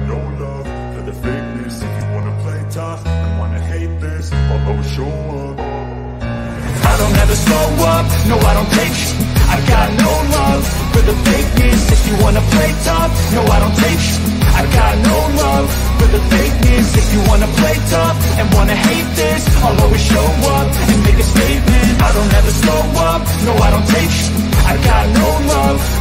got no love for the fakeness. If you wanna play tough and wanna hate this, I'll always show up. I don't ever slow up, no I don't take sh- I got no love for the fakeness. If you wanna play tough, no I don't take sh- I got no love for the fakeness. If you wanna play tough and wanna hate this I'll always show up and make a statement. I don't ever slow up, no I don't take sh- I got no love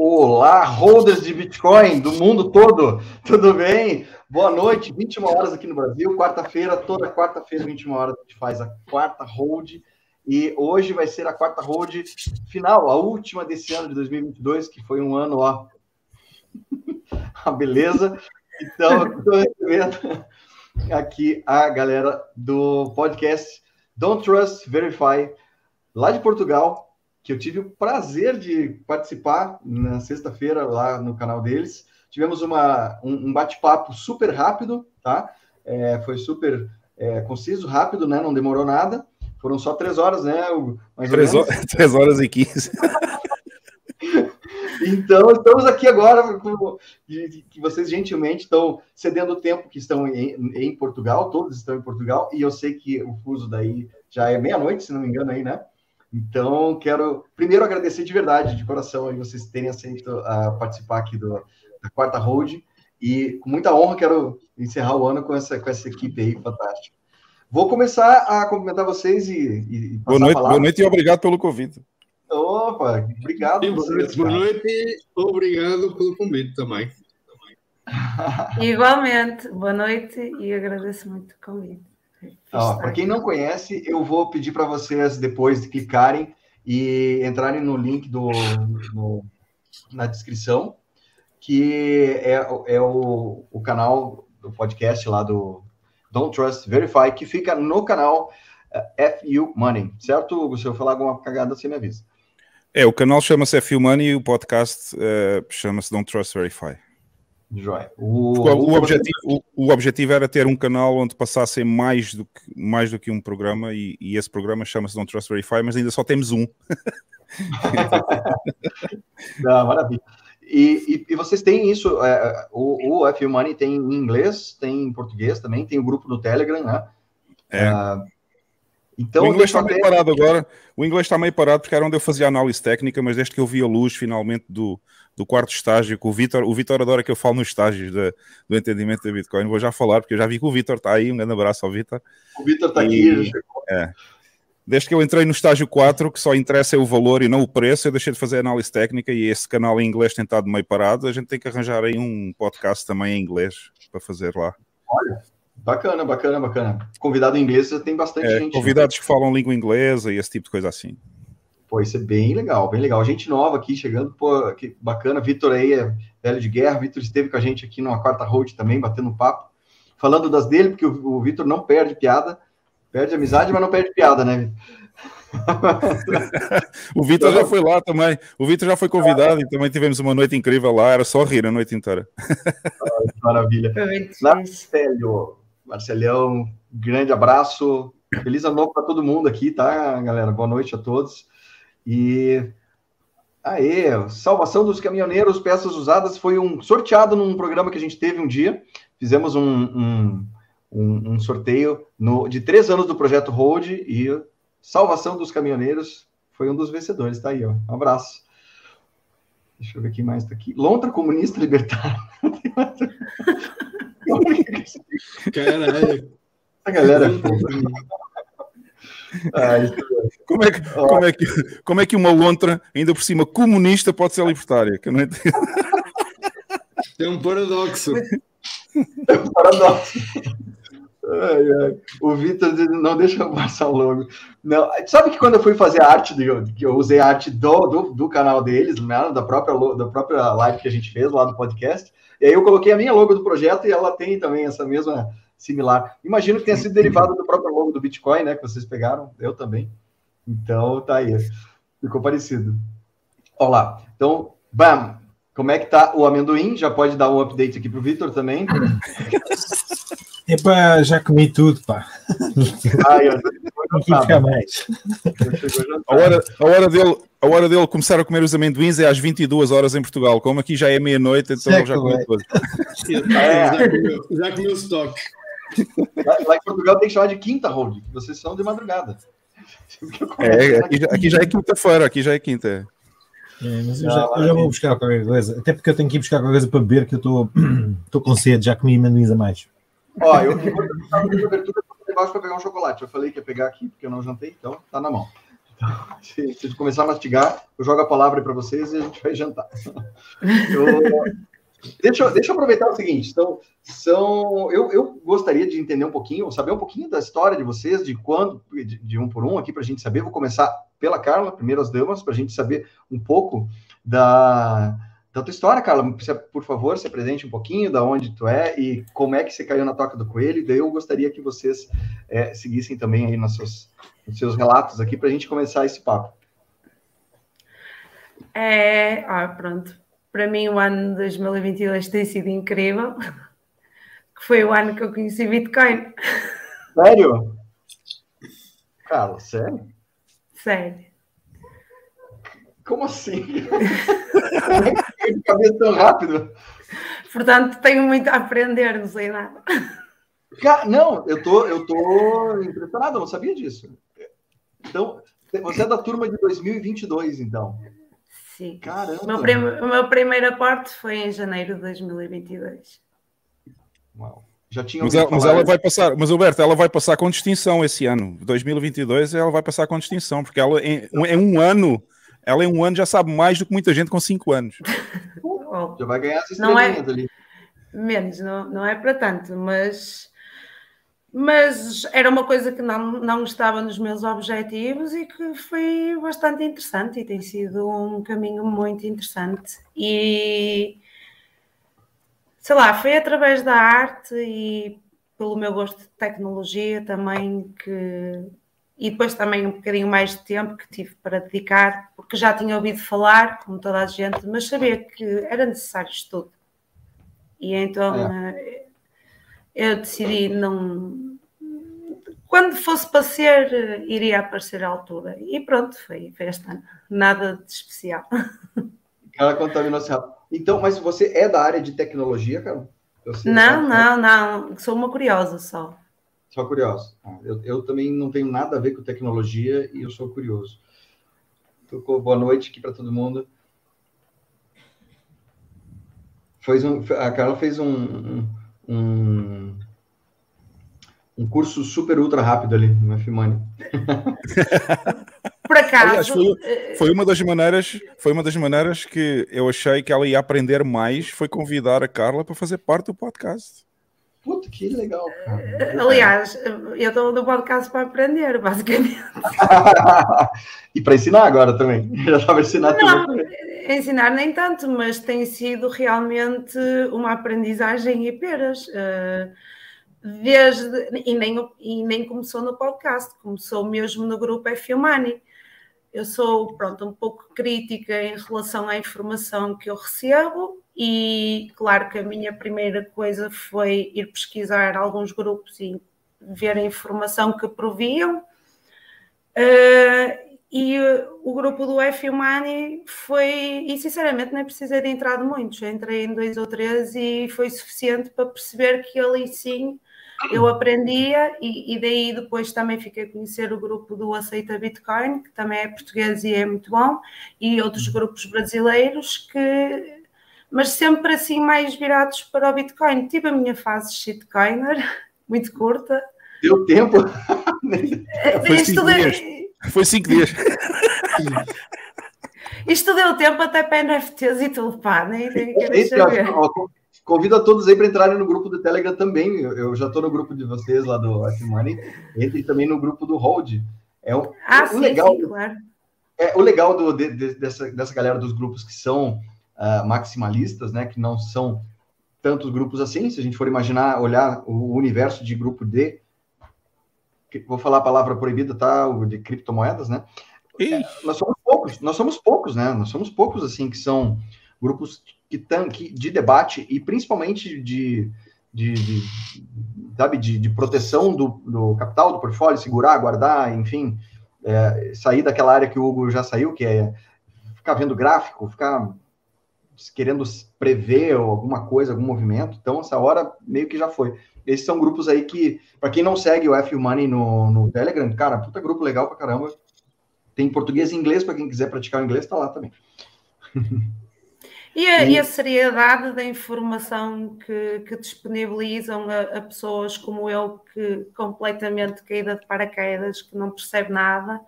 Olá, holders de Bitcoin do mundo todo, tudo bem? Boa noite, 21 horas aqui no Brasil, quarta-feira, toda quarta-feira, 21 horas, a gente faz a quarta hold, e hoje vai ser a quarta hold final, a última desse ano de 2022, que foi um ano, ó, a beleza. Então, estou recebendo aqui a galera do podcast Don't Trust, Verify, lá de Portugal, que eu tive o prazer de participar na sexta-feira lá no canal deles. Tivemos uma, um, um bate-papo super rápido, tá? É, foi super é, conciso, rápido, né? Não demorou nada. Foram só três horas, né? Mais três, horas, três horas e quinze. então, estamos aqui agora, que vocês gentilmente estão cedendo o tempo que estão em, em Portugal, todos estão em Portugal, e eu sei que o fuso daí já é meia-noite, se não me engano, aí, né? Então, quero primeiro agradecer de verdade, de coração, aí vocês terem aceito uh, participar aqui do, da quarta hold. E com muita honra quero encerrar o ano com essa, com essa equipe aí fantástica. Vou começar a cumprimentar vocês e, e boa noite, boa noite e obrigado pelo convite. Opa, obrigado. Sim, boa, noite, boa noite e obrigado pelo convite também. Igualmente, boa noite e agradeço muito o convite. Para quem não conhece, eu vou pedir para vocês depois de clicarem e entrarem no link do, no, na descrição, que é, é o, o canal do podcast lá do Don't Trust Verify, que fica no canal eh, FU Money, certo, Hugo? Se eu falar alguma cagada, você me avisa. É, o canal chama-se FU Money e o podcast uh, chama-se Don't Trust Verify. Joia. O, o, objetivo, o, o, objetivo era ter um canal onde passassem mais do que, mais do que um programa e, e esse programa chama-se Don't Trust Verify, mas ainda só temos um. Não, maravilha. E, e, e, vocês têm isso, é, o, o FU Money tem em inglês, tem em português também, tem o um grupo no Telegram, né? É. Uh, então, o inglês está meio parado agora. O inglês está meio parado porque era onde eu fazia análise técnica, mas desde que eu vi a luz finalmente do, do quarto estágio o Vitor, o Vitor adora que eu falo nos estágios de, do entendimento da Bitcoin. Vou já falar, porque eu já vi que o Vitor está aí. Um grande abraço ao Vitor. O Vitor está aqui. É. Desde que eu entrei no estágio 4, que só interessa é o valor e não o preço, eu deixei de fazer análise técnica e esse canal em inglês tem estado meio parado. A gente tem que arranjar aí um podcast também em inglês para fazer lá. Olha, Bacana, bacana, bacana. Convidado em inglês tem bastante é, gente. Convidados né? que falam língua inglesa e esse tipo de coisa assim. Pô, isso é bem legal, bem legal. Gente nova aqui chegando, pô, que bacana. Vitor aí é velho de guerra. Vitor esteve com a gente aqui numa quarta road também, batendo papo, falando das dele, porque o, o Vitor não perde piada, perde amizade, mas não perde piada, né? o Vitor já foi lá também. O Vitor já foi convidado e também tivemos uma noite incrível lá. Era só rir a noite inteira. Maravilha. Marcelo, Marcelão, grande abraço. Feliz ano novo para todo mundo aqui, tá, galera? Boa noite a todos. E Aê, salvação dos caminhoneiros, peças usadas, foi um sorteado num programa que a gente teve um dia. Fizemos um, um, um, um sorteio no, de três anos do projeto Hold e salvação dos caminhoneiros foi um dos vencedores. Tá aí, ó. Um abraço. Deixa eu ver quem mais tá aqui. Lontra comunista libertário. Caralho. A galera. Ah, como, é que, como, é que, como é que uma lontra, ainda por cima comunista, pode ser libertária? Que eu não entendo. É um paradoxo. É um paradoxo. Ai, ai. O Vitor não deixa eu passar logo. Não, sabe que quando eu fui fazer a arte, do, que eu usei a arte do, do, do canal deles, né, da, própria, da própria live que a gente fez lá do podcast, e aí eu coloquei a minha logo do projeto e ela tem também essa mesma similar. Imagino que tenha sido derivado do próprio logo do Bitcoin, né? Que vocês pegaram, eu também. Então tá aí. Ficou parecido. Olha lá. Então, bam! Como é que tá o amendoim? Já pode dar um update aqui para o Vitor também. Epá, já comi tudo, pá. Ai, eu não fica mais. A hora, a, hora dele, a hora dele começar a comer os amendoins é às 22 horas em Portugal. Como aqui já é meia-noite, então ele já comeu tudo. É, já comeu, já comeu estoque. Lá, lá, em Portugal tem que chamar de quinta, Hold, vocês são de madrugada. É, aqui, aqui já é quinta-feira, aqui já é quinta. É, mas eu já, eu já, vou buscar qualquer coisa. Até porque eu tenho que ir buscar qualquer coisa para beber, que eu estou com sede, já comi amendoins a mais. Ó, eu vou embaixo para pegar um chocolate. Eu falei que ia pegar aqui, porque eu não jantei, então tá na mão. Se, se começar a mastigar, eu jogo a palavra para vocês e a gente vai jantar. Eu, deixa, deixa eu aproveitar o seguinte. Então, são, eu, eu gostaria de entender um pouquinho, saber um pouquinho da história de vocês, de quando, de, de um por um aqui, para a gente saber. Vou começar pela Carla, primeiro as damas, para a gente saber um pouco da, da tua história, Carla. Por favor, se apresente um pouquinho da onde tu é e como é que você caiu na toca do coelho. Daí eu gostaria que vocês é, seguissem também aí nos seus, nos seus relatos aqui para a gente começar esse papo. É, ah, pronto. Para mim, o ano de 2022 tem sido incrível. Que foi o ano que eu conheci Bitcoin. Sério? Carla, sério? Sério. Como assim? Cabelo tão rápido. Portanto, tenho muito a aprender, não sei nada. Não, eu tô, eu tô impressionado, eu não sabia disso. Então, você é da turma de 2022, então. Sim. Caramba. O meu, prim primeiro aporte foi em janeiro de 2022. Uau. Já tinha mas, ela, mas ela vai passar, mas Alberto, ela vai passar com distinção esse ano, 2022, ela vai passar com distinção, porque ela em um ano, ela em um ano já sabe mais do que muita gente com cinco anos. já vai ganhar as não é, ali. Menos, não, não é para tanto, mas mas era uma coisa que não, não estava nos meus objetivos e que foi bastante interessante e tem sido um caminho muito interessante e sei lá, foi através da arte e pelo meu gosto de tecnologia também que e depois também um bocadinho mais de tempo que tive para dedicar, porque já tinha ouvido falar, como toda a gente, mas sabia que era necessário estudo. E então é. Eh, eu decidi não. Quando fosse para ser, iria aparecer à altura. E pronto, foi, foi este ano. Nada de especial. Ela contaminou-se rápido. Então, mas você é da área de tecnologia, cara? Não, não, não. Sou uma curiosa só. Só curiosa. Ah, eu, eu, também não tenho nada a ver com tecnologia e eu sou curioso. Tocou boa noite aqui para todo mundo. Fez um, a Carla fez um, um, um curso super ultra rápido ali no FMoney. Por acaso. Aliás, foi, foi, uma das maneiras, foi uma das maneiras que eu achei que ela ia aprender mais, foi convidar a Carla para fazer parte do podcast. Puta, que legal, cara. Aliás, eu estou no podcast para aprender, basicamente. e para ensinar agora também. Já estava ensinando Não, ensinar nem tanto, mas tem sido realmente uma aprendizagem e peras. Uh, desde, e, nem, e nem começou no podcast, começou mesmo no grupo F-Humani eu sou pronto, um pouco crítica em relação à informação que eu recebo e claro que a minha primeira coisa foi ir pesquisar alguns grupos e ver a informação que proviam. Uh, e o grupo do F Humani foi, e sinceramente nem precisei de entrar de muitos, entrei em dois ou três e foi suficiente para perceber que ali sim eu aprendia e, e, daí depois também fiquei a conhecer o grupo do Aceita Bitcoin, que também é português e é muito bom, e outros grupos brasileiros que mas sempre assim mais virados para o Bitcoin. Tive a minha fase shitcoiner, muito curta. Deu tempo? Foi cinco dias. Foi cinco dias. Isto deu tempo até para NFTs e tudo, pá, nem, nem quero saber convido a todos aí para entrarem no grupo do Telegram também. Eu, eu já estou no grupo de vocês lá do F-Money. Entrem também no grupo do Hold. É um, ah, sim, legal, sim, claro. É, o legal do, de, de, dessa, dessa galera dos grupos que são uh, maximalistas, né, que não são tantos grupos assim, se a gente for imaginar, olhar o universo de grupo D, vou falar a palavra proibida, tá? O de criptomoedas, né? É, nós somos poucos, nós somos poucos, né? Nós somos poucos, assim, que são grupos que estão de debate e principalmente de, de, de sabe, de, de proteção do, do, capital, do portfólio, segurar, guardar, enfim, é, sair daquela área que o Hugo já saiu, que é ficar vendo gráfico, ficar querendo prever alguma coisa, algum movimento. Então, essa hora meio que já foi. Esses são grupos aí que, para quem não segue o F Money no, no Telegram, cara, puta grupo legal pra caramba. Tem português e inglês, para quem quiser praticar o inglês, tá lá também. E a, e a, seriedade da informação que, que disponibilizam a, a, pessoas como eu, que completamente caída de paraquedas, que não percebe nada,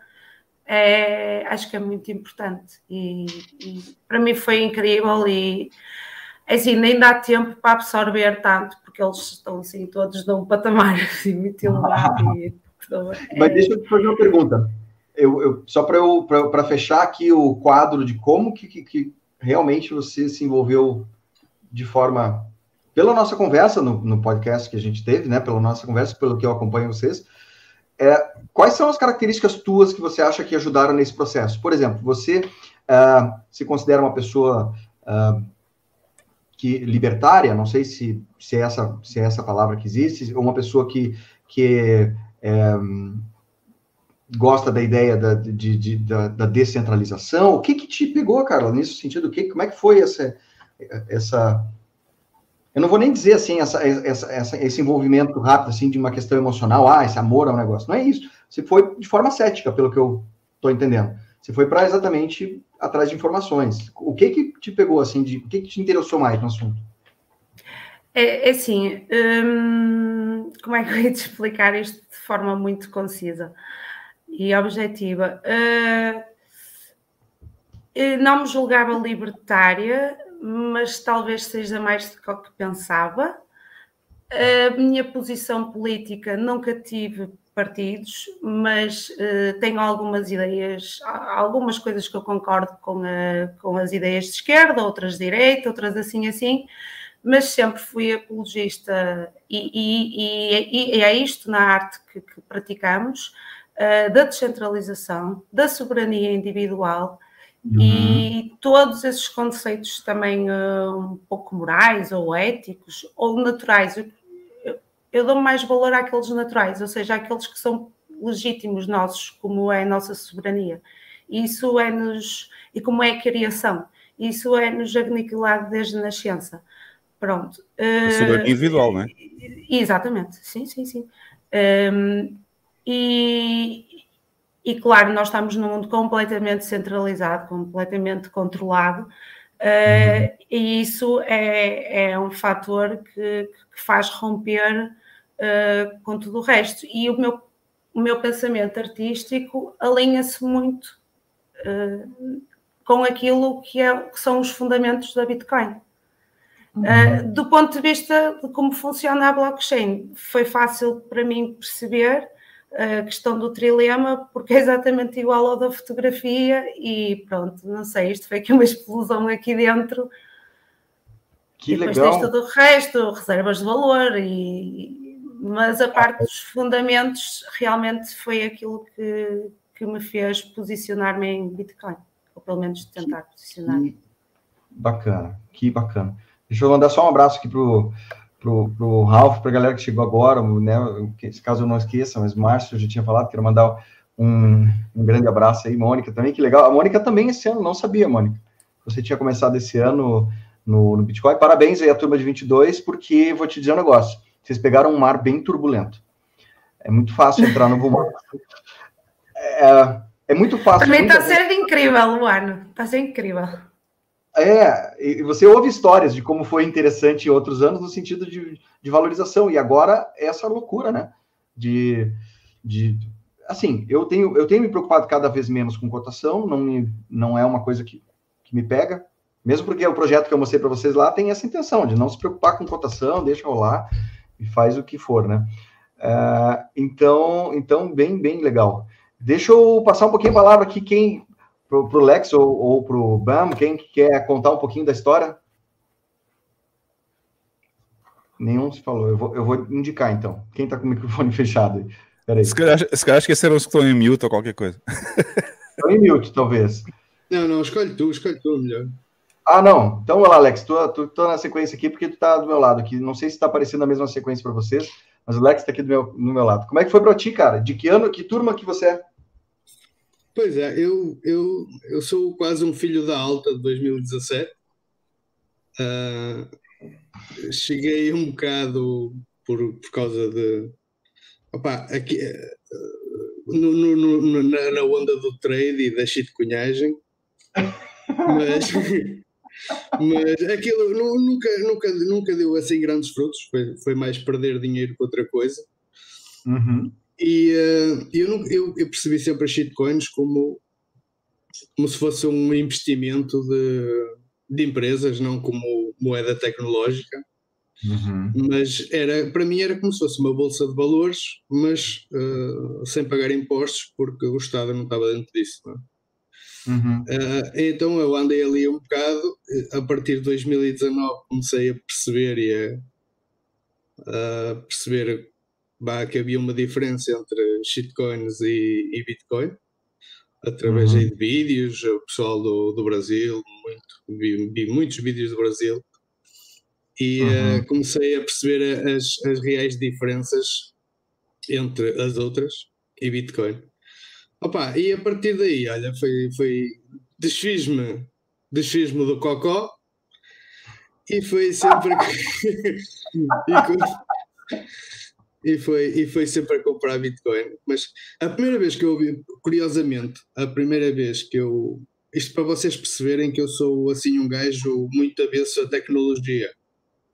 é, acho que é muito importante. E, e, para mim foi incrível e assim, nem dá tempo para absorver tanto, porque eles estão assim todos num patamar assim, muito elevado. e, então, é... Mas deixa eu te fazer uma pergunta. Eu, eu só para fechar aqui o quadro de como que, que, que realmente você se envolveu de forma. Pela nossa conversa no, no, podcast que a gente teve, né? Pela nossa conversa, pelo que eu acompanho vocês, é, quais são as características tuas que você acha que ajudaram nesse processo? Por exemplo, você uh, se considera uma pessoa uh, que libertária? Não sei se, se, é essa, se é essa palavra que existe, ou uma pessoa que, que é, gosta da ideia da, de, de, da, da, descentralização. O que que te pegou, Carla, nesse sentido? Que, como é que foi essa, essa... Eu não vou nem dizer, assim, essa, essa, essa, esse envolvimento rápido, assim, de uma questão emocional, ah, esse amor é um negócio. Não é isso. Você foi de forma cética, pelo que eu estou entendendo. Você foi para exatamente atrás de informações. O que que te pegou, assim, de, o que que te interessou mais no assunto? É, é assim, hum, como é que eu ia te explicar isto de forma muito concisa? e objetiva. Uh, não me julgava libertária, mas talvez seja mais do que pensava. A minha posição política nunca tive partidos, mas uh, tenho algumas ideias, algumas coisas que eu concordo com, a, com as ideias de esquerda, outras de direita, outras assim assim, mas sempre fui apologista e, e, e, e é isto na arte que, que praticamos uh, da descentralização, da soberania individual uhum. e todos esses conceitos também uh, um pouco morais ou éticos ou naturais. Eu, eu, eu dou mais valor àqueles naturais, ou seja, àqueles que são legítimos nossos, como é a nossa soberania. Isso é-nos, e como é a criação, isso é-nos aniquilado desde a nascença. Pronto. A soberania individual, não é? Exatamente, sim, sim, sim. Um, e, e claro, nós estamos num mundo completamente centralizado, completamente controlado, uh, e isso é, é um fator que, que faz romper uh, com tudo o resto. E o meu, o meu pensamento artístico alinha-se muito uh, com aquilo que, é, que, são os fundamentos da Bitcoin. Uhum. do ponto de vista de como funciona a blockchain, foi fácil para mim perceber a questão do trilema, porque é exatamente igual ao da fotografia e pronto, não sei, isto foi aqui uma explosão aqui dentro. Que e depois legal. tens todo o resto, reservas de valor, e, mas a parte dos fundamentos realmente foi aquilo que, que me fez posicionar-me em Bitcoin, ou pelo menos tentar posicionar. Que bacana, que bacana. Deixa eu mandar só um abraço aqui para o pro, pro Ralph, para a galera que chegou agora, né? Caso eu não esqueça, mas Márcio já tinha falado, quero mandar um, um grande abraço aí, Mônica também, que legal. A Mônica também esse ano, não sabia, Mônica. Você tinha começado esse ano no, no Bitcoin. Parabéns aí à turma de 22, porque vou te dizer um negócio. Vocês pegaram um mar bem turbulento. É muito fácil entrar no bull É, é muito fácil. Também está sendo incrível o ano. Está sendo incrível. É, e você ouve histórias de como foi interessante em outros anos no sentido de, de valorização, e agora essa loucura, né? De, de assim, eu tenho, eu tenho me preocupado cada vez menos com cotação, não, me, não é uma coisa que, que me pega, Mesmo porque o projeto que eu mostrei para vocês lá tem essa intenção de não se preocupar com cotação, deixa rolar e faz o que for, né? Uh, então, então, bem, bem legal. Deixa eu passar um pouquinho a palavra aqui, quem, pro, pro Lex ou, ou pro Bam, quem quer contar um pouquinho da história? Nenhum se falou. Eu vou, eu vou indicar, então. Quem está com o microfone fechado? Peraí. Esse cara, esse cara esqueceram os que estão em mute ou qualquer coisa. Estão em mute, talvez. Não, não, escolhe tu, escolhe tu melhor. Ah, não. Então, olá, Alex. Tu, tu, tô na sequência aqui porque tu tá do meu lado aqui. Não sei se está aparecendo a mesma sequência para vocês, mas o Alex está aqui do meu, do meu lado. Como é que foi para ti, cara? De que ano, que turma que você é? Pois é, eu, eu, eu sou quase um filho da alta de 2017. Uh, cheguei um bocado por, por causa de. Opa, aqui, uh, no, no, no, na, na, onda do trade e da shitcoinhagem, mas, mas aquilo nunca, nunca, nunca deu assim grandes frutos, foi, foi mais perder dinheiro que outra coisa. Uhum. E uh, eu, eu, eu, percebi sempre as shitcoins como, como se fosse um investimento de, de empresas, não como moeda tecnológica. Uhum. Mas era, para mim era como se fosse uma bolsa de valores, mas uh, sem pagar impostos, porque o Estado não estava dentro disso. É? uhum. uh, então eu andei ali um bocado, a partir de 2019 comecei a perceber e a, a perceber bah, que havia uma diferença entre shitcoins e, e Bitcoin, através uhum. de vídeos, o pessoal do, do Brasil, muito, vi, vi muitos vídeos do Brasil, e uhum. uh, comecei a perceber as, as reais diferenças entre as outras e Bitcoin. Opa, e a partir daí, olha, foi, foi desfiz-me desfiz do cocó e foi sempre e, e foi, e foi sempre a comprar Bitcoin. Mas a primeira vez que eu ouvi, curiosamente, a primeira vez que eu. Isto para vocês perceberem que eu sou assim um gajo muito avesso à tecnologia.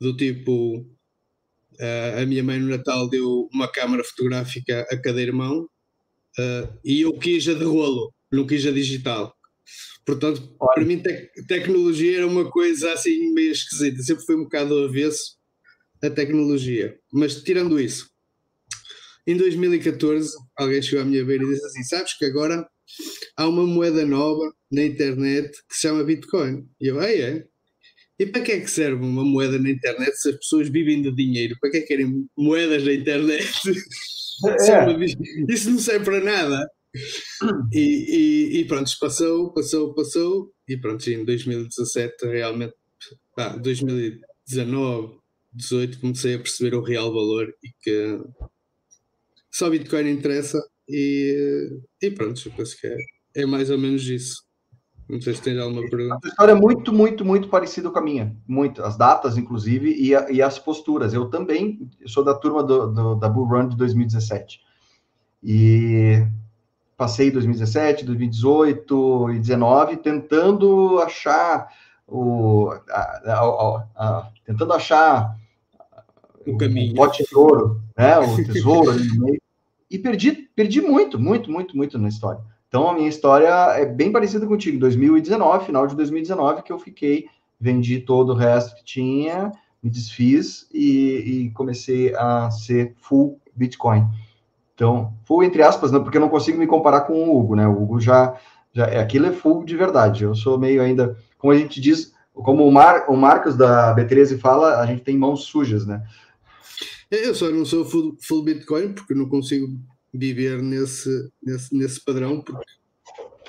Do tipo, uh, a minha mãe no Natal deu uma câmara fotográfica a cada irmão uh, e eu quis a de rolo, não quis a digital. Portanto, Olha. para mim, te tecnologia era uma coisa assim meio esquisita. Sempre foi um bocado avesso a tecnologia. Mas tirando isso, em 2014, alguém chegou à minha beira e disse assim: Sabes que agora há uma moeda nova na internet que se chama Bitcoin. E eu, ah, é? E para que é que serve uma moeda na internet se as pessoas vivem de dinheiro? Para que é que querem moedas na internet? É. Isso não serve para nada. E, e, e, pronto, passou, passou, passou. E pronto, em 2017, realmente, ah, 2019, 18, comecei a perceber o real valor e que só Bitcoin interessa e, e pronto, eu penso que é, é mais ou menos isso. Não sei se tem alguma pergunta. A história é muito, muito, muito parecida com a minha. Muito. As datas, inclusive, e, a, e as posturas. Eu também eu sou da turma do, do, da Bull Run de 2017. E passei 2017, 2018 e 2019 tentando achar o... A, a, tentando achar o caminho. O pote de ouro, né? O tesouro e perdi, perdi muito, muito, muito, muito na história. Então a minha história é bem parecida contigo. 2019, final de 2019, que eu fiquei, vendi todo o resto que tinha, me desfiz e, e comecei a ser full Bitcoin. Então, full entre aspas, né, porque eu não consigo me comparar com o Hugo, né? O Hugo já, já é aquilo é full de verdade. Eu sou meio ainda, como a gente diz, como o, Mar, o Marcos da B13 fala, a gente tem mãos sujas, né? Eu só não sou full, full Bitcoin porque não consigo viver nesse, nesse, nesse padrão porque,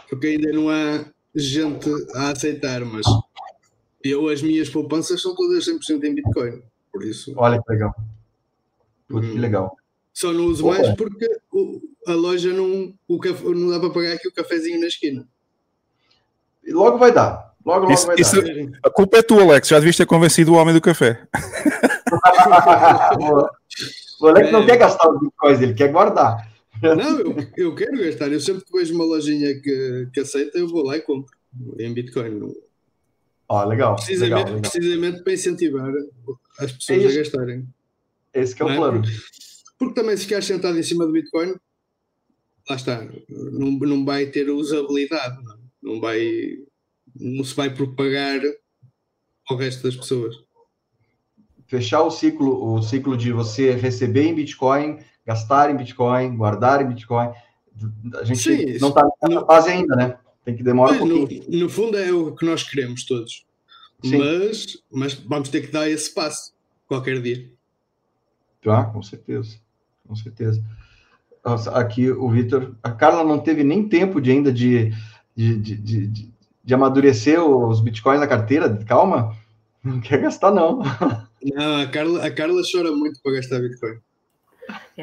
porque ainda não há gente a aceitar, mas eu as minhas poupanças são todas 100% em Bitcoin, por isso. Olha que legal. Hum, que legal. Só não uso mais porque o, a loja não, o café, não dá para pagar aqui o cafezinho na esquina. E logo vai dar. Logo, logo isso, vai isso, dar. A culpa é tua, Alex. Já devias ter convencido o homem do café. o não é. quer gastar os bitcoins, ele quer guardar. Não, eu, eu quero gastar. Eu sempre que vejo uma lojinha que, que aceita, eu vou lá e compro em Bitcoin. Ó, oh, legal, precisamente, legal, legal. precisamente para incentivar as pessoas é a gastarem. Esse que é o é? plano. Porque também se ficar sentado em cima do Bitcoin, lá está, não, não vai ter usabilidade, não, não vai, não se vai propagar ao resto das pessoas. Fechar o ciclo, o ciclo de você receber em Bitcoin, gastar em Bitcoin, guardar em Bitcoin. A gente Sim, não está na fase ainda, né? Tem que demorar um pouquinho. No, no, fundo é o que nós queremos todos. Mas, mas vamos ter que dar esse passo qualquer dia. Ah, com certeza. Com certeza. Aqui o Vitor. A Carla não teve nem tempo de ainda de, de, de, de, de amadurecer os bitcoins na carteira. Calma. Não quer gastar, não. Não, a Carla, a Carla chora muito para gastar bitcoin.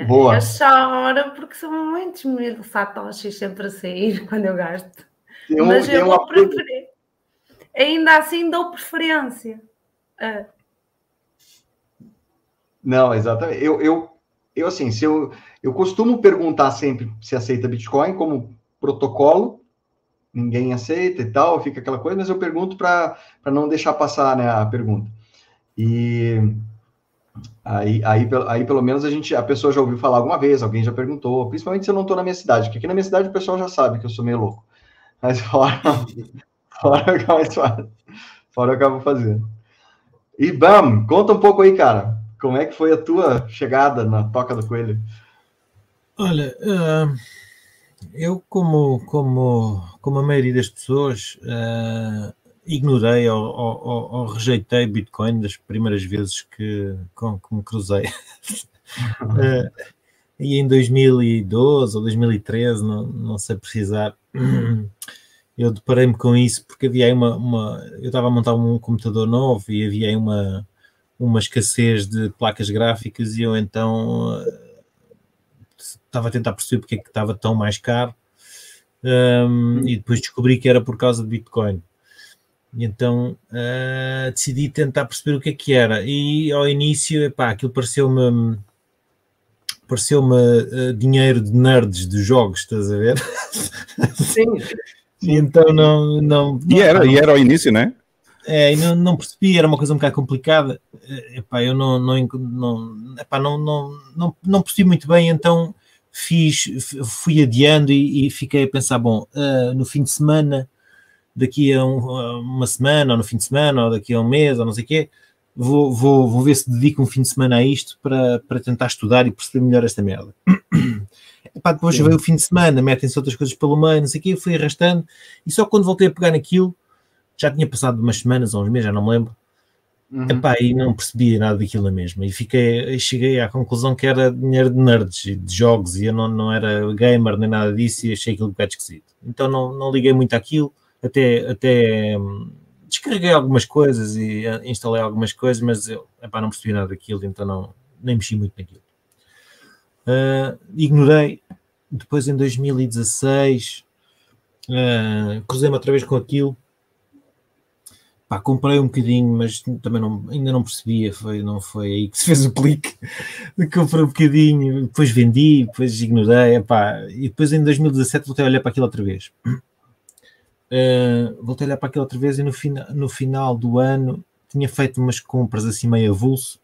Boa. Eu choro porque são muitos mil satoshis sempre a sair quando eu gasto. Mas eu vou preferir. Ainda assim dou preferência. Uh. Não, exatamente. Eu, eu, eu assim, se eu, eu costumo perguntar sempre se aceita Bitcoin como protocolo, ninguém aceita e tal, fica aquela coisa, mas eu pergunto para não deixar passar né, a pergunta. E aí, aí, aí, pelo menos, a gente, a pessoa já ouviu falar alguma vez, alguém já perguntou, principalmente se eu não estou na minha cidade, porque aqui na minha cidade o pessoal já sabe que eu sou meio louco. Mas fora, fora, fora, fora eu acabo fazendo. E Bam, conta um pouco aí, cara. Como é que foi a tua chegada na Toca do Coelho? Olha, uh, eu como, como, como a maioria das pessoas uh, ignorei ou, ou, ou, rejeitei Bitcoin das primeiras vezes que, com, que me cruzei. uh, e em 2012 ou 2013, não, não sei precisar, eu deparei-me com isso porque havia aí uma, uma eu estava a montar um computador novo e havia aí uma uma escassez de placas gráficas e eu então uh, estava a tentar perceber porque é que estava tão mais caro um, e depois descobri que era por causa de Bitcoin. E então uh, decidi tentar perceber o que é que era. E ao início, epá, aquilo pareceu-me pareceu-me uh, dinheiro de nerds de jogos, estás a ver? Sim. e então não, não, e era, e era ao início, né? É, e não, não percebi, era uma coisa um bocado complicada. Epá, eu não, não, não, epá, não, não, não, não percebi muito bem, então fiz, fui adiando e, e fiquei a pensar, bom, uh, no fim de semana, daqui a, um, a, uma semana, ou no fim de semana, ou daqui a um mês, ou não sei o quê, vou, vou, vou ver se dedico um fim de semana a isto para, para tentar estudar e perceber melhor esta merda. Epá, depois veio o fim de semana, metem-se outras coisas pelo meio, não sei o quê, fui arrastando, e só quando voltei a pegar naquilo, já tinha passado umas semanas ou uns meses, já não me lembro. Uhum. Epá, e não percebia nada daquilo mesmo. E fiquei, cheguei à conclusão que era dinheiro de nerds, de jogos, e eu não, não era gamer nem nada disso, e achei aquilo um bocado esquisito. Então não, não liguei muito àquilo, até, até hum, descarreguei algumas coisas e uh, instalei algumas coisas, mas eu epá, não percebi nada daquilo, então não, nem mexi muito naquilo. Uh, ignorei. Depois em 2016 uh, cruzei-me outra vez com aquilo Pá, comprei um bocadinho, mas também não, ainda não percebia, foi, não foi aí que se fez o clique. comprei um bocadinho, depois vendi, depois ignorei, epá, e depois em 2017 voltei a olhar para aquilo outra vez. Uh, voltei a olhar para aquilo outra vez e no, fina, no final do ano tinha feito umas compras assim meio avulso.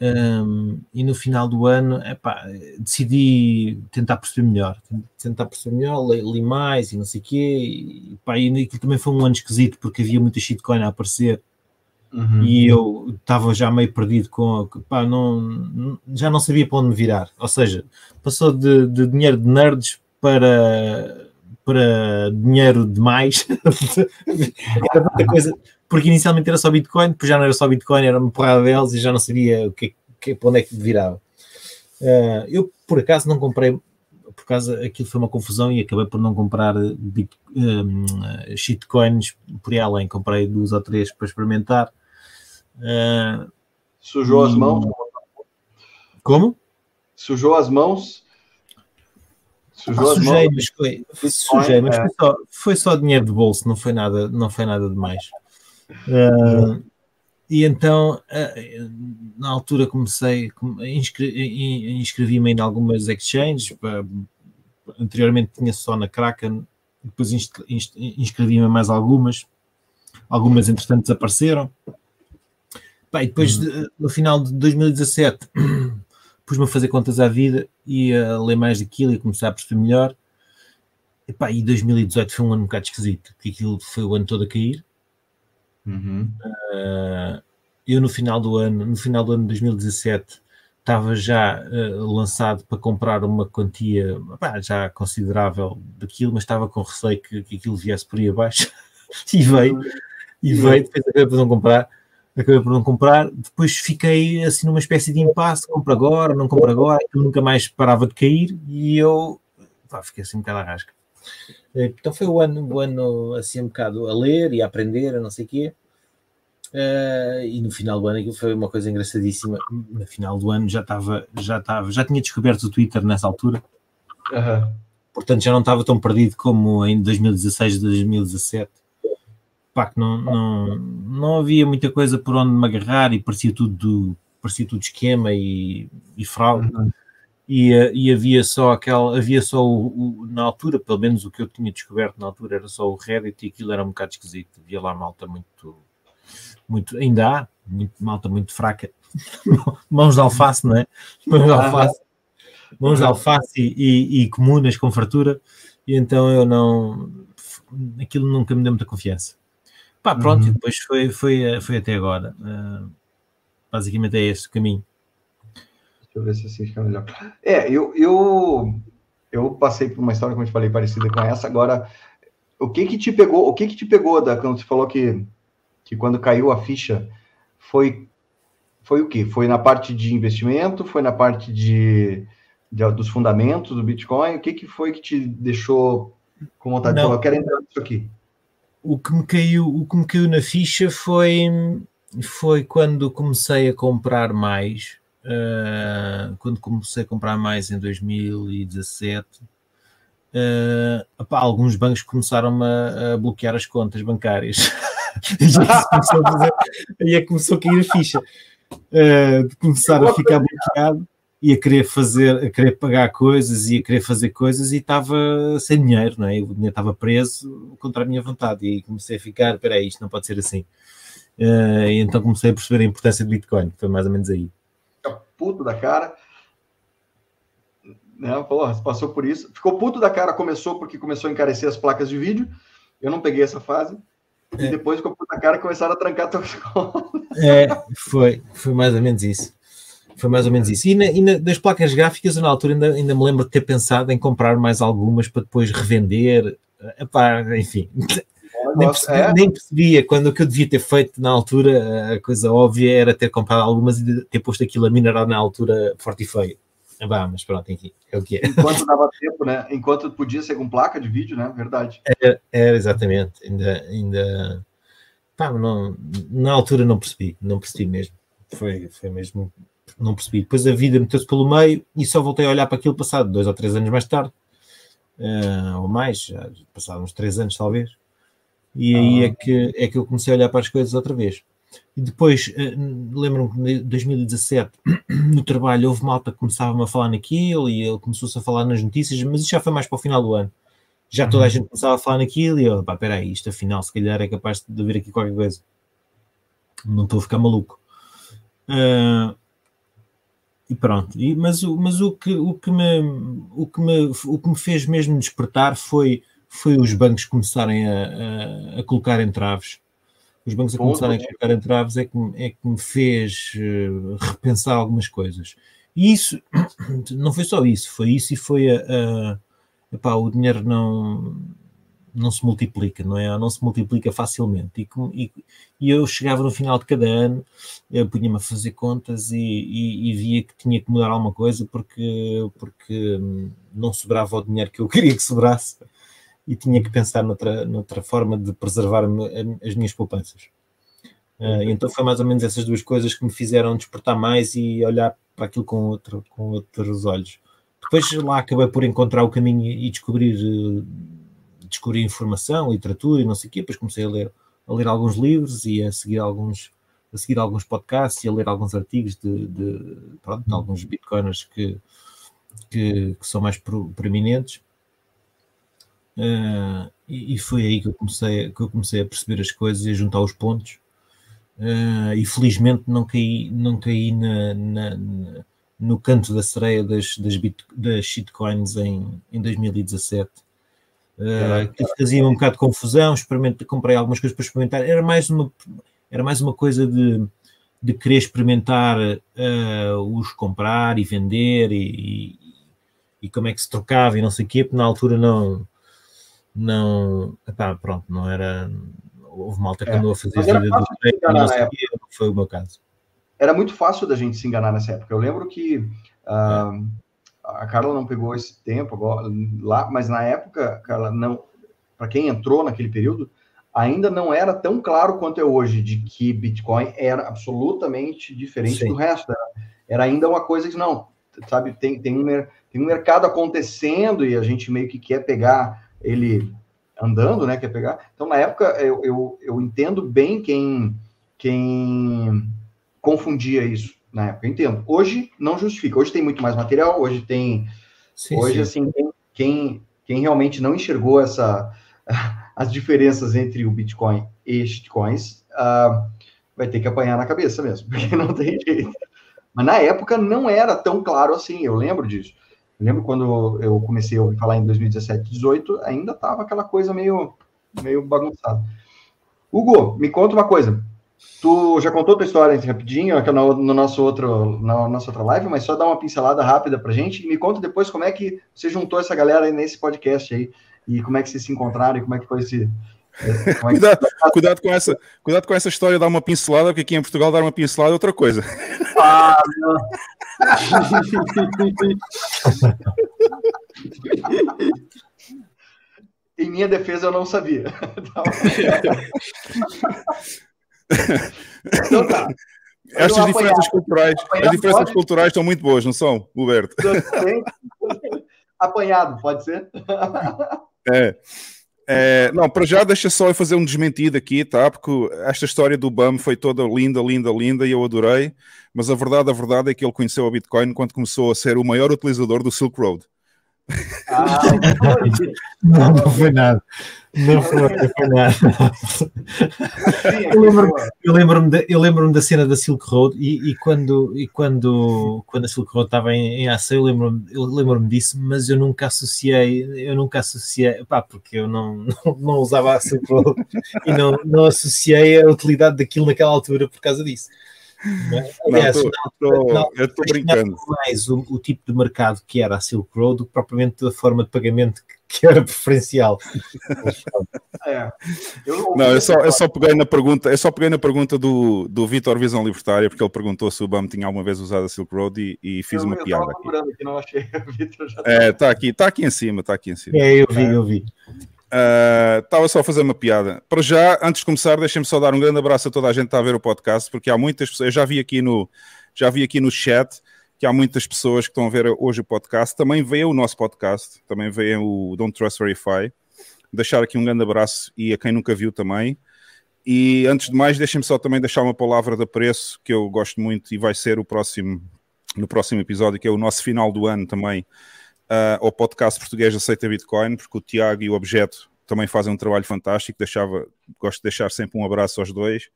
Um, e no final do ano epá, decidi tentar perceber melhor, tentar perceber melhor, li, li mais e não sei o quê, e, epá, e aquilo também foi um ano esquisito porque havia muita shitcoin a aparecer. Uhum. e eu estava já meio perdido com epá, não, já não sabia para onde me virar, ou seja, passou de, de dinheiro de nerds para para dinheiro demais era muita coisa porque inicialmente era só Bitcoin, depois já não era só Bitcoin, era uma porrada deles e já não sabia o que, que, para onde é que virava. Uh, eu, por acaso, não comprei, por causa aquilo foi uma confusão e acabei por não comprar bit, um, shitcoins por aí além. Comprei duas ou três para experimentar. Uh, Sujou e... as mãos? Como? Sujou as mãos? Sujou sujei, mas foi, sujei, mas foi só, foi só dinheiro de bolso, não foi nada, não foi nada demais. Uh, e então, uh, na altura comecei, inscrevi-me inscrevi em algumas exchanges, anteriormente tinha só na Kraken, depois inscrevi-me em mais algumas, algumas entretanto desapareceram. Bem, depois, uhum. no final de 2017, pus-me a fazer contas à vida e a ler mais daquilo e começar a perceber melhor. E, pá, e 2018 foi um ano um bocado esquisito, porque aquilo foi o ano todo a cair Uhum. Uh, eu no final do ano, no final do ano de 2017, estava já uh, lançado para comprar uma quantia pá, já considerável daquilo, mas estava com receio que, que aquilo viesse por aí abaixo e veio, e veio, depois acabei por não comprar, acabei por não comprar, depois fiquei assim numa espécie de impasse, compro agora, não compro agora, aquilo nunca mais parava de cair e eu pá, fiquei assim um bocado à rasca. Eh, então foi o ano, o ano assim um bocado a ler e a aprender, a não sei o quê. Uh, e no final do ano aquilo foi uma coisa engraçadíssima. No final do ano já estava, já estava, já tinha descoberto o Twitter nessa altura. Uhum. Portanto, já não estava tão perdido como em 2016, 2017. Pá, que não, não, não havia muita coisa por onde me agarrar e parecia tudo, parecia tudo esquema e, e fraude. Uhum. E, eh, e, havia só aquela, havia só o, o, na altura, pelo menos o que eu tinha descoberto na altura era só o Reddit e aquilo era um bocado esquisito. Havia lá malta muito muito, ainda há, muito, malta muito fraca, mãos de alface, não é? Mãos de alface, mãos de alface e, e, e comunas com fartura, e então eu não, aquilo nunca me deu muita confiança. Pá, pronto, uhum. e depois foi, foi, foi até agora. Uh, basicamente é esse o caminho. Deixa eu ver se assim fica melhor. É, eu, eu, eu passei por uma história, como eu te falei, parecida com essa. Agora, o que que te pegou? O que que te pegou da quando você falou que que quando caiu a ficha foi foi o que? Foi na parte de investimento? Foi na parte de, de, dos fundamentos do Bitcoin? O que, que foi que te deixou com vontade Não. de falar, eu quero entrar nisso aqui? O que me caiu, o que me caiu na ficha foi, foi quando comecei a comprar mais, uh, quando comecei a comprar mais em 2017, uh, opá, alguns bancos começaram a, a bloquear as contas bancárias. começou a fazer, aí é que começou a cair a ficha uh, de começar a ficar bloqueado e a querer fazer, a querer pagar coisas e a querer fazer coisas e estava sem dinheiro, não é? O dinheiro estava preso contra a minha vontade e comecei a ficar, espera isto não pode ser assim. Uh, e então comecei a perceber a importância do Bitcoin, foi mais ou menos aí. Puto da cara. Não, né? porra, passou por isso. Ficou puto da cara, começou porque começou a encarecer as placas de vídeo. Eu não peguei essa fase. E é. depois com a puta cara começaram a trancar a tua escola. É, foi, foi mais ou menos isso. Foi mais ou menos isso. E, na, e na, das placas gráficas, eu na altura ainda, ainda me lembro de ter pensado em comprar mais algumas para depois revender. Epá, enfim, nem, percebi, é. nem percebia quando o que eu devia ter feito na altura, a coisa óbvia era ter comprado algumas e ter posto aquilo a minerar na altura forte e feio. Bah, mas pronto, enfim, é o que é. Enquanto dava tempo, né? Enquanto podia ser com placa de vídeo, né? Verdade. Era, era exatamente. Ainda, ainda... Pá, não, na altura não percebi, não percebi mesmo. Foi, foi mesmo, não percebi. Depois a vida meteu-se pelo meio e só voltei a olhar para aquilo passado dois ou três anos mais tarde, uh, ou mais, já passaram uns três anos talvez. E aí ah. é, que, é que eu comecei a olhar para as coisas outra vez. E depois, eh, lembro-me que em 2017, no trabalho, houve malta que começava a falar naquilo e ele começou-se a falar nas notícias, mas isso já foi mais para o final do ano. Já toda a uhum. gente começava a falar naquilo e eu, pá, peraí, isto afinal, se calhar é capaz de haver aqui qualquer coisa. Não estou a ficar maluco. Uh, e pronto. E, mas mas o, que, o, que me, o, que me, o que me fez mesmo despertar foi, foi os bancos começarem a, a, a colocar entraves os bancos a começarem a colocar entraves é que, é que me fez uh, repensar algumas coisas. E isso, não foi só isso, foi isso e foi a, a epá, o dinheiro não, não se multiplica, não é? Não se multiplica facilmente. E, e, e eu chegava no final de cada ano, punha-me a fazer contas e, e, via que tinha que mudar alguma coisa porque, porque hum, não sobrava o dinheiro que eu queria que sobrasse e tinha que pensar noutra, noutra forma de preservar as minhas poupanças. Uh, então foi mais ou menos essas duas coisas que me fizeram despertar mais e olhar para aquilo com, outro, com outros olhos. Depois lá acabei por encontrar o caminho e descobrir, descobrir informação, literatura e não sei o quê. Depois comecei a ler, a ler alguns livros e a seguir alguns, a seguir alguns podcasts e a ler alguns artigos de, de, pronto, de alguns bitcoiners que, que, que, são mais proeminentes. Uh, e, e, foi aí que eu, comecei, que eu comecei a perceber as coisas e a juntar os pontos. Uh, e felizmente não caí, não caí na, na, na, no canto da sereia das, das, bit, das shitcoins em, em 2017. Uh, que fazia um bocado de confusão, comprei algumas coisas para experimentar, era mais uma, era mais uma coisa de, de querer experimentar uh, os comprar e vender e, e, e, como é que se trocava e não sei o quê, porque na altura não, não, epá, pronto, não era, houve malta que é. andou a fazer vida do treino, não sei quê, foi o meu caso. Era muito fácil da gente se enganar nessa época, eu lembro que uh, a Carla não pegou esse tempo agora, lá, mas na época, Carla, não, para quem entrou naquele período, ainda não era tão claro quanto é hoje de que Bitcoin era absolutamente diferente Sim. do resto. Era, era, ainda uma coisa que não, sabe, tem, tem, um, tem um mercado acontecendo e a gente meio que quer pegar ele andando, né? Quer pegar. Então, na época, eu, eu, eu entendo bem quem, quem confundia isso na época, eu entendo. Hoje não justifica. Hoje tem muito mais material, hoje tem. Sim, hoje, sim. assim, quem, quem realmente não enxergou essa as diferenças entre o Bitcoin e shitcoins uh, vai ter que apanhar na cabeça mesmo, porque não tem jeito. Mas na época não era tão claro assim, eu lembro disso. Eu lembro quando eu comecei a ouvir falar em 2017, 2018, ainda estava aquela coisa meio, meio bagunçada. Hugo, me conta uma coisa. Tu já contou tua história rapidinho aqui no, no, nosso outro, na nossa outra live, mas só dá uma pincelada rápida pra gente e me conta depois como é que você juntou essa galera aí nesse podcast aí e como é que vocês se encontraram e como é que foi esse. É, é cuidado, cuidado, com essa, cuidado com essa história de dar uma pincelada, porque aqui em Portugal dar uma pincelada é outra coisa. Ah, não. em minha defesa, eu não sabia. então tá. Estas diferenças culturais, as diferenças pode... culturais estão muito boas, não são, Huberto? Apanhado, pode ser? É. É, não, para já deixa só eu fazer um desmentido aqui, tá? Porque esta história do BAM foi toda linda, linda, linda e eu adorei. Mas a verdade, a verdade é que ele conheceu a Bitcoin quando começou a ser o maior utilizador do Silk Road. Ah, não, não foi nada. Não foi, não foi nada. Eu lembro-me lembro eu lembro da cena da Silk Road e, e, quando, e quando, quando a Silk Road estava em, em ação, eu lembro-me lembro disso, mas eu nunca associei, eu nunca associei, pá, porque eu não, não, não usava a Silk Road e não, não associei a utilidade daquilo naquela altura por causa disso. Aliás, não, tô, tô, não, eu estou brincando. mais o, o, tipo de mercado que era a Silk Road do que propriamente a forma de pagamento que, que era preferencial. é. eu, não, eu só, eu só peguei na pergunta, eu só peguei na pergunta do, do Vitor Visão Libertária, porque ele perguntou se o BAM tinha alguma vez usado a Silk Road e, e fiz eu, uma eu piada. Aqui. aqui. não achei. É, está aqui, está aqui em cima, está aqui em cima. É, eu vi, eu vi. Estava uh, só a fazer uma piada. Para já, antes de começar, deixem-me só dar um grande abraço a toda a gente que está a ver o podcast, porque há muitas pessoas, eu já vi aqui no, já vi aqui no chat que há muitas pessoas que estão a ver hoje o podcast, também veio o nosso podcast, também veio o Don't Trust Verify. Deixar aqui um grande abraço e a quem nunca viu também. E antes de mais, deixem-me só também deixar uma palavra de apreço que eu gosto muito e vai ser o próximo, no próximo episódio, que é o nosso final do ano também uh, ao podcast português Aceita Bitcoin, porque o Tiago e o Objeto também fazem um trabalho fantástico. Deixava, gosto de deixar sempre um abraço aos dois.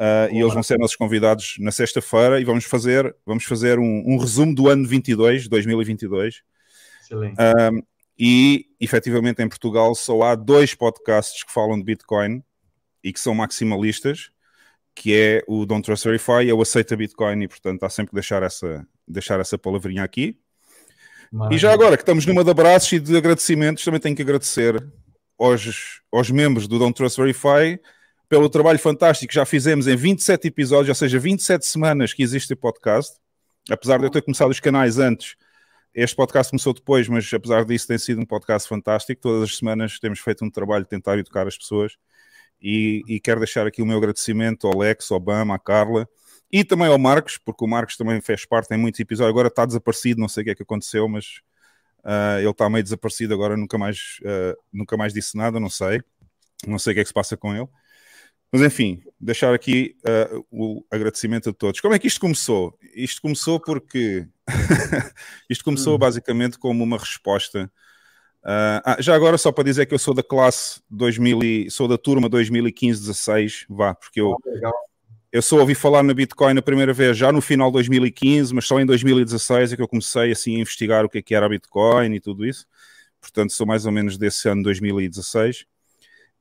Uh, e eles vão ser nossos convidados na sexta-feira e vamos fazer, vamos fazer um, um, resumo do ano 22, 2022. Excelente. Uh, e efetivamente em Portugal só há dois podcasts que falam de Bitcoin e que são maximalistas, que é o Don't Trust Verify e o Aceita Bitcoin, e portanto há sempre que deixar essa, deixar essa palavrinha aqui. Maravilha. E já agora que estamos numa de abraços e de agradecimentos, também tenho que agradecer aos, aos membros do Don't Trust Verify pelo trabalho fantástico que já fizemos em 27 episódios, ou seja, 27 semanas que existe o podcast. Apesar de eu ter começado os canais antes, este podcast começou depois, mas apesar disso tem sido um podcast fantástico. Todas as semanas temos feito um trabalho de tentar educar as pessoas. E, e quero deixar aqui o meu agradecimento ao Alex, ao Bama, à Carla, e também ao Marcos, porque o Marcos também fez parte em muitos episódios. Agora está desaparecido, não sei o que é que aconteceu, mas uh, ele está meio desaparecido agora. Nunca mais, uh, nunca mais disse nada, não sei. Não sei o que é que se passa com ele. Mas enfim, deixar aqui uh, o agradecimento a todos. Como é que isto começou? Isto começou porque isto começou hum. basicamente como uma resposta. Uh, ah, já agora, só para dizer que eu sou da classe 2000, e, sou da turma 2015-16, vá, porque eu, eu só ouvi falar na Bitcoin a primeira vez já no final de 2015, mas só em 2016 é que eu comecei assim a investigar o que, é que era a Bitcoin e tudo isso. portanto sou mais ou menos desse ano 2016.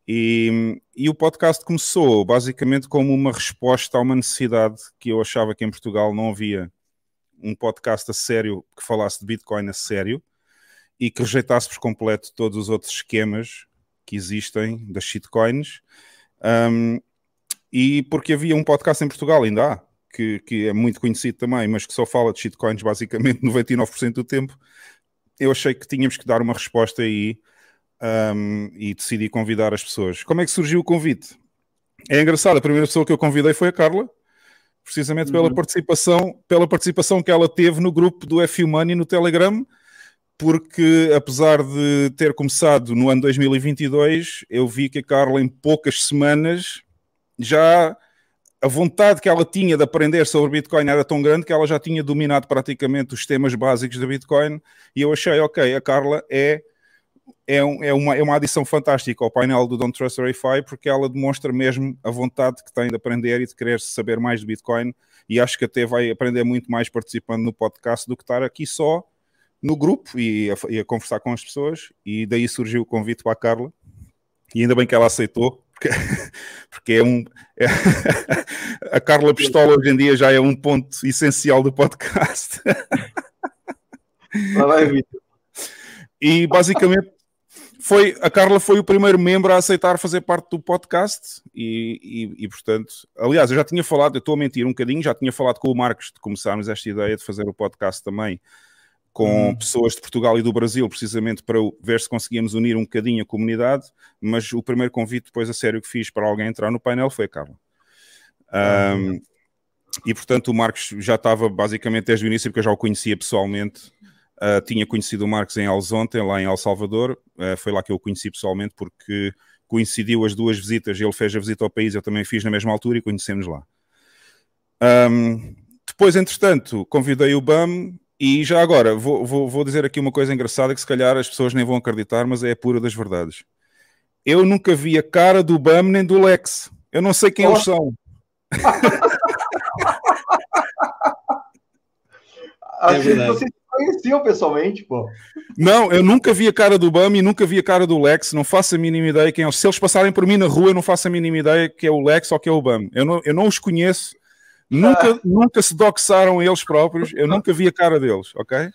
E, e, o podcast começou basicamente como uma resposta a uma necessidade que eu achava que em Portugal não havia um podcast a sério que falasse de Bitcoin a sério e que rejeitasse por completo todos os outros esquemas que existem das shitcoins. Um, e porque havia um podcast em Portugal, ainda há, que, que é muito conhecido também, mas que só fala de shitcoins basicamente 99% do tempo, eu achei que tínhamos que dar uma resposta aí um, e decidi convidar as pessoas. Como é que surgiu o convite? É engraçado, a primeira pessoa que eu convidei foi a Carla, precisamente pela uhum. participação, pela participação que ela teve no grupo do FU Money no Telegram, porque apesar de ter começado no ano 2022, eu vi que a Carla em poucas semanas já a vontade que ela tinha de aprender sobre Bitcoin era tão grande que ela já tinha dominado praticamente os temas básicos da Bitcoin e eu achei, ok, a Carla é, é, um, é, uma, é uma adição fantástica ao painel do Don't Trust Verify porque ela demonstra mesmo a vontade que tem de aprender e de querer saber mais de Bitcoin e acho que até vai aprender muito mais participando no podcast do que estar aqui só no grupo e a, e a conversar com as pessoas e daí surgiu o convite para a Carla e ainda bem que ela aceitou porque, porque é um. É, a Carla Pistola hoje em dia já é um ponto essencial do podcast. Vai, E basicamente foi a Carla foi o primeiro membro a aceitar fazer parte do podcast e, e, e, portanto, aliás, eu já tinha falado, eu estou a mentir um bocadinho, já tinha falado com o Marcos de começarmos esta ideia de fazer o podcast também com hum. pessoas de Portugal e do Brasil, precisamente para ver se conseguíamos unir um bocadinho a comunidade, mas o primeiro convite depois a sério que fiz para alguém entrar no painel foi a Carla. Um, e portanto o Marcos já estava basicamente desde o início, porque eu já o conhecia pessoalmente. Uh, tinha conhecido o Marcos em Alzonte, lá em El Salvador. Uh, foi lá que eu o conheci pessoalmente, porque coincidiu as duas visitas. Ele fez a visita ao país, eu também fiz na mesma altura e conhecemos lá. Um, depois, entretanto, convidei o BAM e já agora, vou, vou, vou, dizer aqui uma coisa engraçada que se calhar as pessoas nem vão acreditar, mas é a pura das verdades. Eu nunca vi a cara do BAM nem do Lex. Eu não sei quem oh. eles são. Vocês conheciam pessoalmente, pô. Não, eu nunca vi a cara do Bam e nunca vi a cara do Lex, não faço a mínima ideia quem é. Se eles passarem por mim na rua, eu não faço a mínima ideia que é o Lex ou que é o Bam. Eu não, eu não os conheço, Nunca, ah. nunca se doxaram eles próprios, eu nunca vi a cara deles, ok?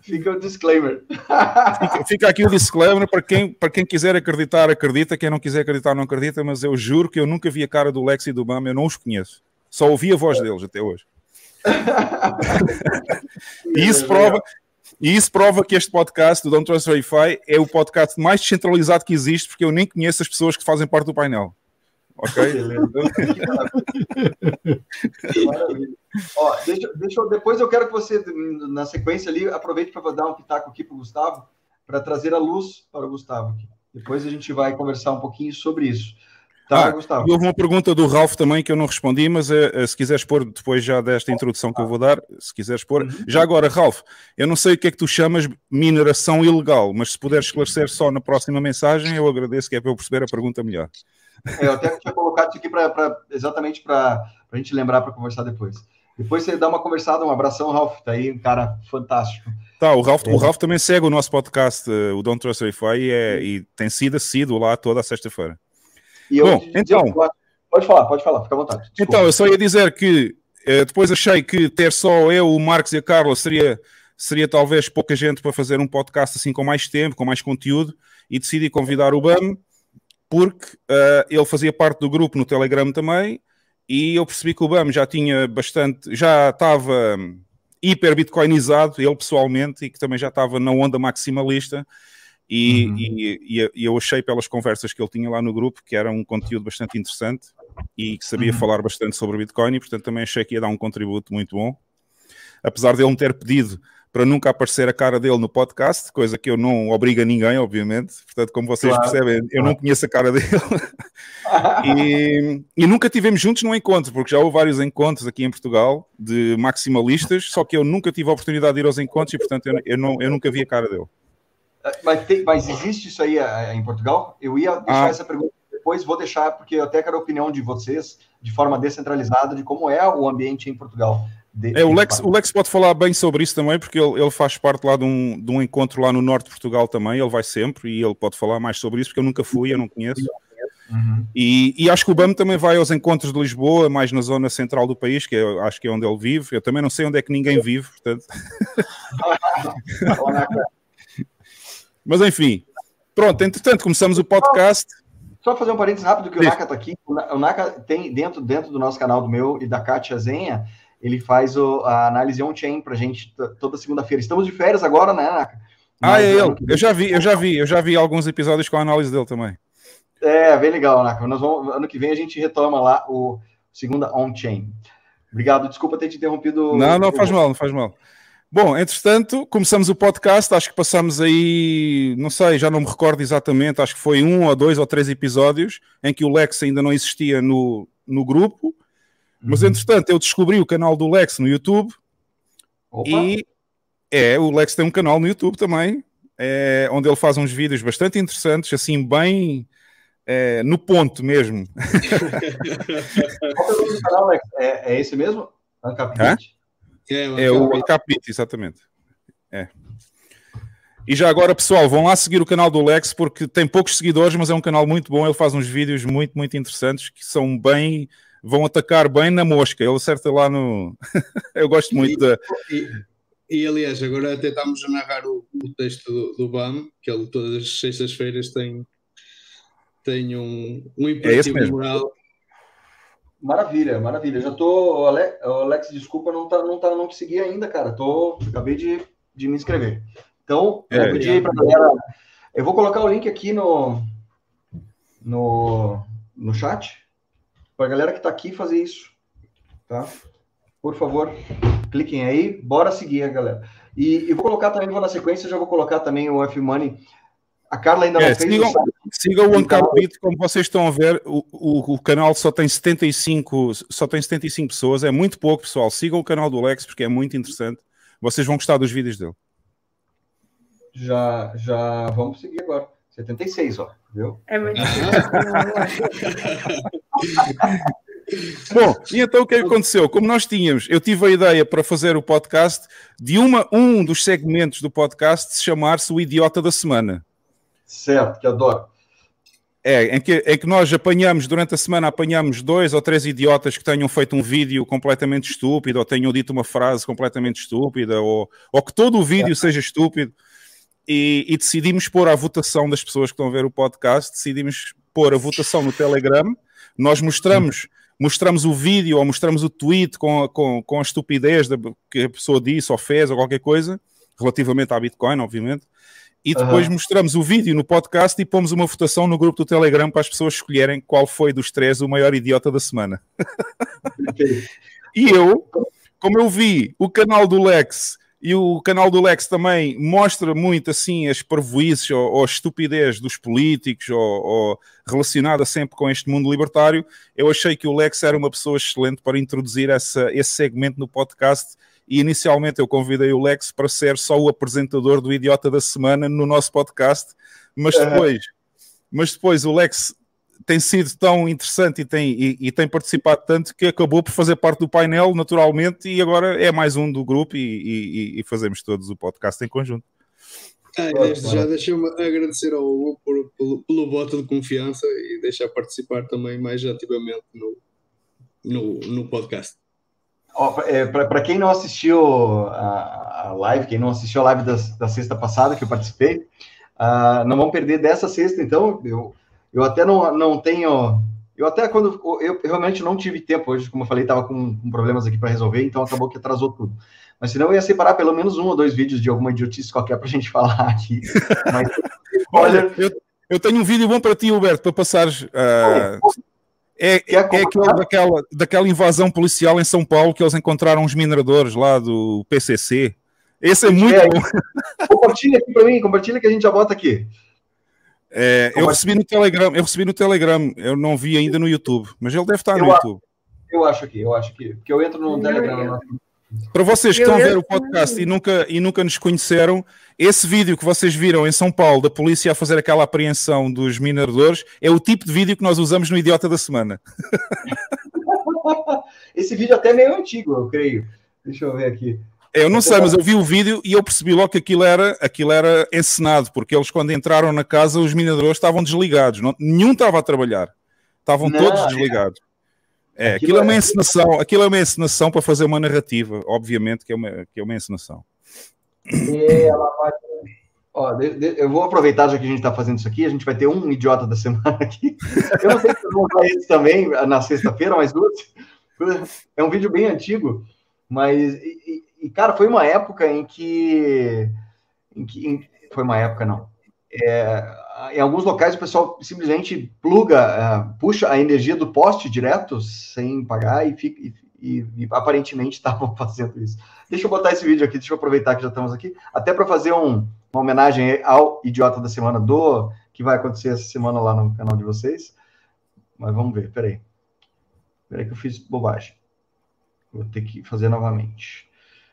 Fica o disclaimer. Fica, fica, aqui o disclaimer para quem, para quem quiser acreditar, acredita. Quem não quiser acreditar, não acredita. Mas eu juro que eu nunca vi a cara do Lex e do Bam, eu não os conheço. Só ouvi a voz deles até hoje. e isso prova, e isso prova que este podcast do Don't Trust Verify é o podcast mais descentralizado que existe, porque eu nem conheço as pessoas que fazem parte do painel. Ok? Ó, deixa, deixa eu, depois eu quero que você, na sequência ali, aproveite para dar um pitaco aqui para o Gustavo, para trazer a luz para o Gustavo. Depois a gente vai conversar um pouquinho sobre isso. Tá, ah, Gustavo? E houve uma pergunta do Ralph também que eu não respondi, mas é, se quiseres pôr depois já desta introdução que eu vou dar, se quiseres pôr. Uhum. Já agora, Ralph, eu não sei o que é que tu chamas mineração ilegal, mas se puderes esclarecer só na próxima mensagem, eu agradeço que é para eu perceber a pergunta melhor. É, eu até tinha colocado isso aqui pra, pra exatamente para a gente lembrar para conversar depois. Depois você dá uma conversada, um abração, Ralph. Tá aí um cara fantástico. Tá, o Ralph, é. o Ralph também segue o nosso podcast, eh, o Don't Trust Verify, e, é, e tem sido assíduo lá toda a sexta-feira. Bom, então. Pode falar, pode falar, fica à vontade. Desculpa. Então, eu só ia dizer que eh, depois achei que ter só eu, o Marcos e a Carla seria, seria talvez pouca gente para fazer um podcast assim com mais tempo, com mais conteúdo, e decidi convidar o BAM porque uh, ele fazia parte do grupo no Telegram também, e eu percebi que o BAM já tinha bastante, já estava hiper bitcoinizado, ele pessoalmente, e que também já estava na onda maximalista, e, uhum. e, e, eu achei pelas conversas que ele tinha lá no grupo que era um conteúdo bastante interessante e que sabia uhum. falar bastante sobre Bitcoin, e portanto também achei que ia dar um contributo muito bom. Apesar de ele me ter pedido para nunca aparecer a cara dele no podcast, coisa que eu não obrigo a ninguém, obviamente. Portanto, como vocês claro. percebem, eu não conheço a cara dele. e, e, nunca tivemos juntos num encontro, porque já houve vários encontros aqui em Portugal de maximalistas, só que eu nunca tive a oportunidade de ir aos encontros e, portanto, eu, eu não, eu nunca vi a cara dele. Eh, mas, tem, mas existe isso aí eh, em Portugal? Eu ia deixar ah. essa pergunta depois, vou deixar, porque eu até quero a opinião de vocês, de forma descentralizada, de como é o ambiente em Portugal. De, é, o Lex, o Lex pode falar bem sobre isso também, porque ele, ele faz parte lá de um, de um encontro lá no norte de Portugal também, ele vai sempre e ele pode falar mais sobre isso, porque eu nunca fui, eu não conheço. Uhum. E, e, acho que o BAM também vai aos encontros de Lisboa, mais na zona central do país, que é, acho que é onde ele vive. Eu também não sei onde é que ninguém vive, portanto. Mas enfim, pronto, entretanto, começamos o podcast. Só fazer um parênteses rápido que o Naka está aqui. O Naka tem dentro, dentro do nosso canal do meu e da Kátia Zenha, ele faz o, a análise on-chain para gente toda segunda-feira. Estamos de férias agora, né, Naka? ah, é ele. Eu já vi, eu já vi, eu já vi alguns episódios com a análise dele também. É, bem legal, Naka. Nós vamos, ano que vem a gente retoma lá o segunda on-chain. Obrigado, desculpa ter te interrompido. Não, não faz mal, não faz mal. Bom, entretanto, começamos o podcast, acho que passamos aí, não sei, já não me recordo exatamente, acho que foi um ou dois ou três episódios em que o Lex ainda não existia no, no grupo, mas uhum. entretanto eu descobri o canal do Lex no YouTube Opa. e é, o Lex tem um canal no YouTube também, é, onde ele faz uns vídeos bastante interessantes, assim, bem é, no ponto mesmo. Qual é o nome do canal, Lex? É, é esse mesmo? Ancapit? É, é o Ancapit, exatamente. É. E já agora, pessoal, vão lá seguir o canal do Lex porque tem poucos seguidores, mas é um canal muito bom. Ele faz uns vídeos muito, muito interessantes que são bem. Vão atacar bem na mosca. Ele acerta lá no. Eu gosto muito e, da. E, e, aliás, agora até estamos a narrar o, o texto do, do, BAM, que ele todas as sextas-feiras tem, tem um, um é imperativo é moral Maravilha, maravilha. Já tô. Alex, Alex, desculpa, não, tá, não, tá, não te segui ainda, cara. Tô, acabei de, de me inscrever. Então, é, vou pedir aí pra galera. Eu vou colocar o link aqui no, no, no chat para a galera que está aqui fazer isso. Tá? Por favor, cliquem aí. Bora seguir a galera. E, e vou colocar também, vou na sequência, já vou colocar também o F-Money a Carla ainda é, não fez. Sigam, sigam o Ancapit, como vocês estão a ver, o, o, o, canal só tem 75, só tem 75 pessoas, é muito pouco, pessoal. Sigam o canal do Lex porque é muito interessante. Vocês vão gostar dos vídeos dele. Já, já vamos seguir agora. 76, ó, viu? É muito Bom, e então o que, é que aconteceu? Como nós tínhamos, eu tive a ideia para fazer o podcast de uma, um dos segmentos do podcast se chamar-se o Idiota da Semana. Certo, que adoro. É, em que, em que nós apanhamos, durante a semana, apanhamos dois ou três idiotas que tenham feito um vídeo completamente estúpido, ou tenham dito uma frase completamente estúpida, ou, ou que todo o vídeo é. seja estúpido, e, e, decidimos pôr à votação das pessoas que estão a ver o podcast, decidimos pôr a votação no Telegram, nós mostramos, mostramos o vídeo ou mostramos o tweet com, com, com a estupidez que a pessoa disse ou fez ou qualquer coisa, relativamente à Bitcoin, obviamente, e depois uhum. mostramos o vídeo no podcast e pomos uma votação no grupo do Telegram para as pessoas escolherem qual foi dos três o maior idiota da semana. e eu, como eu vi o canal do Lex e o canal do Lex também mostra muito assim as parvoices ou, ou a estupidez dos políticos ou, ou, relacionada sempre com este mundo libertário, eu achei que o Lex era uma pessoa excelente para introduzir essa, esse segmento no podcast e inicialmente eu convidei o Lex para ser só o apresentador do Idiota da Semana no nosso podcast, mas depois, mas depois o Lex tem sido tão interessante e tem, e, e, tem participado tanto que acabou por fazer parte do painel naturalmente e agora é mais um do grupo e, e fazemos todos o podcast em conjunto. Ah, desde já deixa-me agradecer ao Hugo por, pelo, pelo voto de confiança e deixar participar também mais ativamente no, no, no podcast. É, Para quem não assistiu a, a, live, quem não assistiu a live da, da sexta passada que eu participei, uh, não vão perder dessa sexta, então eu, eu até não, não tenho. Eu até quando. Eu realmente não tive tempo hoje, como eu falei, estava com, com, problemas aqui para resolver, então acabou que atrasou tudo. Mas senão eu ia separar pelo menos um ou dois vídeos de alguma idiotice qualquer para a gente falar aqui. Mas, olha. Eu, eu tenho um vídeo bom para ti, Huberto, para passar. Uh, é, é, é aquele daquela, daquela invasão policial em São Paulo que eles encontraram os mineradores lá do PCC. Esse é muito é, bom. Compartilha aqui para mim, compartilha que a gente já bota aqui. É, eu recebi no Telegram, eu recebi no Telegram, eu não vi ainda no YouTube, mas ele deve estar no eu YouTube. eu acho que, eu acho que, porque eu entro no Telegram. Para vocês que estão a ver o podcast e nunca, e nunca nos conheceram, esse vídeo que vocês viram em São Paulo da polícia a fazer aquela apreensão dos mineradores é o tipo de vídeo que nós usamos no Idiota da Semana. esse vídeo até é meio antigo, eu creio. Deixa eu ver aqui. É, eu não sei, mas eu vi o vídeo e eu percebi logo que aquilo era, aquilo era encenado, porque eles, quando entraram na casa, os mineradores estavam desligados, não, nenhum estava a trabalhar, estavam não, todos desligados. É, aquilo, aquilo é uma é- encenação, aquilo é uma encenação para fazer uma narrativa, obviamente que é uma, que é uma encenação. E ela vai Ó, de, de, eu vou aproveitar já que a gente está fazendo isso aqui, a gente vai ter um idiota da semana aqui. Eu não sei se vou usar isso também na sexta-feira, mas é um vídeo bem antigo, mas e, e, cara, foi uma época em que, em que em, foi uma época não. É, em alguns locais o pessoal simplesmente pluga, uh, puxa a energia do poste direto sem pagar e, fica, e, e aparentemente estavam fazendo isso. Deixa eu botar esse vídeo aqui, deixa eu aproveitar que já estamos aqui, até para fazer um, uma homenagem ao Idiota da Semana do que vai acontecer essa semana lá no canal de vocês. Mas vamos ver, peraí. Peraí que eu fiz bobagem. Vou ter que fazer novamente.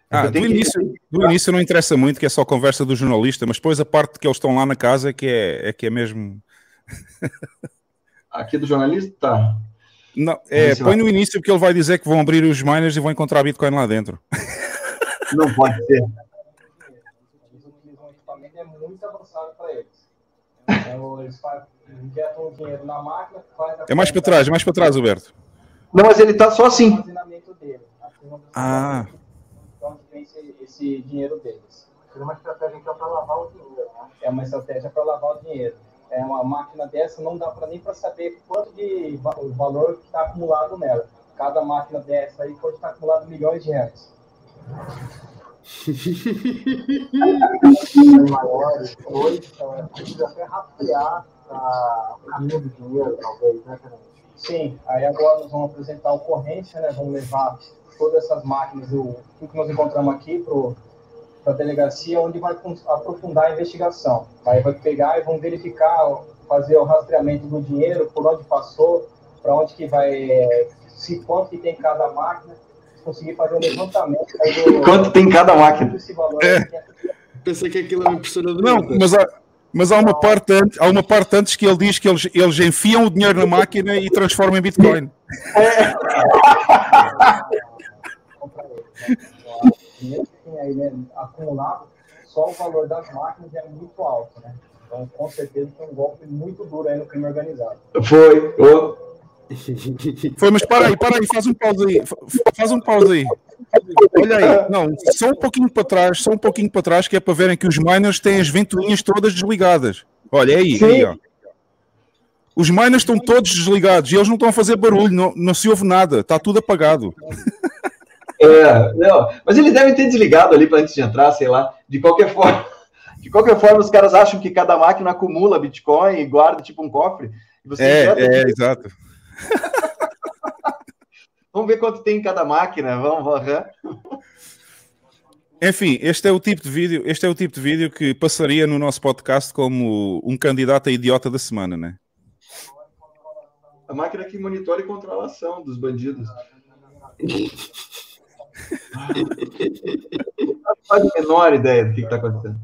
Ah, do, início, que... do início não interessa muito, que é só conversa do jornalista, mas depois a parte que eles estão lá na casa é que é, é, que é mesmo. Aqui do jornalista? Tá. Não, é, põe no início porque ele vai dizer que vão abrir os miners e vão encontrar Bitcoin lá dentro. Não pode ser. Eles utilizam um equipamento é muito avançado para eles. Então, eles injetam o dinheiro na máquina. é mais para trás, é mais para trás, Alberto. Não, mas ele está só assim. Ah. Vem esse, dinheiro deles. É uma estratégia então para lavar o dinheiro. Né? É uma estratégia para lavar o dinheiro. É uma máquina dessa não dá para nem para saber quanto de o valor que está acumulado nela. Cada máquina dessa aí pode estar acumulado milhões de reais. maiores, hoje, então, precisa até rastrear a, o caminho do dinheiro, talvez, né, Sim, aí agora nós vamos apresentar a ocorrência, né? Vamos levar todas essas máquinas, o que nós encontramos aqui para a delegacia, onde vai aprofundar a investigação. Aí vai pegar e vão verificar, fazer o rastreamento do dinheiro, por onde passou, para onde que vai, se quanto que tem cada máquina, conseguir fazer um levantamento. Do, Quanto tem cada máquina? É. Pensei que aquilo é uma impressora de Não, mas há, mas há uma, parte antes, há uma parte antes que ele diz que eles, eles enfiam o dinheiro na máquina e transformam em Bitcoin. É. tem aí né, acumulado, só o valor das máquinas é muito alto, né? Então, com certeza, foi um golpe muito duro aí no crime organizado. Foi. Oh. Foi, mas para aí, para aí, faz um pause aí. Faz um pause aí. Olha aí, não, só um pouquinho para trás, só um pouquinho para trás, que é para verem que os miners têm as ventoinhas todas desligadas. Olha é aí, aí ó. Os miners estão todos desligados e eles não estão a fazer barulho, não, não se ouve nada, está tudo apagado. É, não, mas eles devem ter desligado ali para antes de entrar, sei lá. De qualquer forma, de qualquer forma, os caras acham que cada máquina acumula Bitcoin e guarda tipo um cofre. é, é, exato. Vamos ver quanto tem em cada máquina. Vamos, uhum. Enfim, este é o tipo de vídeo, este é o tipo de vídeo que passaria no nosso podcast como um candidato a idiota da semana, né? A máquina que monitora e controla a ação dos bandidos. Não faz a menor ideia do que está acontecendo.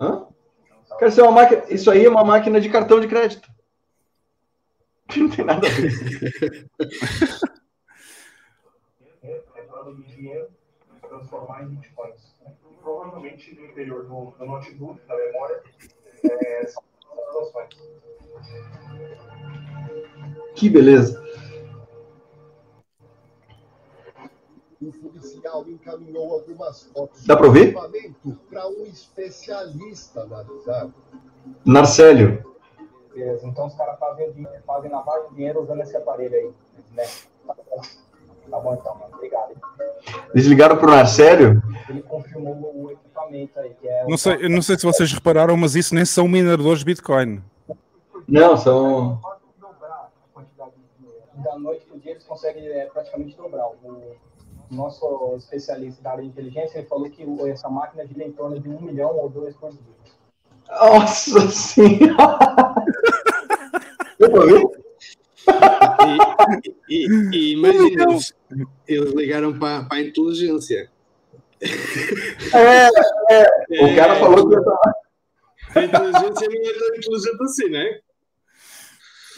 Hã? Quer ser uma máquina. Isso aí é uma máquina de cartão de crédito. Não tem nada a ver. dinheiro transformar em bitcoins. Provavelmente no interior do, do notebook, da memória, é, são transações. Que beleza. O policial encaminhou algumas fotos Dá para ouvir? para um especialista analisar. Narcélio. Beleza, então os caras fazem, fazem lavagem de dinheiro usando esse aparelho aí, né? Tá bom, então, mano. Obrigado. Eles ligaram pro Narcélio? Ele confirmou o equipamento aí, que é... Não sei, não sei se vocês repararam, mas isso nem são mineradores de Bitcoin. Não, são... Da noite pro dia eles conseguem é, praticamente dobrar. O nosso especialista da área de inteligência, ele falou que essa máquina gira em torno de um milhão ou dois por dia. Nossa senhora! e, e, e imagina, eles, eles ligaram para, para a inteligência. É, é. O cara falou que A inteligência não é tão inteligente assim, né?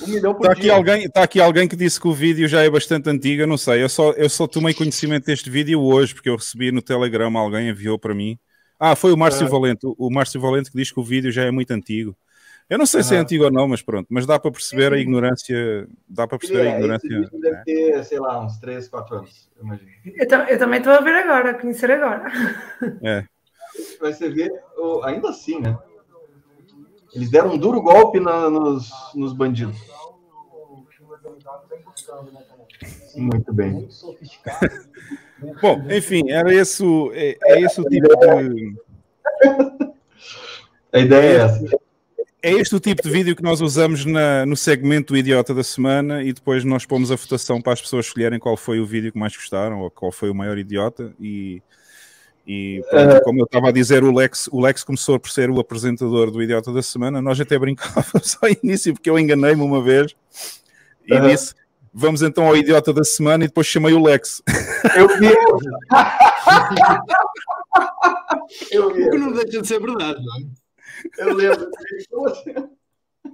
Um milhão por está dia. Aqui alguém, está aqui alguém que disse que o vídeo já é bastante antigo, eu não sei. Eu só, eu só tomei conhecimento deste vídeo hoje, porque eu recebi no Telegram, alguém enviou para mim. Ah, foi o Márcio é. Valente. O Márcio Valente que diz que o vídeo já é muito antigo. Eu não sei se é antigo ou não, mas pronto. Mas dá para perceber a ignorância. Dá para perceber é, a ignorância. Deve ter, sei lá, uns 3, 4 anos, eu imagino. Eu, eu também estou a ver agora, a conhecer agora. É. Mas você vê, ainda assim, né? Eles deram um duro golpe na, nos, nos bandidos. Muito bem. Bom, enfim, era esse, é, é esse o tipo de. A ideia é essa. É este o tipo de vídeo que nós usamos na, no segmento do Idiota da Semana e depois nós pomos a votação para as pessoas escolherem qual foi o vídeo que mais gostaram ou qual foi o maior idiota e e pronto, como eu estava a dizer, o Lex, o Lex começou por ser o apresentador do Idiota da Semana. Nós até brincávamos ao início, porque eu enganei-me uma vez e uhum. disse: Vamos então ao Idiota da Semana. E depois chamei o Lex. Eu vi. eu vi. O que não deixa de ser verdade, não é? Eu lembro.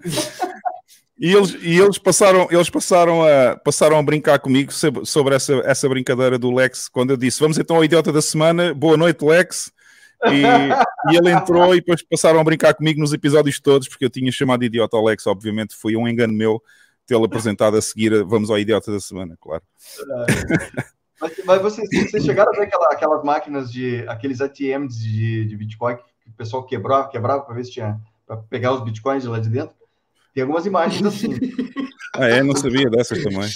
E eles, e eles, passaram, eles passaram, a, passaram a brincar comigo sobre essa, essa brincadeira do Lex, quando eu disse, vamos então ao idiota da semana, boa noite Lex, e, e, ele entrou e depois passaram a brincar comigo nos episódios todos, porque eu tinha chamado idiota ao Lex, obviamente foi um engano meu tê-lo apresentado a seguir, vamos ao idiota da semana, claro. Mas, mas vocês, vocês, chegaram a ver aquela, aquelas máquinas de, aqueles ATMs de, de Bitcoin que o pessoal quebrava, quebrava para ver se tinha, para pegar os Bitcoins de lá de dentro? Tem algumas imagens assim. ah, é? Não sabia dessas também.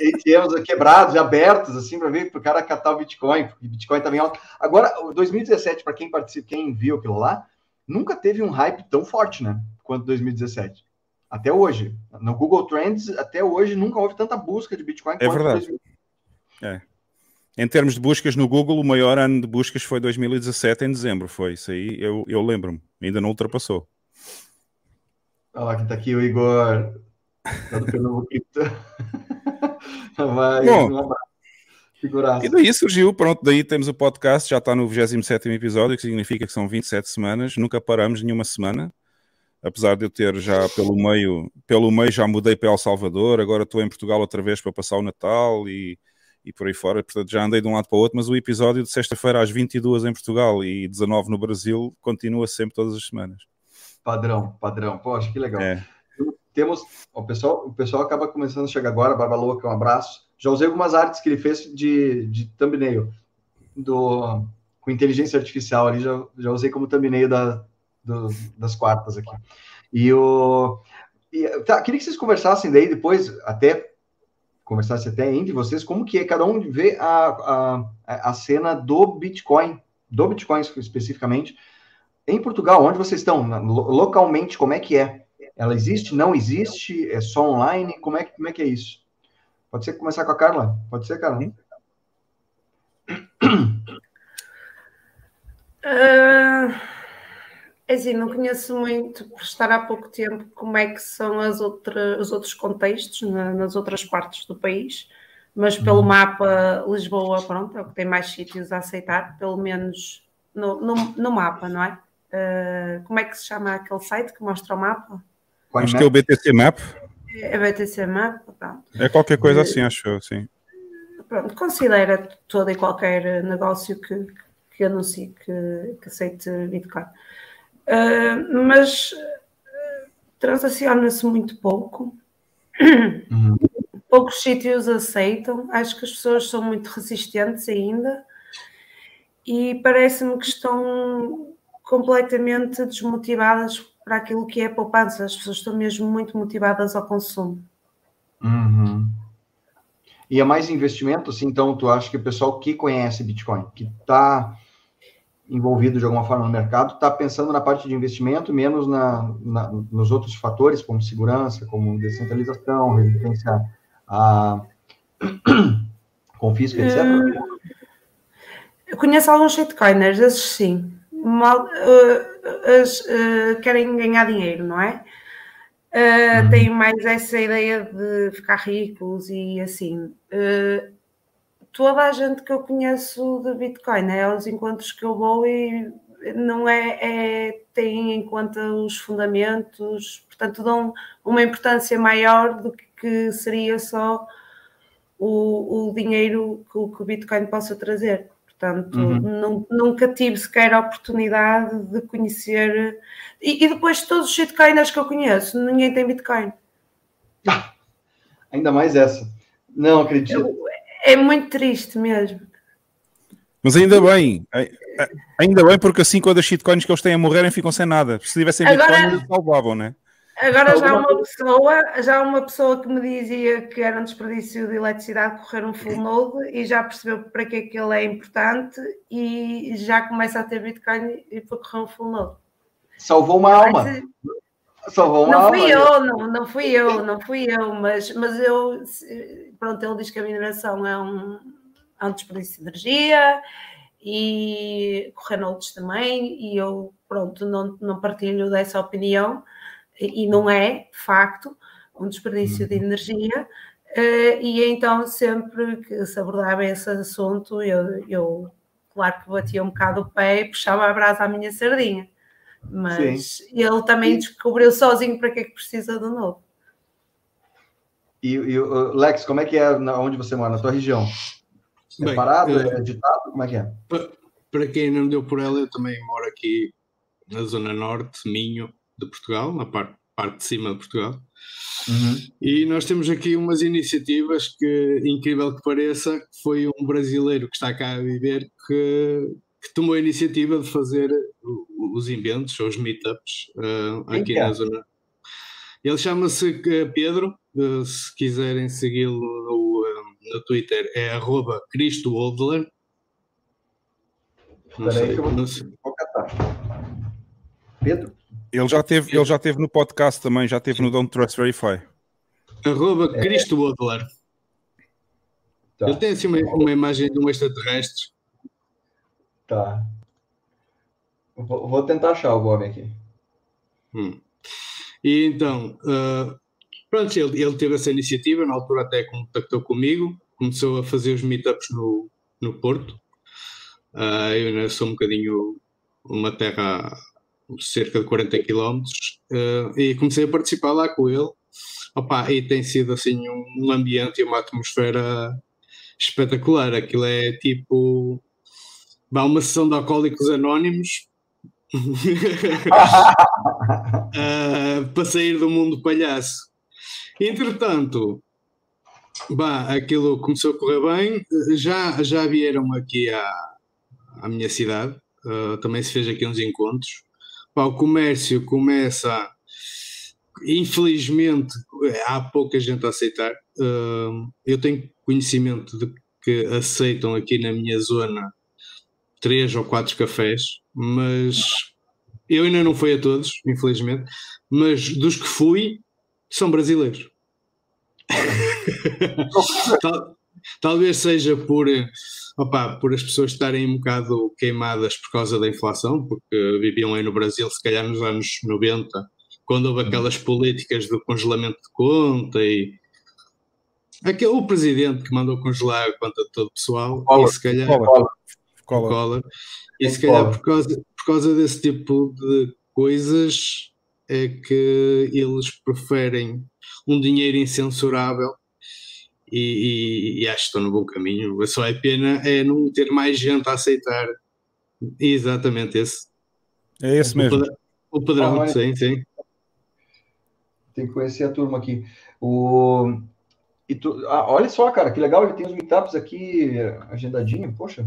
e, temos quebrados e abertos, assim, para ver para o cara catar o Bitcoin, porque Bitcoin também é alto. Agora, 2017, para quem participa, quem viu aquilo lá, nunca teve um hype tão forte, né? Quanto 2017. Até hoje. No Google Trends, até hoje, nunca houve tanta busca de Bitcoin é verdade. É. Em termos de buscas no Google, o maior ano de buscas foi 2017, em dezembro. Foi isso aí, eu, eu lembro-me. Ainda não ultrapassou. Olha lá, que tá aqui o Igor, lá do Pernambuquito. Vai, Bom, abraço. E daí surgiu, pronto, daí temos o podcast, já está no 27 episódio, que significa que são 27 semanas, nunca paramos nenhuma semana, apesar de eu ter já pelo meio, pelo meio já mudei para El Salvador, agora estou em Portugal outra vez para passar o Natal e, e por aí fora, portanto já andei de um lado para o outro, mas o episódio de sexta-feira às 22 em Portugal e 19 no Brasil continua sempre todas as semanas. Padrão, padrão. Poxa, que legal. É. Temos. O pessoal, o pessoal acaba começando a chegar agora. Barba Louca, um abraço. Já usei algumas artes que ele fez de, de thumbnail do, com inteligência artificial ali. Já, já usei como thumbnail da, do, das quartas aqui. E o. E, tá, queria que vocês conversassem daí depois, até conversasse até entre vocês, como que é, cada um vê a, a, a cena do Bitcoin, do Bitcoin especificamente, em Portugal, onde vocês estão? Localmente, como é que é? Ela existe? Não existe? É só online? Como é, como é que é isso? Pode ser começar com a Carla? Pode ser, Carla? Uh, assim, não conheço muito, por estar há pouco tempo, como é que são as outras, os outros contextos na, nas outras partes do país, mas pelo uhum. mapa Lisboa, pronto, é o que tem mais sítios a aceitar, pelo menos no, no, no mapa, não é? Uh, como é que se chama aquele site que mostra o mapa? Acho que é o BTC Map. É, é BTC Map, pronto. É qualquer coisa assim, acho eu, sim. Pronto, considera todo e qualquer negócio que, que anuncie que, que aceite Bitcoin. Uh, mas transaciona-se muito pouco. Uhum. Poucos sítios aceitam. Acho que as pessoas são muito resistentes ainda. E parece-me que estão completamente desmotivadas para aquilo que é poupança. As pessoas estão mesmo muito motivadas ao consumo. Uhum. E é mais investimento, assim, então tu acha que o pessoal que conhece Bitcoin, que está envolvido de alguma forma no mercado, está pensando na parte de investimento, menos na, na, nos outros fatores, como segurança, como descentralização, resistência a confisco, etc. Hum, eu conheço alguns shitcoiners, esses sim mal, uh, as, uh, querem ganhar dinheiro, não é? Uh, uhum. Têm mais essa ideia de ficar ricos e assim. Uh, toda a gente que eu conheço de Bitcoin é aos encontros que eu vou e não é, é tem em conta os fundamentos, portanto dão uma importância maior do que seria só o, o dinheiro que que o Bitcoin possa trazer. Portanto, uhum. nunca tive sequer a oportunidade de conhecer. E, e depois, todos os shitcoiners que eu conheço, ninguém tem Bitcoin. Ah, ainda mais essa. Não acredito. É muito triste mesmo. Mas ainda bem, ainda bem, porque assim quando as shitcoins que eles têm a morrerem ficam sem nada. Se tivessem Agora... Bitcoin, eles salvavam, né? Agora já uma pessoa, já uma pessoa que me dizia que era um desperdício de eletricidade correr um full node e já percebeu para que é que ele é importante e já começa a ter Bitcoin e para correr um full node. Salvou uma alma. Salvou uma não alma. Fui eu, não, não fui eu, não fui eu, mas, mas eu pronto, ele diz que a mineração é um, é um desperdício de energia e correr nodes também, e eu pronto, não, não partilho dessa opinião e não é, de facto, um desperdício de uhum. energia. Uh, e então, sempre que se abordava esse assunto, eu, eu, claro que batia um bocado o pé e puxava a brasa à minha sardinha. Mas Sim. ele também descobriu sozinho para que é que precisa de novo. E, e Lex, como é que é onde você mora, na tua região? É Bem, parado? É, é ditado? Como é que é? Para quem não deu por ela, eu também moro aqui na Zona Norte, Minho, de Portugal, na parte, parte de cima de Portugal. Uhum. E nós temos aqui umas iniciativas que, incrível que pareça, foi um brasileiro que está cá a viver que, que tomou a iniciativa de fazer os eventos, os meetups, uh, aqui na zona. Ele chama-se eh, Pedro, uh, se quiserem segui-lo no, uh, no Twitter, é arroba Cristo Odler. Não sei, não sei. Pedro? Ele já teve, ele já teve no podcast também, já teve no Don't Trust Verify. Arroba é. Cristo Odler. Tá. Ele tem assim uma, uma imagem de um extraterrestre. Tá. Vou, vou tentar achar o Bob aqui. Hum. E então, uh, pronto, ele, ele teve essa iniciativa, na altura até contactou comigo, começou a fazer os meetups no, no Porto. Uh, eu ainda sou um bocadinho uma terra cerca de 40 km, uh, e comecei a participar lá com ele. Opa, e tem sido assim um, ambiente e uma atmosfera espetacular. Aquilo é tipo Vá uma sessão de alcoólicos anónimos uh, para sair do mundo palhaço. Entretanto, bah, aquilo começou a correr bem. Já, já vieram aqui à, à minha cidade, uh, também se fez aqui uns encontros. Bah, o comércio começa, infelizmente, há pouca gente a aceitar. Uh, eu tenho conhecimento de que aceitam aqui na minha zona três ou quatro cafés, mas eu ainda não fui a todos, infelizmente, mas dos que fui, são brasileiros. Tal, talvez seja por, opa, por as pessoas estarem um bocado queimadas por causa da inflação, porque viviam aí no Brasil, se calhar nos anos 90, quando houve aquelas políticas do congelamento de conta e aquele, o presidente que mandou congelar a conta de todo o pessoal, e se calhar. Collor. Collor. E se calhar por causa, por causa desse tipo de coisas é que eles preferem um dinheiro incensurável e, e, e, acho que estão no bom caminho. Só é pena é não ter mais gente a aceitar. Exatamente esse. É esse mesmo. O padrão, ah, sim, sim. Tem que conhecer a turma aqui. O... E tu... Ah, olha só, cara, que legal, ele tem os meetups aqui agendadinho, poxa.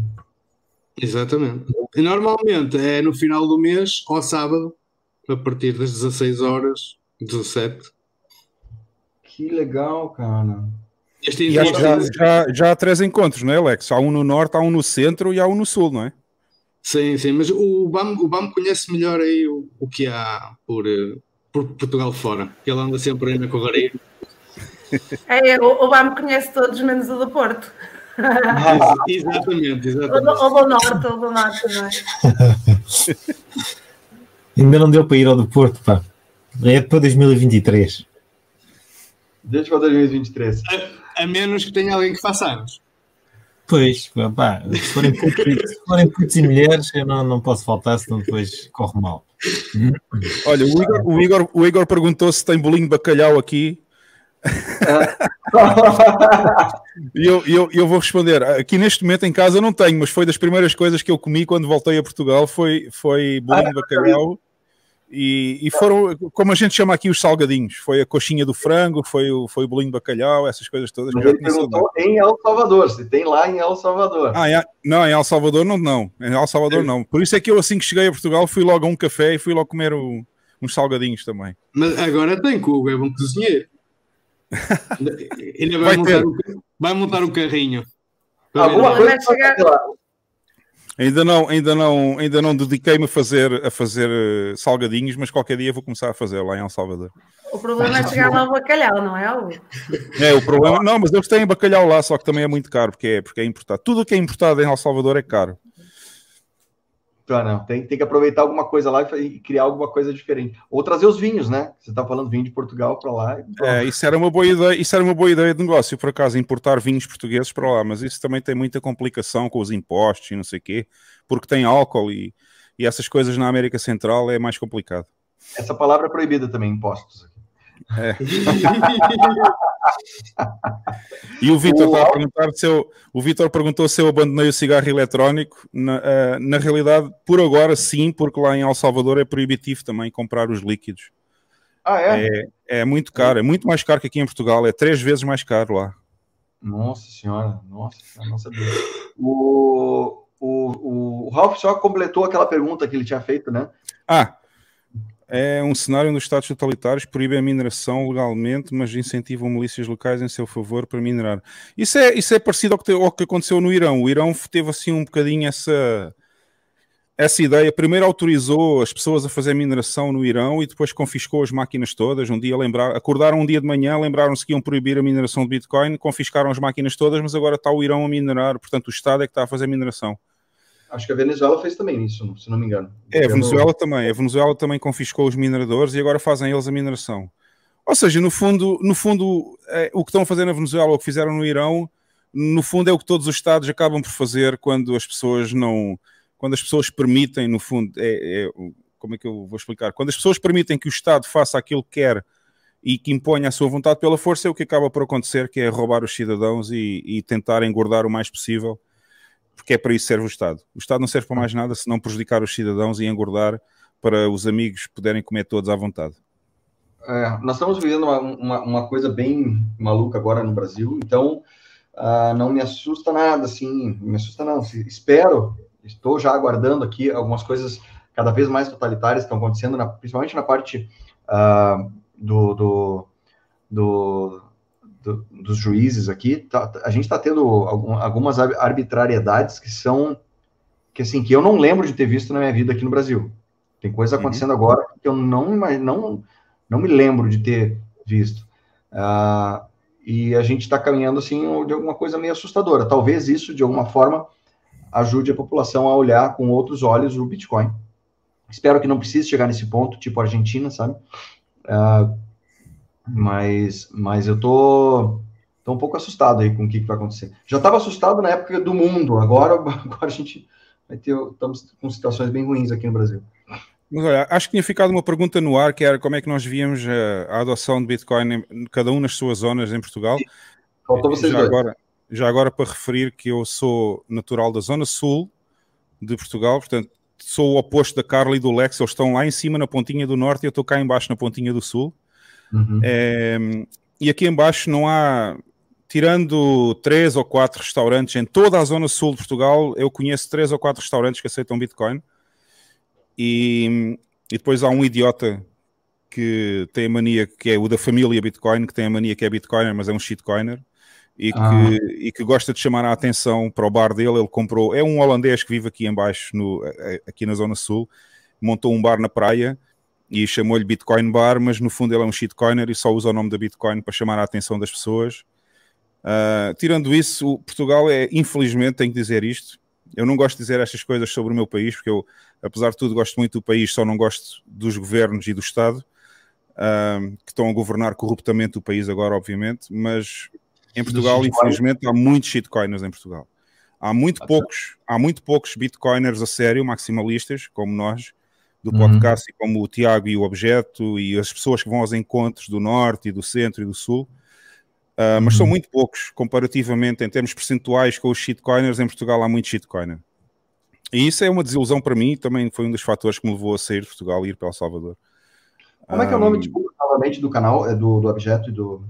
Exatamente. E normalmente é no final do mês, ao sábado, a partir das 16 horas, 17. Que legal, cara. Este já, já, já, já, há três encontros, não é, Alex? Há um no norte, há um no centro e há um no sul, não é? Sim, sim, mas o BAM, o BAM conhece melhor aí o, o que há por, eh, por Portugal fora, ele anda sempre aí na correria. É, o, o BAM conhece todos, menos o do Porto exatamente, exatamente. Ou do norte, ou do norte, não é? Ainda não deu para ir ao do Porto, pá. É para 2023. Deixa para 2023. A, menos que tenha alguém que faça anos. Pois, pá, se forem putos, se forem putos e mulheres, eu não, não posso faltar, senão depois corre mal. Olha, o Igor, o Igor, o Igor perguntou se tem bolinho de bacalhau aqui. E eu, eu, eu vou responder. Aqui neste momento em casa não tenho, mas foi das primeiras coisas que eu comi quando voltei a Portugal. Foi, foi bolinho de bacalhau. E, e foram, como a gente chama aqui, os salgadinhos. Foi a coxinha do frango, foi o, foi o bolinho de bacalhau, essas coisas todas. Mas ele perguntou em El Salvador, se tem lá em El Salvador. Ah, é, não, em El Salvador não, não. Em El Salvador não. Por isso é que eu, assim que cheguei a Portugal, fui logo a um café e fui logo comer o, uns salgadinhos também. Mas agora tem, que o Hugo é bom cozinheiro. Ele vai, vai montar, um, vai montar um carrinho. Alguma coisa chegar... Ainda não, ainda não, ainda não dediquei-me a fazer, a fazer eh, salgadinhos, mas qualquer dia vou começar a fazer lá em El Salvador. O problema é chegar lá ao bacalhau, não é? É, o problema, não, mas eles têm bacalhau lá, só que também é muito caro, porque é, porque é importado. Tudo o que é importado em El Salvador é caro. Ah, não. Tem, tem que aproveitar alguma coisa lá e criar alguma coisa diferente. Ou trazer os vinhos, né? Você está falando vinho de Portugal para lá. É, isso era uma boa ideia, isso era uma boa ideia de negócio, por acaso, importar vinhos portugueses para lá, mas isso também tem muita complicação com os impostos e não sei o quê, porque tem álcool e, e essas coisas na América Central é mais complicado. Essa palavra é proibida também, impostos. É. e o Vitor a perguntar se eu, o Vitor perguntou se eu abandonei o cigarro eletrónico. Na, uh, na realidade, por agora sim, porque lá em El Salvador é proibitivo também comprar os líquidos. Ah, é? É, é muito caro, é muito mais caro que aqui em Portugal, é três vezes mais caro lá. Nossa senhora, nossa, não sabia. O, o, o Ralph só completou aquela pergunta que ele tinha feito, né? Ah, é um cenário onde os Estados totalitários proíbem a mineração legalmente, mas incentivam milícias locais em seu favor para minerar. Isso é, isso é parecido ao que, ao que aconteceu no Irão. O Irão teve assim um bocadinho essa, essa ideia. Primeiro autorizou as pessoas a fazer mineração no Irão e depois confiscou as máquinas todas. Um dia lembrar, acordaram um dia de manhã, lembraram-se que iam proibir a mineração de Bitcoin, confiscaram as máquinas todas, mas agora está o Irão a minerar. Portanto, o Estado é que está a fazer mineração. Acho que a Venezuela fez também isso, se não me engano. É, a Venezuela também. A Venezuela também confiscou os mineradores e agora fazem eles a mineração. Ou seja, no fundo, no fundo é, o que estão a fazer na Venezuela, o que fizeram no Irão, no fundo é o que todos os Estados acabam por fazer quando as pessoas não. Quando as pessoas permitem, no fundo, é, é, como é que eu vou explicar? Quando as pessoas permitem que o Estado faça aquilo que quer e que imponha a sua vontade pela força, é o que acaba por acontecer, que é roubar os cidadãos e, e tentar engordar o mais possível porque é para isso que serve o Estado. O Estado não serve para mais nada se não prejudicar os cidadãos e engordar para os amigos poderem comer todos à vontade. É, nós estamos vivendo uma, uma, uma, coisa bem maluca agora no Brasil, então uh, não me assusta nada, assim, me assusta não. Espero, estou já aguardando aqui algumas coisas cada vez mais totalitárias que estão acontecendo, na, principalmente na parte uh, do, do, do do, dos juízes aqui, tá, a gente está tendo algum, algumas arbitrariedades que são que assim que eu não lembro de ter visto na minha vida aqui no Brasil. Tem coisa uhum. acontecendo uhum. agora que eu não, não não me lembro de ter visto. Uh, e a gente está caminhando assim de alguma coisa meio assustadora. Talvez isso de alguma forma ajude a população a olhar com outros olhos o Bitcoin. Espero que não precise chegar nesse ponto, tipo Argentina, sabe? Uh, mas, mas eu tô, tô um pouco assustado aí com o que, que vai acontecer. Já estava assustado na época do mundo, agora, agora a gente vai ter, estamos com situações bem ruins aqui no Brasil. Mas olha, acho que tinha ficado uma pergunta no ar, que era como é que nós víamos a, a adoção de Bitcoin, em, cada um nas suas zonas em Portugal. Faltou vocês já dois. agora, já agora para referir que eu sou natural da zona sul de Portugal, portanto sou o oposto da Carla e do Lex, eles estão lá em cima na pontinha do norte e eu estou cá embaixo na pontinha do sul. Uhum. É, e aqui embaixo não há, tirando três ou quatro restaurantes em toda a zona sul de Portugal, eu conheço três ou quatro restaurantes que aceitam Bitcoin. E, e depois há um idiota que tem a mania, que é o da família Bitcoin, que tem a mania que é Bitcoiner, mas é um shitcoiner. E que, ah. e que gosta de chamar a atenção para o bar dele. Ele comprou, é um holandês que vive aqui embaixo, no, aqui na Zona Sul, montou um bar na praia e chamou-lhe Bitcoin Bar, mas no fundo ele é um shitcoiner e só usa o nome da Bitcoin para chamar a atenção das pessoas. Uh, tirando isso, Portugal é, infelizmente, tenho que dizer isto. Eu não gosto de dizer estas coisas sobre o meu país, porque eu, apesar de tudo, gosto muito do país, só não gosto dos governos e do Estado, uh, que estão a governar corruptamente o país agora, obviamente, mas em Portugal, infelizmente, há muitos shitcoiners em Portugal. Há muito poucos, há muito poucos bitcoiners a sério, maximalistas, como nós, do uhum. podcast, uhum. como o Tiago e o Objeto, e as pessoas que vão aos encontros do Norte e do Centro e do Sul. Uh, mas uhum. são muito poucos, comparativamente, em termos percentuais com os shitcoiners. Em Portugal há muito shitcoiner. E isso é uma desilusão para mim, também foi um dos fatores que me levou a sair de Portugal e ir para El Salvador. Como é que é o nome, tipo, novamente, do canal, é do, do objeto e do...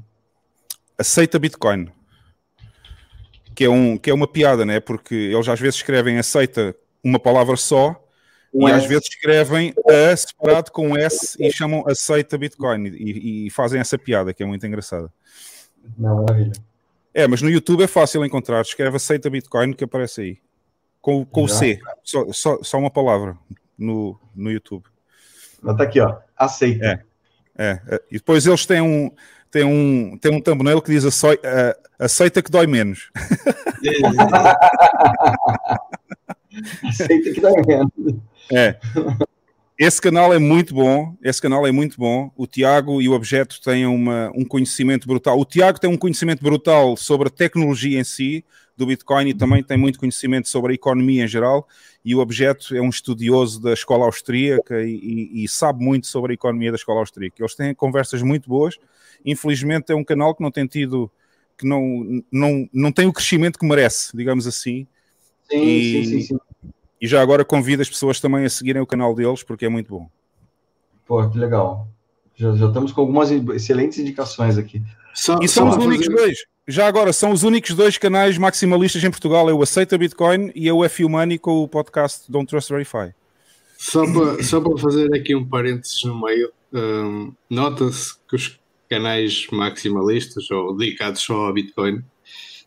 Aceita Bitcoin. Que é, um, que é uma piada, né? Porque eles às vezes escrevem aceita uma palavra só um e S. às vezes escrevem a separado com S e chamam aceita Bitcoin e, e fazem essa piada, que é muito engraçada. Não, maravilha. É, mas no YouTube é fácil encontrar. Escreve aceita Bitcoin que aparece aí. Com, com o C. Só, só, só, uma palavra no, no YouTube. Está aqui, ó. Aceita. É, é, é. E depois eles têm um, têm um, têm um thumbnail que diz aceita, aceita que dói menos. aceita que dói menos. É. Esse canal é muito bom, esse canal é muito bom. O Tiago e o Objeto têm uma, um conhecimento brutal. O Tiago tem um conhecimento brutal sobre a tecnologia em si do Bitcoin e também tem muito conhecimento sobre a economia em geral. E o Objeto é um estudioso da escola austríaca e, e, e sabe muito sobre a economia da escola austríaca. Eles têm conversas muito boas. Infelizmente é um canal que não tem tido, que não, não, não tem o crescimento que merece, digamos assim. Sim, e, sim, sim, sim. E já agora convido as pessoas também a seguirem o canal deles, porque é muito bom. Pô, que legal. Já, já estamos com algumas excelentes indicações aqui. Só, e são os únicos fazer... dois. Já agora, são os únicos dois canais maximalistas em Portugal. É o Aceita Bitcoin e é o F Money com o podcast Don't Trust Verify. Só para, só para fazer aqui um parênteses no meio, um, nota-se que os canais maximalistas ou dedicados só ao Bitcoin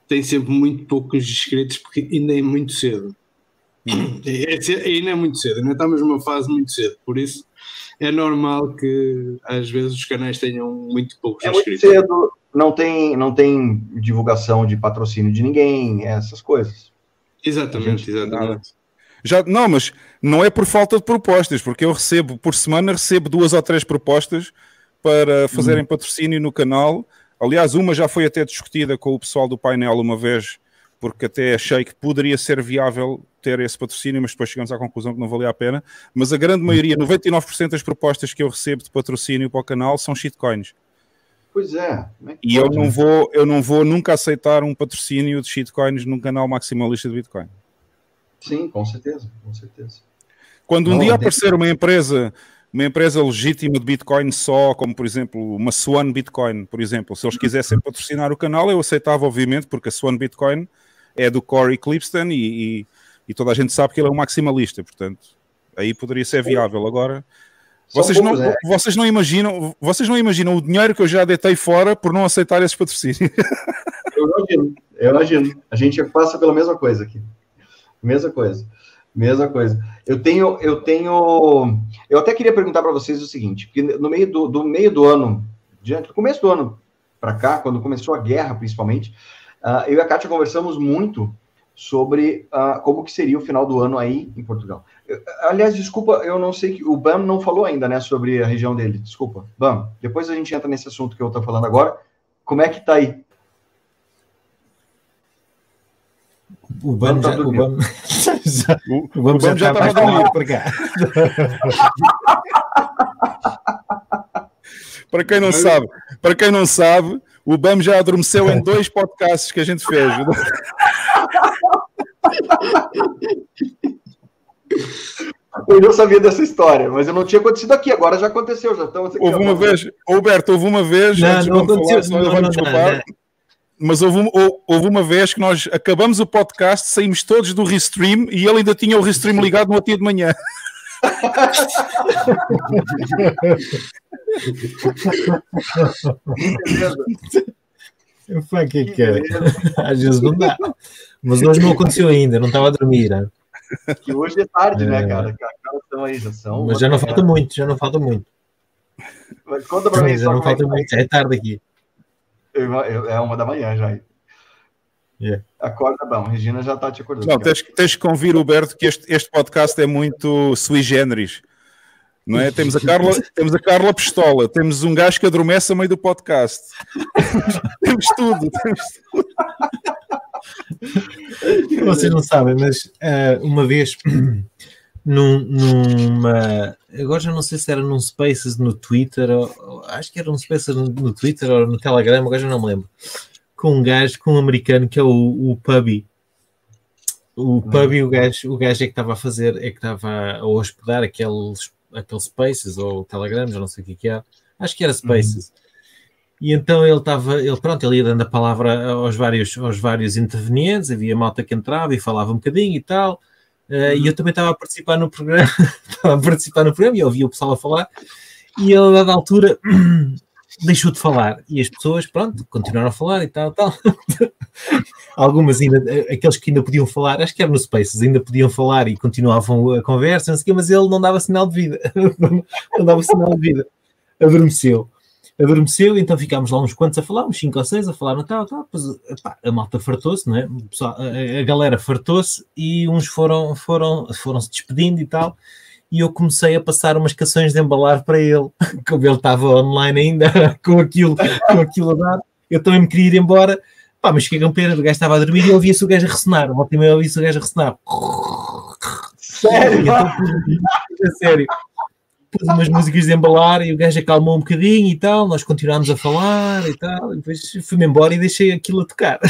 têm sempre muito poucos inscritos porque ainda é muito cedo. É, é, ainda é muito cedo, ainda estamos numa fase muito cedo, por isso é normal que às vezes os canais tenham muito poucos é inscritos. Muito cedo, não tem, não tem divulgação de patrocínio de ninguém, essas coisas. Exatamente, exatamente. Já, não, mas não é por falta de propostas, porque eu recebo, por semana, recebo duas ou três propostas para fazerem hum. patrocínio no canal. Aliás, uma já foi até discutida com o pessoal do painel uma vez, porque até achei que poderia ser viável ter esse patrocínio, mas depois chegamos à conclusão que não valia a pena. Mas a grande maioria, 99% das propostas que eu recebo de patrocínio para o canal são shitcoins. Pois é. é e eu não, vou, eu não vou nunca aceitar um patrocínio de shitcoins num canal maximalista de Bitcoin. Sim, com certeza, com certeza. Quando um não, dia aparecer uma empresa, uma empresa legítima de Bitcoin só, como por exemplo uma Swan Bitcoin, por exemplo, se eles quisessem patrocinar o canal, eu aceitava, obviamente, porque a Swan Bitcoin é do Corey Clipston e, e e toda a gente sabe que ele é um maximalista, portanto, aí poderia ser viável. Agora, vocês não, é. vocês não imaginam, vocês não imaginam o dinheiro que eu já deitei fora por não aceitar esses patrocínios. Eu imagino, eu imagino. A gente passa pela mesma coisa aqui. Mesma coisa. Mesma coisa. Eu tenho, eu tenho. Eu até queria perguntar para vocês o seguinte: porque no meio do, do meio do ano, diante do começo do ano para cá, quando começou a guerra, principalmente, uh, eu e a Kátia conversamos muito sobre uh, como que seria o final do ano aí em Portugal. Eu, aliás, desculpa, eu não sei que o Bam não falou ainda, né, sobre a região dele. Desculpa, Bam. Depois a gente entra nesse assunto que eu estou falando agora. Como é que tá aí? O Bam já, o Bam, o Bam já, já está mais para cá. para quem não sabe, para quem não sabe, o Bam já adormeceu em dois podcasts que a gente fez. Eu não sabia dessa história, mas eu não tinha acontecido aqui, agora já aconteceu, já estamos aqui. Houve uma vez, Roberto, houve uma vez, não, não falar, não, não, mas houve, houve uma vez que nós acabamos o podcast, saímos todos do Restream e ele ainda tinha o Restream ligado no outro dia de manhã. Foi que que é? Às vezes não dá. Mas hoje não aconteceu ainda, não estava a dormir. Né? Que hoje é tarde, né, é... né, cara? Estão aí, já são. Mas já não falta muito, já não falta muito. Mas conta pra mim. Já não falta é muito, é tarde aqui. É uma da manhã já. Yeah. Acorda bom, Regina já está te acordando. Não, tens, tens que convir, Roberto, que este, este podcast é muito sui generis. Não é? temos, a Carla, temos a Carla Pistola, temos um gajo que adormece a meio do podcast. temos tudo, temos. Vocês não sabem, mas uh, uma vez num, numa. Agora já não sei se era num Spaces no Twitter, ou, acho que era um Spaces no, no, Twitter ou no Telegram, agora já não me lembro. Com um gajo, com um americano que é o, o Pubby. O Pubby, o gajo, o gajo é que estava a fazer, é que estava a hospedar aqueles, aqueles Spaces ou Telegram, já não sei o que, que é. Acho que era Spaces. Uhum. E então ele estava, ele pronto, ele ia dando a palavra aos vários, aos vários intervenientes, havia malta que entrava e falava um bocadinho e tal. Uh, e eu também estava a participar no programa, estava a participar no programa e ouvia o pessoal a falar, e ele, a dada altura, deixou de falar. E as pessoas, pronto, continuaram a falar e tal, tal. Algumas ainda, aqueles que ainda podiam falar, acho que era no Spaces, ainda podiam falar e continuavam a conversa, não sei o quê, mas ele não dava sinal de vida. não dava sinal de vida. Adormeceu adormeceu, então ficámos lá uns quantos a falar, uns 5 ou 6 a falar no tal, tal, epá, a malta fartou-se, não é? a, galera fartou-se e uns foram, foram, foram se despedindo e tal, e eu comecei a passar umas canções de embalar para ele, como ele estava online ainda, com aquilo, com aquilo a dar, eu também me queria ir embora, pá, mas fiquei com pena, o gajo estava a dormir e eu ouvia-se o gajo a ressonar, uma última eu ouvia-se o gajo a ressonar. Sério? Então, sério pus umas músicas de embalar e o gajo acalmou um bocadinho e tal, nós continuámos a falar e tal, e depois fui-me embora e deixei aquilo a tocar.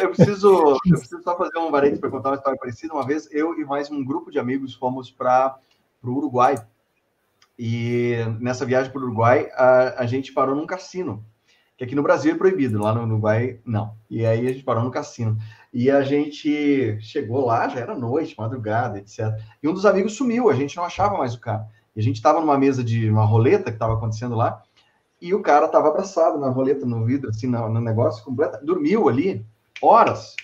Eu preciso, eu preciso, só fazer um varete para contar uma história parecida. Uma vez, eu e mais um grupo de amigos fomos para o Uruguai. E nessa viagem para o Uruguai, a, a gente parou num cassino, que aqui no Brasil é proibido, lá no Uruguai não. E aí a gente parou no cassino. E a gente chegou lá, já era noite, madrugada, etc. E um dos amigos sumiu, a gente não achava mais o cara. E a gente estava numa mesa de uma roleta que estava acontecendo lá, e o cara estava abraçado na roleta, no vidro, assim, no, no negócio, completo, dormiu ali horas.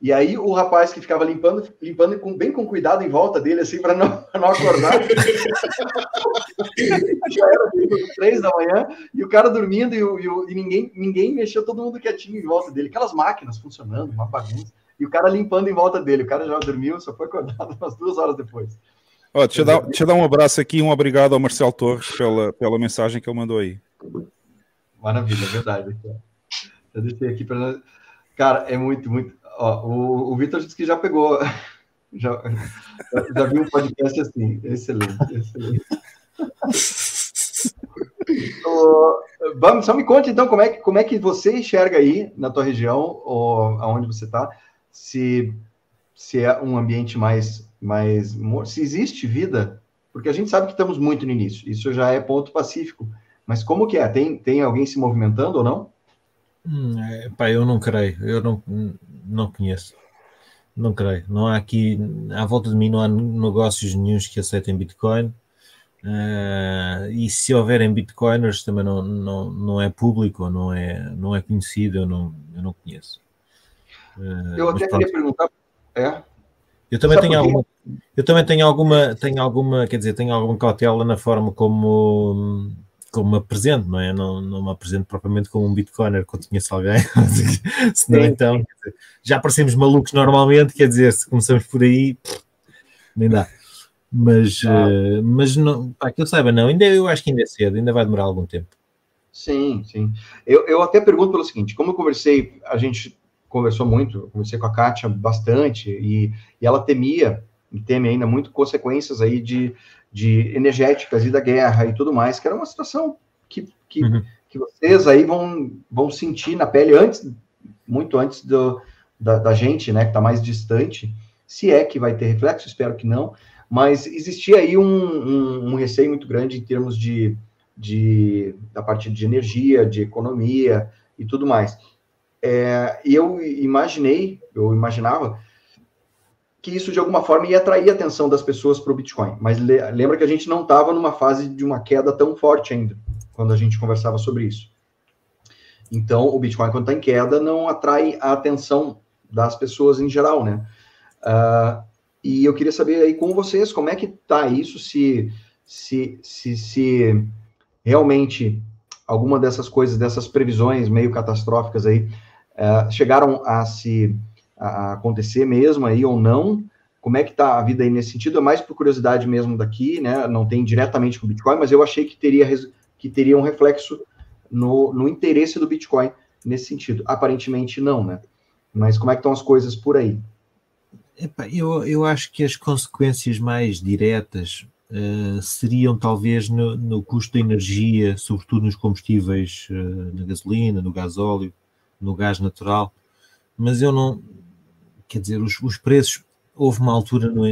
E aí o rapaz que ficava limpando, limpando com, bem com cuidado em volta dele, assim, para não, não acordar. Já era três da manhã, e o cara dormindo, e, e, e, ninguém, ninguém mexeu, todo mundo quietinho em volta dele. Aquelas máquinas funcionando, uma bagunça. E o cara limpando em volta dele. O cara já dormiu, só foi acordado umas duas horas depois. Ó, deixa, eu dar, deixa eu dar um abraço aqui, um obrigado ao Marcelo Torres pela, pela mensagem que ele mandou aí. Maravilha, é verdade. Eu deixei aqui para. Cara, é muito, muito. Ó, o, o Vitor disse que já pegou. Já, já viu um podcast assim. Excelente, excelente. vamos, só me conte então como é, que, como é que você enxerga aí na tua região, ou aonde você está, se, se é um ambiente mais, mais. se existe vida, porque a gente sabe que estamos muito no início, isso já é ponto pacífico. Mas como que é? Tem, tem alguém se movimentando ou não? Hum, é, eu não creio, eu não, não conheço. Não creio. Não há aqui, à volta de mim, não há negócios nenhums que aceitem Bitcoin. Uh, e se houverem Bitcoiners, também não, não, não é público, não é, não é conhecido, eu não, eu não conheço. Uh, eu até queria perguntar. É? Eu também tenho alguma, eu também tenho alguma, tenho alguma, quer dizer, tenho alguma cautela na forma como como me apresento, não é? Não, não me apresento propriamente como um Bitcoiner quando conheço alguém, senão então dizer, já parecemos malucos normalmente, quer dizer, se começamos por aí, nem dá. Mas, uh, mas não, para que eu saiba, não, ainda eu acho que ainda é cedo, ainda vai demorar algum tempo. Sim, sim. Eu, eu até pergunto pelo seguinte: como eu conversei, a gente conversou muito, conversei com a Kátia bastante, e, e ela temia, e teme ainda muito consequências aí de de energéticas e da guerra e tudo mais, que era uma situação que, que, uhum. que vocês aí vão, vão sentir na pele antes, muito antes do, da, da gente, né, que está mais distante, se é que vai ter reflexo, espero que não, mas existia aí um, um, um receio muito grande em termos de, de da parte de energia, de economia e tudo mais. É, eu imaginei, eu imaginava que isso de alguma forma ia atrair a atenção das pessoas para o Bitcoin. Mas lembra que a gente não estava numa fase de uma queda tão forte ainda, quando a gente conversava sobre isso. Então, o Bitcoin, quando está em queda, não atrai a atenção das pessoas em geral, né? Uh, e eu queria saber aí com vocês como é que está isso, se, se, se, se realmente alguma dessas coisas, dessas previsões meio catastróficas aí, uh, chegaram a se a acontecer mesmo aí ou não? Como é que está a vida aí nesse sentido? É mais por curiosidade mesmo daqui, né? Não tem diretamente com o Bitcoin, mas eu achei que teria, que teria um reflexo no, no interesse do Bitcoin nesse sentido. Aparentemente não, né? Mas como é que estão as coisas por aí? Epa, eu, eu acho que as consequências mais diretas uh, seriam talvez no, no, custo da energia, sobretudo nos combustíveis, uh, na gasolina, no gasóleo, no gás natural, mas eu não, quer dizer, os, os preços, houve uma altura no,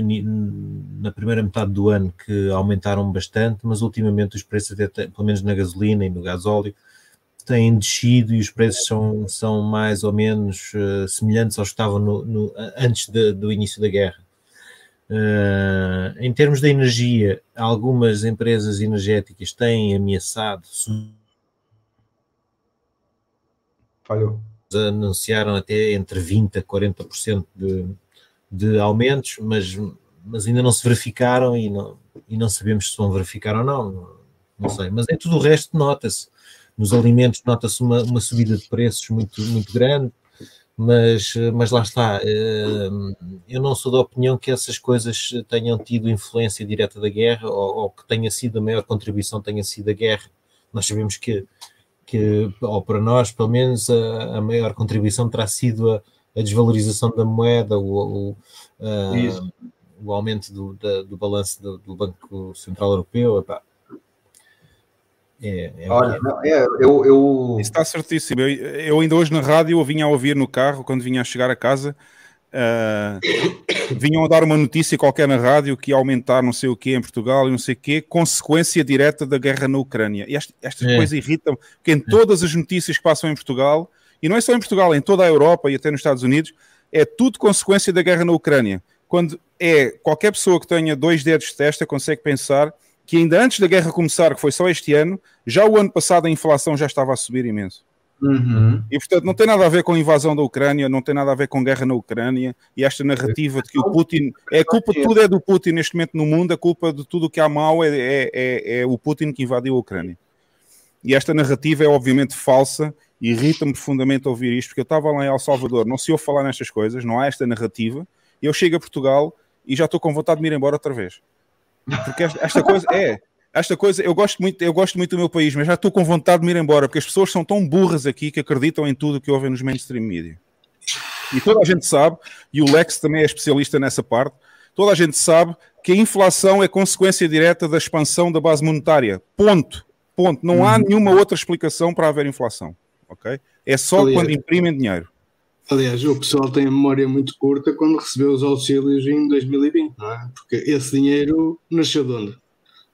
na primeira metade do ano que aumentaram bastante, mas ultimamente os preços, até, pelo menos na gasolina e no gasóleo, têm descido e os preços são, são mais ou menos uh, semelhantes aos que estavam no, no, antes de, do início da guerra. Uh, em termos de energia, algumas empresas energéticas têm ameaçado. Falhou. Anunciaram até entre 20% a 40% de, de aumentos, mas, mas ainda não se verificaram e não, e não sabemos se vão verificar ou não. Não, não sei. Mas em tudo o resto, nota-se nos alimentos nota-se uma, uma subida de preços muito, muito grande, mas, mas lá está. Eh, eu não sou da opinião que essas coisas tenham tido influência direta da guerra ou, ou que tenha sido a maior contribuição tenha sido a guerra. Nós sabemos que, que ou para nós, pelo menos, a, a maior contribuição terá sido a, a desvalorização da moeda, o, o, a, o aumento do, da, do balanço do, do, Banco Central Europeu. Epá, é, é Olha, não, é, eu, eu... Isso está certíssimo. Eu, eu, ainda hoje na rádio eu vinha a ouvir no carro, quando vinha a chegar a casa, uh, vinham a dar uma notícia qualquer na rádio que ia aumentar não sei o quê em Portugal e não sei o quê, consequência direta da guerra na Ucrânia. E esta, estas é. coisas irritam, porque em todas as notícias que passam em Portugal, e não é só em Portugal, em toda a Europa e até nos Estados Unidos, é tudo consequência da guerra na Ucrânia. Quando é qualquer pessoa que tenha dois dedos de testa consegue pensar que ainda antes da guerra começar, que foi só este ano, já o ano passado a inflação já estava a subir imenso. Uhum. E portanto não tem nada a ver com a invasão da Ucrânia, não tem nada a ver com guerra na Ucrânia e esta narrativa de que o Putin é a culpa de tudo é do Putin neste momento no mundo, a culpa de tudo o que há mal é, é, é, é o Putin que invadiu a Ucrânia. E esta narrativa é obviamente falsa, irrita-me profundamente ouvir isto, porque eu estava lá em El Salvador, não se ouve falar nestas coisas, não há esta narrativa, e eu chego a Portugal e já estou com vontade de me ir embora outra vez. Porque esta, esta coisa é, esta coisa, eu gosto muito, eu gosto muito do meu país, mas já estou com vontade de me ir embora, porque as pessoas são tão burras aqui que acreditam em tudo que ouvem nos mainstream media. E toda a gente sabe, e o Lex também é especialista nessa parte, toda a gente sabe que a inflação é consequência direta da expansão da base monetária. Ponto. Ponto. Não há uhum. nenhuma outra explicação para haver inflação. Ok? É só quando imprimem dinheiro. Aliás, o pessoal tem a memória muito curta quando recebeu os auxílios em 2020, não é? Porque esse dinheiro nasceu de onde?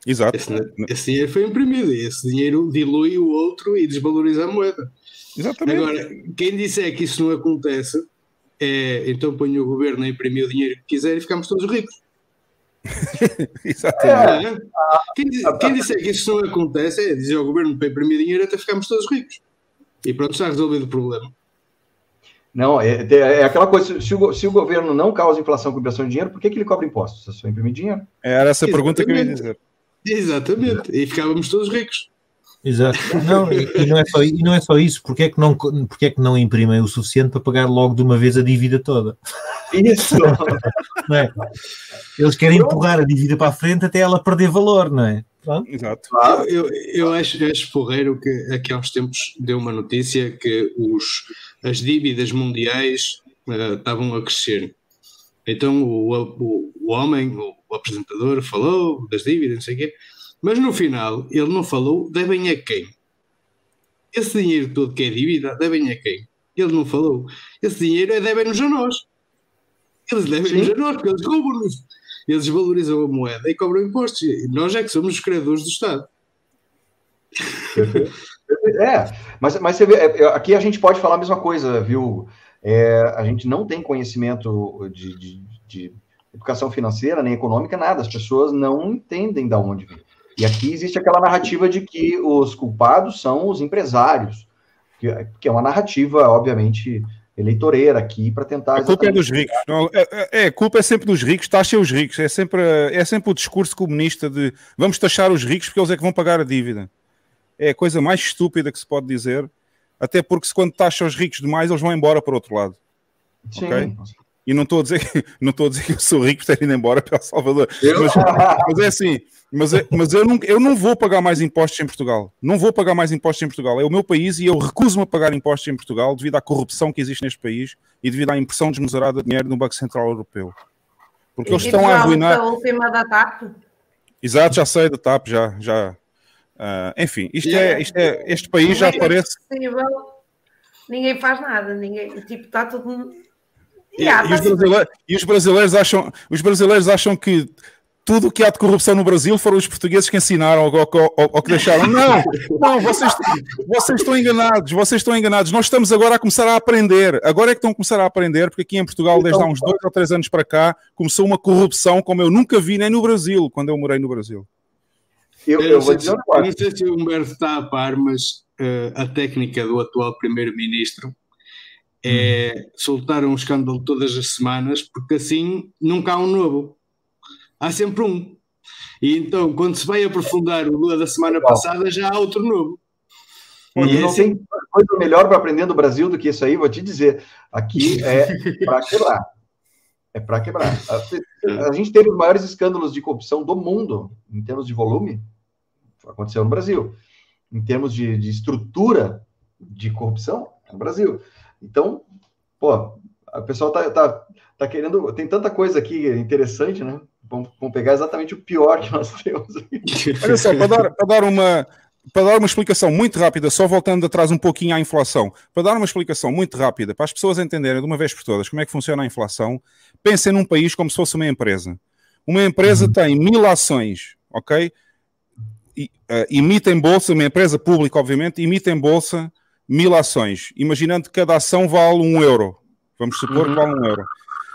Exato. Esse, esse, dinheiro foi imprimido e esse dinheiro dilui o outro e desvaloriza a moeda. Exatamente. Agora, quem disser que isso não acontece, é, então põe o governo a imprimir o dinheiro que quiser e ficamos todos ricos. Exatamente. É, quem, quem, disser que isso não acontece é dizer ao governo para imprimir dinheiro até ficamos todos ricos. E pronto, está resolvido o problema. Não, é, é, é aquela coisa, se o, se o, governo não causa inflação com impressão de dinheiro, por que, que ele cobra impostos? É só imprimir dinheiro. Era essa a pergunta que eu ia dizer. Exatamente, e ficávamos todos ricos. Exato. Não, e, e, não é só, e não é só isso, porque é, que não, porque é que não imprimem o suficiente para pagar logo de uma vez a dívida toda? Isso! não é? Eles querem empurrar a dívida para a frente até ela perder valor, não é? Pronto. Exato. Eu, eu, eu acho, eu acho porreiro que aqui há uns tempos deu uma notícia que os, as dívidas mundiais uh, estavam a crescer. Então o, o, o homem, o, o, apresentador, falou das dívidas, não sei o quê, mas no final ele não falou devem a quem. Esse dinheiro todo que é dívida, devem a quem? Ele não falou. Esse dinheiro é devem-nos a nós. Eles devem-nos a nós, porque eles roubam-nos. Eles valorizam a moeda e cobram impostos. E nós é que somos os criadores do Estado. É, mas, mas você vê, é, aqui a gente pode falar a mesma coisa, viu? É, a gente não tem conhecimento de, de, de, educação financeira, nem econômica, nada. As pessoas não entendem de onde vem. E aqui existe aquela narrativa de que os culpados são os empresários, que, que é uma narrativa, obviamente, eleitoreira aqui para tentar. A culpa é dos ricos. Não, é, é, a culpa é sempre dos ricos, taxem os ricos. É sempre, é sempre o discurso comunista de vamos taxar os ricos porque eles é que vão pagar a dívida é a coisa mais estúpida que se pode dizer, até porque se quando taxa os ricos demais, eles vão embora para o outro lado. Sim. Okay? E não estou a dizer que, não estou a dizer que eu sou rico por ter ido embora para El Salvador. Mas, mas, é assim, mas, é, mas eu, não, eu não vou pagar mais impostos em Portugal. Não vou pagar mais impostos em Portugal. É o meu país e eu recuso-me a pagar impostos em Portugal devido à corrupção que existe neste país e devido à impressão desmesurada de dinheiro no Banco Central Europeu. Porque eles estão a arruinar. A última da TAP. Exato, já sei da TAP, já. já. Uh, enfim, isto é, isto é, este país já parece. Ninguém faz nada, ninguém, tipo, está tudo e, e, os brasileiros, e, os brasileiros, acham, os brasileiros acham que tudo o que há de corrupção no Brasil foram os portugueses que ensinaram ou, ou, ou, ou que deixaram. Não, não, vocês, vocês estão enganados, vocês estão enganados. Nós estamos agora a começar a aprender. Agora é que estão a começar a aprender, porque aqui em Portugal, desde há uns dois ou três anos para cá, começou uma corrupção como eu nunca vi nem no Brasil, quando eu morei no Brasil. Eu, eu, eu vou dizer não sei se o Humberto está a par, mas uh, a técnica do atual primeiro-ministro é soltar um escândalo todas as semanas, porque assim nunca há um novo. Há sempre um. E então, quando se vai aprofundar o Lula da semana passada, já há outro novo. Pô, e não assim... tem coisa melhor para aprender no Brasil do que isso aí, vou te dizer. Aqui é para quebrar. É para quebrar. A, a, gente teve os maiores escândalos de corrupção do mundo, em termos de volume, aconteceu no Brasil. Em termos de, de estrutura de corrupção, no Brasil. Então, pô, a pessoa tá, tá, tá querendo. Tem tanta coisa aqui interessante, né? Vamos, vamos pegar exatamente o pior que nós temos aqui. Olha só, para dar, para dar uma. Para dar uma explicação muito rápida, só voltando atrás um pouquinho à inflação, para dar uma explicação muito rápida, para as pessoas entenderem de uma vez por todas como é que funciona a inflação, pensem num país como se fosse uma empresa. Uma empresa uhum. tem mil ações, ok? E, uh, emite em bolsa, uma empresa pública, obviamente, emite em bolsa mil ações, imaginando que cada ação vale um euro. Vamos supor que vale um euro.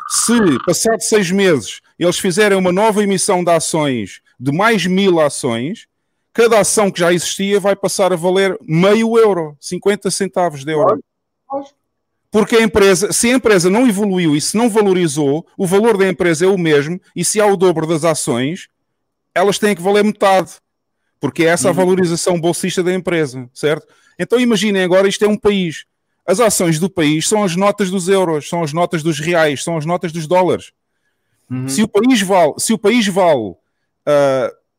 Se, passado seis meses, eles fizerem uma nova emissão de ações de mais mil ações, cada ação que já existia vai passar a valer meio euro, 50 centavos de euro. Porque a empresa, se a empresa não evoluiu e se não valorizou, o valor da empresa é o mesmo, e se há o dobro das ações, elas têm que valer metade. Porque é essa a uhum. valorização bolsista da empresa, certo? Então imaginem agora, isto é um país. As ações do país são as notas dos euros, são as notas dos reais, são as notas dos dólares. Uhum. Se o país vale, se o país vale uh,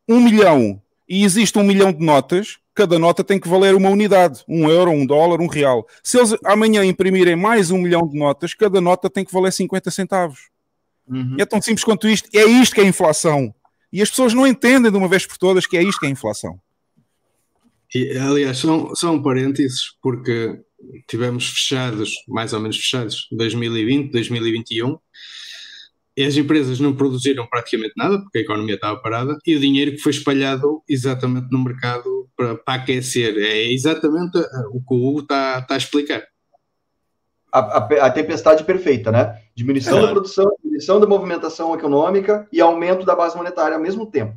um milhão e existe um milhão de notas, cada nota tem que valer uma unidade, um euro, um dólar, um real. Se eles amanhã imprimirem mais um milhão de notas, cada nota tem que valer 50 centavos. Uhum. É tão simples quanto isto. É isto que é inflação. E as pessoas não entendem de uma vez por todas que é isto que é inflação. E, aliás, são, são parênteses, porque tivemos fechados, mais ou menos fechados, 2020, 2021, e as empresas não produziram praticamente nada, porque a economia estava parada, e o dinheiro que foi espalhado exatamente no mercado para, para aquecer. É exatamente o que o Hugo está, está a explicar. A, a, a, tempestade perfeita, né? Diminuição é. da produção, diminuição da movimentação econômica e aumento da base monetária ao mesmo tempo.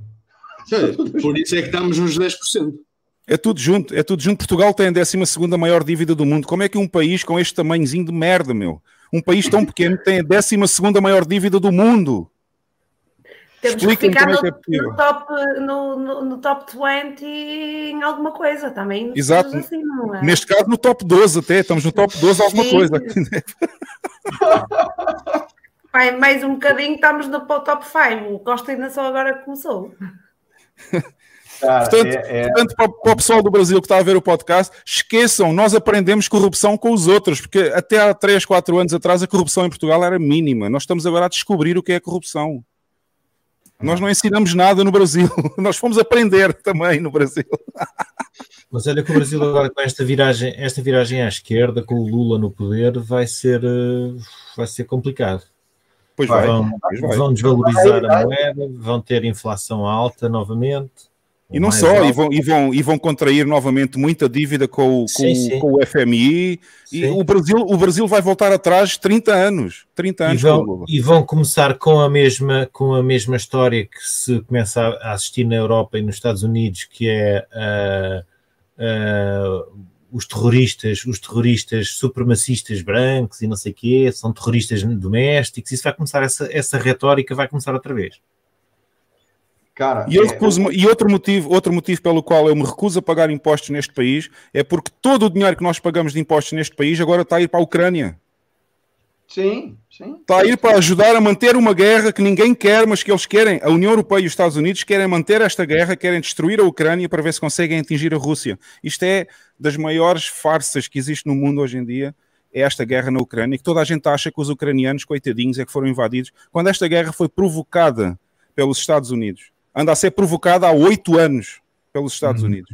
Por isso é que estamos nos 10%. É tudo junto, é tudo junto. Portugal tem a 12 maior dívida do mundo. Como é que um país com este tamanhozinho de merda, meu? Um país tão pequeno tem a 12 maior dívida do mundo. Temos que ficar no, é que é no, top, no, no, no, top 20 em alguma coisa também. Exato. Assim, é? Neste caso, no top 12 até. Estamos no top 12 alguma Sim. coisa. Pai, mais um bocadinho estamos no top 5. O Costa ainda só agora começou. Cara, portanto, é, é... portanto para, para, o pessoal do Brasil que está a ver o podcast, esqueçam, nós aprendemos corrupção com os outros, porque até há 3, 4 anos atrás a corrupção em Portugal era mínima. Nós estamos agora a descobrir o que é corrupção. Nós não ensinamos nada no Brasil, nós fomos aprender também no Brasil. Mas olha que o Brasil agora com esta viragem, esta viragem à esquerda, com o Lula no poder, vai ser, eh, vai ser complicado. Pois vai, vão, pois vai. vão desvalorizar a moeda, vão ter inflação alta novamente. E não só, e vão, e, vão, e vão contrair novamente muita dívida com, com, sim, sim. com o FMI. Sim. E o Brasil, o Brasil vai voltar atrás 30 anos. 30 anos e vão, e vão começar com a, mesma, com a mesma história que se começa a assistir na Europa e nos Estados Unidos, que é uh, uh, os terroristas, os terroristas supremacistas brancos e não sei o quê, são terroristas domésticos. Isso vai começar, essa, essa retórica vai começar outra vez. Cara, e, é... recuso, e outro motivo, outro motivo pelo qual eu me recuso a pagar impostos neste país é porque todo o dinheiro que nós pagamos de impostos neste país agora está a ir para a Ucrânia. Sim, sim. Está a ir para ajudar a manter uma guerra que ninguém quer, mas que eles querem. A União Europeia e os Estados Unidos querem manter esta guerra, querem destruir a Ucrânia para ver se conseguem atingir a Rússia. Isto é das maiores farsas que existe no mundo hoje em dia. É esta guerra na Ucrânia, que toda a gente acha que os ucranianos, coitadinhos, é que foram invadidos, quando esta guerra foi provocada pelos Estados Unidos. Anda a ser provocada há oito anos pelos Estados uhum. Unidos.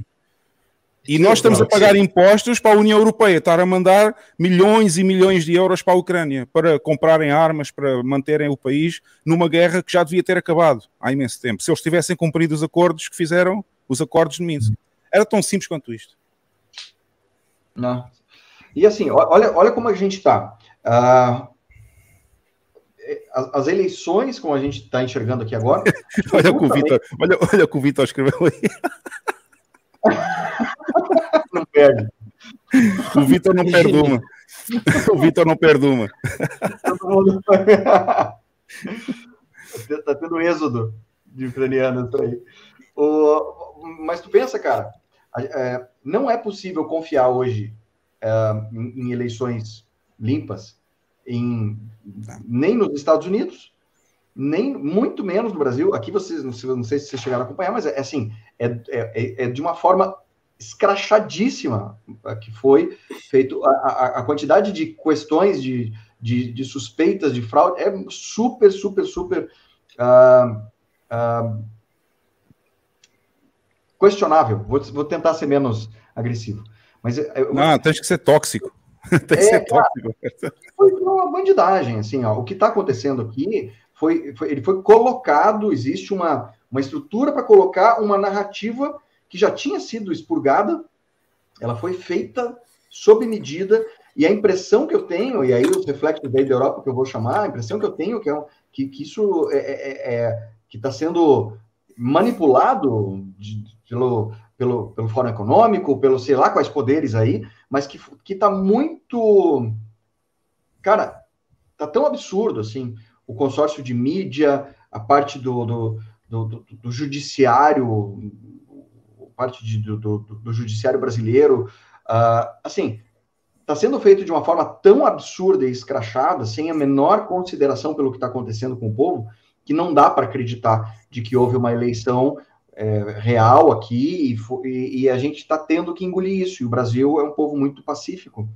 E nós estamos a pagar impostos para a União Europeia estar a mandar milhões e milhões de euros para a Ucrânia para comprarem armas, para manterem o país numa guerra que já devia ter acabado há imenso tempo. Se eles tivessem cumprido os acordos que fizeram, os acordos de Minsk. Era tão simples quanto isto. Não. E assim, olha, olha como a gente está. Uh, as, as, eleições, como a gente está enxergando aqui agora. olha, o Vitor, olha, olha o que o Vitor escreveu aí. não perde. O Vitor não perde uma. O Vitor não perde uma. tá tendo êxodo de ucranianos aí. O, mas tu pensa, cara, é, não é possível confiar hoje é, em, em, eleições limpas em, nem nos Estados Unidos, nem muito menos no Brasil. Aqui vocês, não sei, se vocês chegaram a acompanhar, mas é, é assim, é, é, é de uma forma escrachadíssima que foi feito a, a, a quantidade de questões de, de, de, suspeitas de fraude é super, super, super uh, uh, questionável. Vou, vou tentar ser menos agressivo. Mas eu, não, tem que ser tóxico. tem que é, ser tóxico. Foi uma bandidagem, assim, ó. O que está acontecendo aqui foi, foi, ele foi colocado, existe uma, uma estrutura para colocar uma narrativa que já tinha sido expurgada, ela foi feita sob medida, e a impressão que eu tenho, e aí os reflexos da Europa que eu vou chamar, a impressão que eu tenho que, é, que, que isso é, é, é, é que está sendo manipulado de, pelo, pelo, pelo Fórum Econômico, pelo sei lá quais poderes aí, mas que está muito. Cara, tá tão absurdo assim, o consórcio de mídia, a parte do, do, do, do, do judiciário parte de, do, do, do, judiciário brasileiro, uh, assim, está sendo feito de uma forma tão absurda e escrachada, sem a menor consideração pelo que está acontecendo com o povo, que não dá para acreditar de que houve uma eleição é, real aqui e, e, a gente está tendo que engolir isso. E o Brasil é um povo muito pacífico.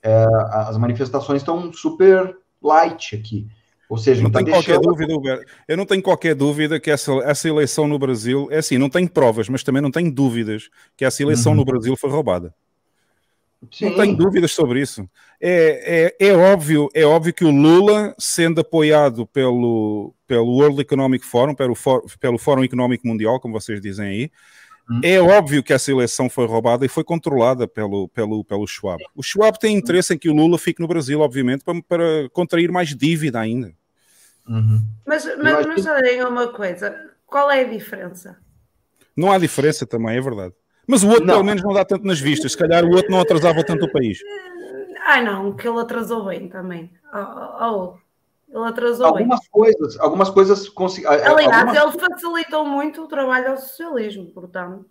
É, as manifestações estão super light aqui. Ou seja, não tá tenho deixando... qualquer dúvida, eu não tenho qualquer dúvida que essa, essa eleição no Brasil é assim, não tenho provas, mas também não tenho dúvidas que essa eleição uhum. no Brasil foi roubada. Sim. Não tenho dúvidas sobre isso. É, é, é, óbvio, é óbvio que o Lula, sendo apoiado pelo, pelo World Economic Forum, pelo, pelo Fórum Económico Mundial, como vocês dizem aí, uhum. é óbvio que essa eleição foi roubada e foi controlada pelo, pelo, pelo Schwab. O Schwab tem interesse em que o Lula fique no Brasil, obviamente, para, para contrair mais dívida ainda. Uhum. Mas, mas, mas olhem uma coisa: qual é a diferença? Não há diferença também, é verdade. Mas o outro, não. pelo menos, não dá tanto nas vistas. Se calhar o outro não atrasava tanto o país. Ai, não, que ele atrasou bem também. Oh, oh, ele atrasou algumas bem. coisas, algumas coisas. Aliás, algumas... ele facilitou muito o trabalho ao socialismo, portanto.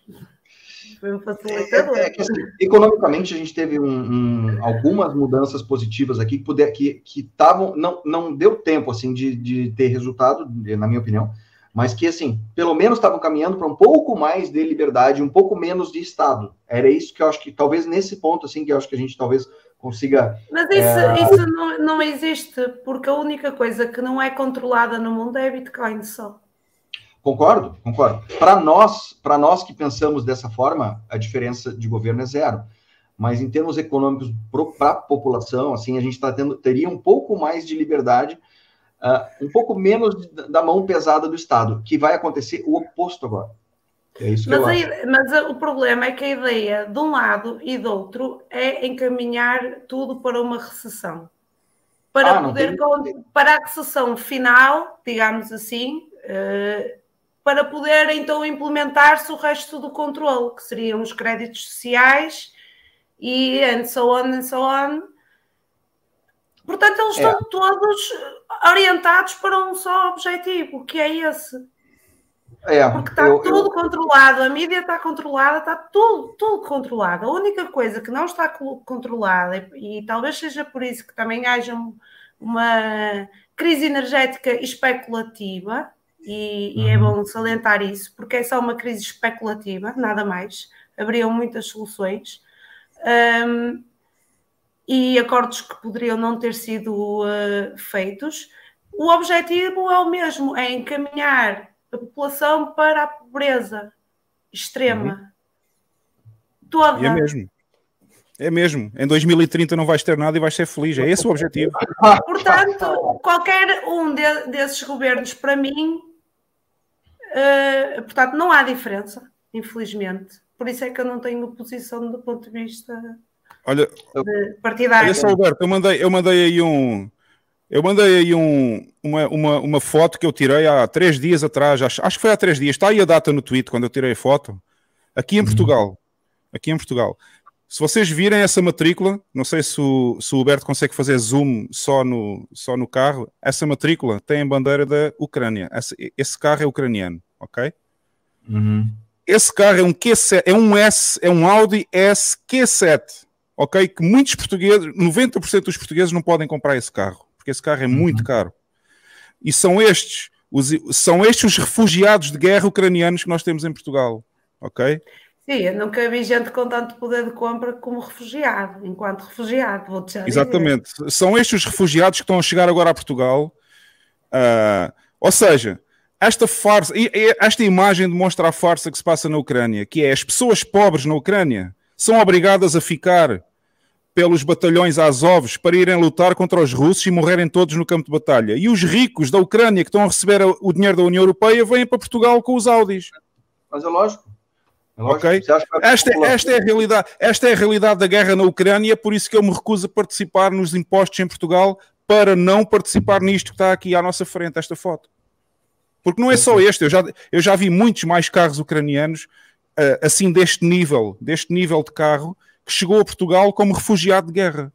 Foi um facilitador. É, é, que, assim, economicamente, a gente teve um, um, algumas mudanças positivas aqui que puder, que estavam. Não, não deu tempo assim de, de ter resultado, na minha opinião, mas que assim, pelo menos estavam caminhando para um pouco mais de liberdade, um pouco menos de Estado. Era isso que eu acho que talvez nesse ponto, assim, que eu acho que a gente talvez consiga. Mas isso, é... isso não, não existe, porque a única coisa que não é controlada no mundo é a Bitcoin só. Concordo, concordo. Para nós, para nós que pensamos dessa forma, a diferença de governo é zero. Mas em termos econômicos para a população, assim, a gente tá tendo, teria um pouco mais de liberdade, uh, um pouco menos da mão pesada do Estado, que vai acontecer o oposto agora. É isso mas, a, mas o problema é que a ideia de um lado e do outro é encaminhar tudo para uma recessão. Para ah, poder, tem... para a recessão final, digamos assim, uh, para poder então implementar-se o resto do controle, que seriam os créditos sociais e and so on and so on. Portanto, eles é. estão todos orientados para um só objetivo, que é esse. É, Porque está eu, tudo eu... controlado, a mídia está controlada, está tudo, tudo controlado. A única coisa que não está controlada, e, e talvez seja por isso que também haja uma crise energética especulativa, e, e é uhum. bom salientar isso, porque é só uma crise especulativa, nada mais. Abriam muitas soluções. Um, e acordos que poderiam não ter sido uh, feitos. O objetivo é o mesmo, é encaminhar a população para a pobreza extrema. Uhum. Toda. E é mesmo. É mesmo. Em 2030 não vais ter nada e vais ser feliz. É esse o objetivo. Portanto, qualquer um de, desses governos, para mim, uh, portanto, não há diferença, infelizmente. Por isso é que eu não tenho posição do ponto de vista olha, partidário. Olha só, Alberto, eu mandei, eu mandei aí um eu mandei aí um, uma, uma, uma foto que eu tirei há três dias atrás, acho, acho que foi há três dias, está aí a data no tweet quando eu tirei a foto, aqui em uhum. Portugal. Aqui em Portugal. Se vocês virem essa matrícula, não sei se o, se o Huberto consegue fazer zoom só no, só no carro, essa matrícula tem a bandeira da Ucrânia. Esse, esse carro é ucraniano, ok? Uhum. Esse carro é um Q7, é um S, é um Audi S Q7, ok? Que muitos portugueses, 90% dos portugueses não podem comprar esse carro porque esse carro é muito uhum. caro. E são estes, os, são estes os refugiados de guerra ucranianos que nós temos em Portugal, ok? Sim, eu nunca vi gente com tanto poder de compra como refugiado, enquanto refugiado, vou te Exatamente. Dizer. São estes os refugiados que estão a chegar agora a Portugal. Uh, ou seja, esta farsa, esta imagem demonstra a farsa que se passa na Ucrânia, que é as pessoas pobres na Ucrânia são obrigadas a ficar pelos batalhões Azovs para irem lutar contra os russos e morrerem todos no campo de batalha. E os ricos da Ucrânia que estão a receber o dinheiro da União Europeia vêm para Portugal com os Audis. Mas é lógico. É lógico. Okay? Esta, esta, é a realidade, esta é a realidade da guerra na Ucrânia, por isso que eu me recuso a participar nos impostos em Portugal para não participar nisto que está aqui à nossa frente, esta foto. Porque não é só este, eu já, eu já vi muitos mais carros ucranianos uh, assim deste nível, deste nível de carro, que chegou a Portugal como refugiado de guerra.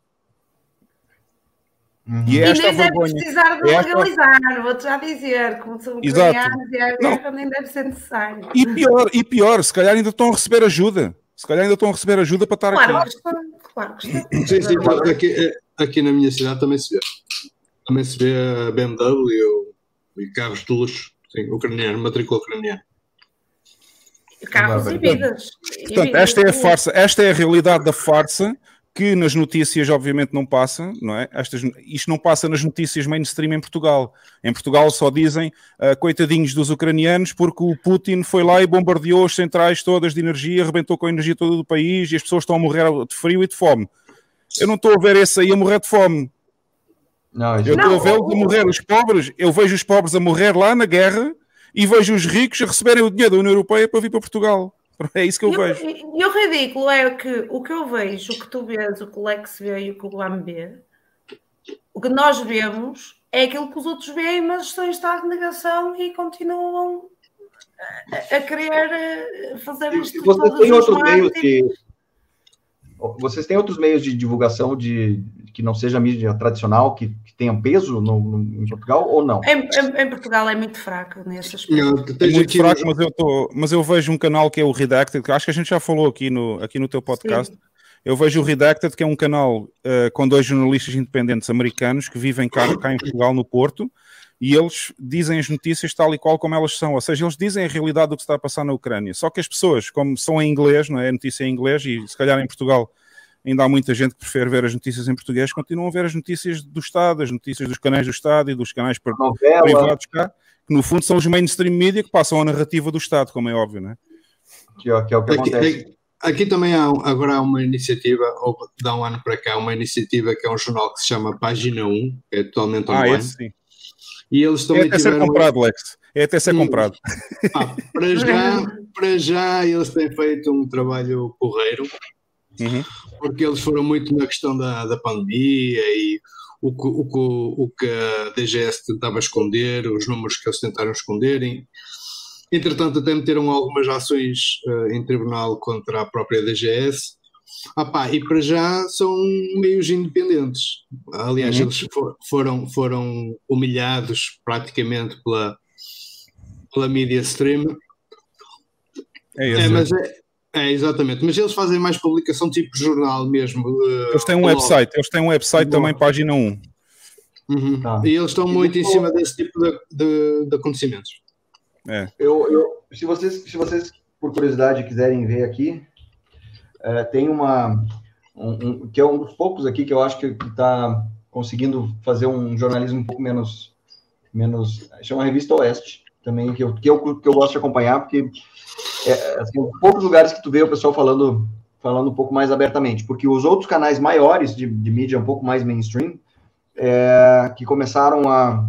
Uhum. E, é esta e nem vergonha. deve precisar de é legalizar, esta... vou-te já dizer, como são ucranianos e a guerra nem deve ser necessário. E pior, e pior, se calhar ainda estão a receber ajuda. Se calhar ainda estão a receber ajuda para estar claro, aqui. Claro, sim, sim, aqui, aqui na minha cidade também se vê. Também se vê a BMW e carros de luxo, sim, ucraniano, matrícula ucraniana carros e vidas. Portanto, esta é a farsa, esta é a realidade da farsa que nas notícias obviamente não passa, não é? Estas, isto não passa nas notícias mainstream em Portugal. Em Portugal só dizem uh, coitadinhos dos ucranianos porque o Putin foi lá e bombardeou as centrais todas de energia, arrebentou com a energia toda do país e as pessoas estão a morrer de frio e de fome. Eu não estou a ver esse aí a morrer de fome. Não, eu estou a ver a morrer os pobres, eu vejo os pobres a morrer lá na guerra e vejo os ricos a receberem o dinheiro da União Europeia para vir para Portugal. É isso que eu e vejo. O, e o ridículo é que o que eu vejo, o que tu vês, o que o Lex vê e o que o Guam vê, o que nós vemos é aquilo que os outros veem, mas estão em estado de negação e continuam a, a querer eh, fazer isto. Vocês têm outros meios de. Vocês têm outros meios de divulgação de que não seja mídia tradicional, que tenham peso no, no, em Portugal ou não? Em, em, em, Portugal é muito fraco nesse aspecto. É muito fraco, mas eu, tô, mas eu vejo um canal que é o Redacted, que acho que a gente já falou aqui no, aqui no teu podcast. Sim. Eu vejo o Redacted, que é um canal uh, com dois jornalistas independentes americanos que vivem cá, cá em Portugal, no Porto, e eles dizem as notícias tal e qual como elas são, ou seja, eles dizem a realidade do que está a passar na Ucrânia. Só que as pessoas, como são em inglês, não é? A notícia é em inglês, e se calhar em Portugal ainda há muita gente que prefere ver as notícias em português, continuam a ver as notícias do Estado, as notícias dos canais do Estado e dos canais Novela. privados cá, que no fundo são os mainstream media que passam a narrativa do Estado, como é óbvio, não é? Que, é, que é o que aqui, acontece. Aqui, aqui também há agora há uma iniciativa, ou dá um ano para cá, uma iniciativa que é um jornal que se chama Página 1, que é totalmente online. Ah, esse sim. E eles também é até tiveram... ser comprado, Lex. É até ser comprado. Ah, para, já, para já eles têm feito um trabalho porreiro uhum. porque eles foram muito na questão da, da pandemia e o que, o, que, o que a DGS tentava esconder, os números que eles tentaram esconderem. Entretanto, até meteram algumas ações uh, em tribunal contra a própria DGS. Ah pá, e para já são meios independentes. Aliás, uhum. eles for, foram, foram humilhados praticamente pela, pela Media Stream. É, esse, É, mas é, é, exatamente. Mas eles fazem mais publicação tipo jornal mesmo. eh, Eles têm um blog. website, eles têm um website também, página 1. Uhum. Tá. E eles estão muito em cima desse tipo de, de- de acontecimentos. É. Eu, eu- se, vocês, se vocês, por curiosidade, quiserem ver aqui, é, tem uma. um- um- que é um dos poucos aqui que eu acho que está conseguindo fazer um jornalismo um pouco menos. menos chama Revista Oeste, também, que eu, que eu, que eu gosto de acompanhar, porque é, assim, poucos lugares que tu vê o pessoal falando, falando um pouco mais abertamente, porque os outros canais maiores de, de mídia um pouco mais mainstream, é, que começaram a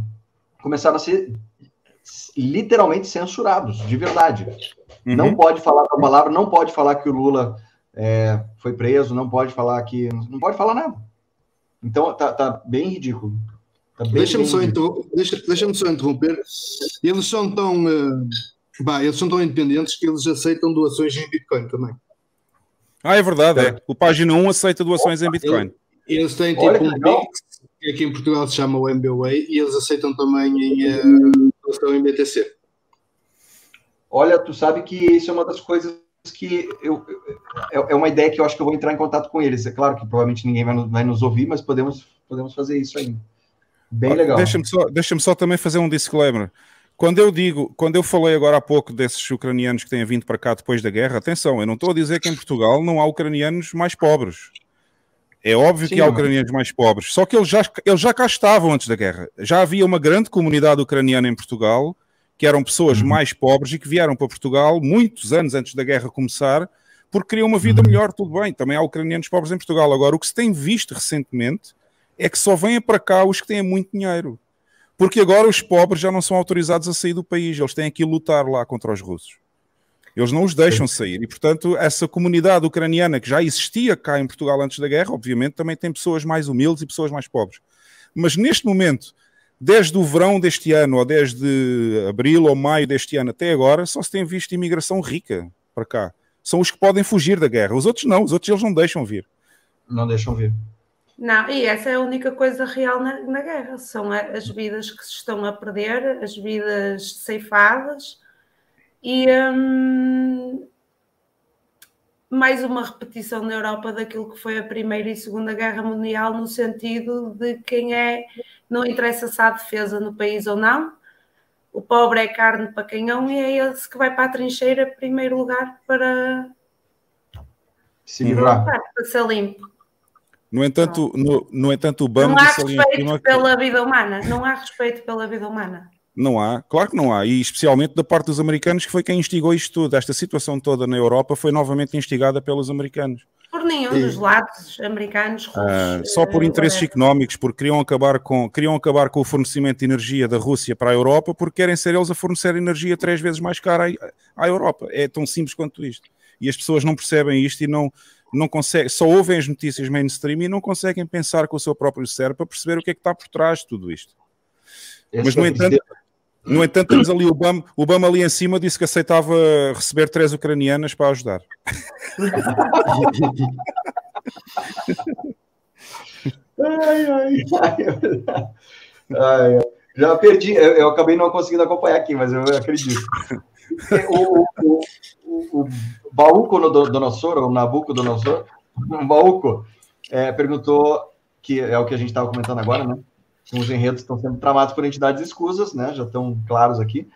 começaram a ser literalmente censurados, de verdade. Uhum. Não pode falar a palavra, não pode falar que o Lula é, foi preso, não pode falar que. Não pode falar nada. Então tá, tá bem ridículo. Tá bem, Deixa-me bem só, ridículo. interrom- deixa, deixa só interromper. Eles são tão. eh, bah, eles são tão independentes que eles aceitam doações em Bitcoin também. Ah, é verdade, é. O página 1 aceita doações em Bitcoin. Eles têm tipo Olha um. Pix, que aqui em Portugal se chama o MBWay, e eles aceitam também em, eh, doação em BTC. Olha, tu sabe que isso é uma das coisas que eu, é, é uma ideia que eu acho que eu vou entrar em contato com eles. É claro que provavelmente ninguém vai, nos- vai nos ouvir, mas podemos, podemos fazer isso ainda. Bem legal. Deixa-me só, deixa só também fazer um disclaimer. Quando eu digo, quando eu falei agora há pouco desses ucranianos que têm vindo para cá depois da guerra, atenção, eu não estou a dizer que em Portugal não há ucranianos mais pobres. É óbvio Sim, que há ucranianos mais pobres, só que eles já, eles já cá estavam antes da guerra. Já havia uma grande comunidade ucraniana em Portugal, que eram pessoas mais pobres e que vieram para Portugal muitos anos antes da guerra começar, porque queriam uma vida melhor, tudo bem. Também há ucranianos pobres em Portugal. Agora, o que se tem visto recentemente é que só vêm para cá os que têm muito dinheiro. Porque agora os pobres já não são autorizados a sair do país, eles têm que lutar lá contra os russos. Eles não os deixam sair. E, portanto, essa comunidade ucraniana que já existia cá em Portugal antes da guerra, obviamente, também tem pessoas mais humildes e pessoas mais pobres. Mas neste momento, desde o verão deste ano, ou desde abril ou maio deste ano até agora, só se tem visto imigração rica para cá. São os que podem fugir da guerra. Os outros não, os outros eles não deixam vir. Não deixam ver. Não, e essa é a única coisa real na, na guerra. São as vidas que se estão a perder, as vidas ceifadas e hum, mais uma repetição na Europa daquilo que foi a Primeira e Segunda Guerra Mundial, no sentido de quem é, não interessa se há defesa no país ou não, o pobre é carne para canhão e é esse que vai para a trincheira, primeiro lugar, para, Se livrar. para ser limpo. No entanto, no, no entanto o BAM Não há respeito pela vida humana. Não há respeito pela vida humana. Não há, claro que não há, e especialmente da parte dos americanos, que foi quem instigou isto tudo. Esta situação toda na Europa foi novamente instigada pelos americanos. Por nenhum dos lados, americanos, russos. Ah, só por eh, interesses económicos, porque queriam acabar, com, queriam acabar com o fornecimento de energia da Rússia para a Europa, porque querem ser eles a fornecer energia três vezes mais cara à, à Europa. É tão simples quanto isto. E as pessoas não percebem isto e não, não conseguem, só ouvem as notícias mainstream e não conseguem pensar com o seu próprio cérebro para perceber o que é que está por trás de tudo isto. Mas, no é o entanto. No entanto, temos ali o Obama, o Obama ali em cima disse que aceitava receber três ucranianas para ajudar. Ai. Ai, ai. já perdi, eu, eu acabei não conseguindo acompanhar aqui, mas eu acredito. O, o, o, o Bauco no Donosor, o Nabucodonosor, o Bauco, é, perguntou, que é o que a gente estava comentando agora, né? Os enredos estão sendo tramados por entidades escusas, né? Já estão claros aqui.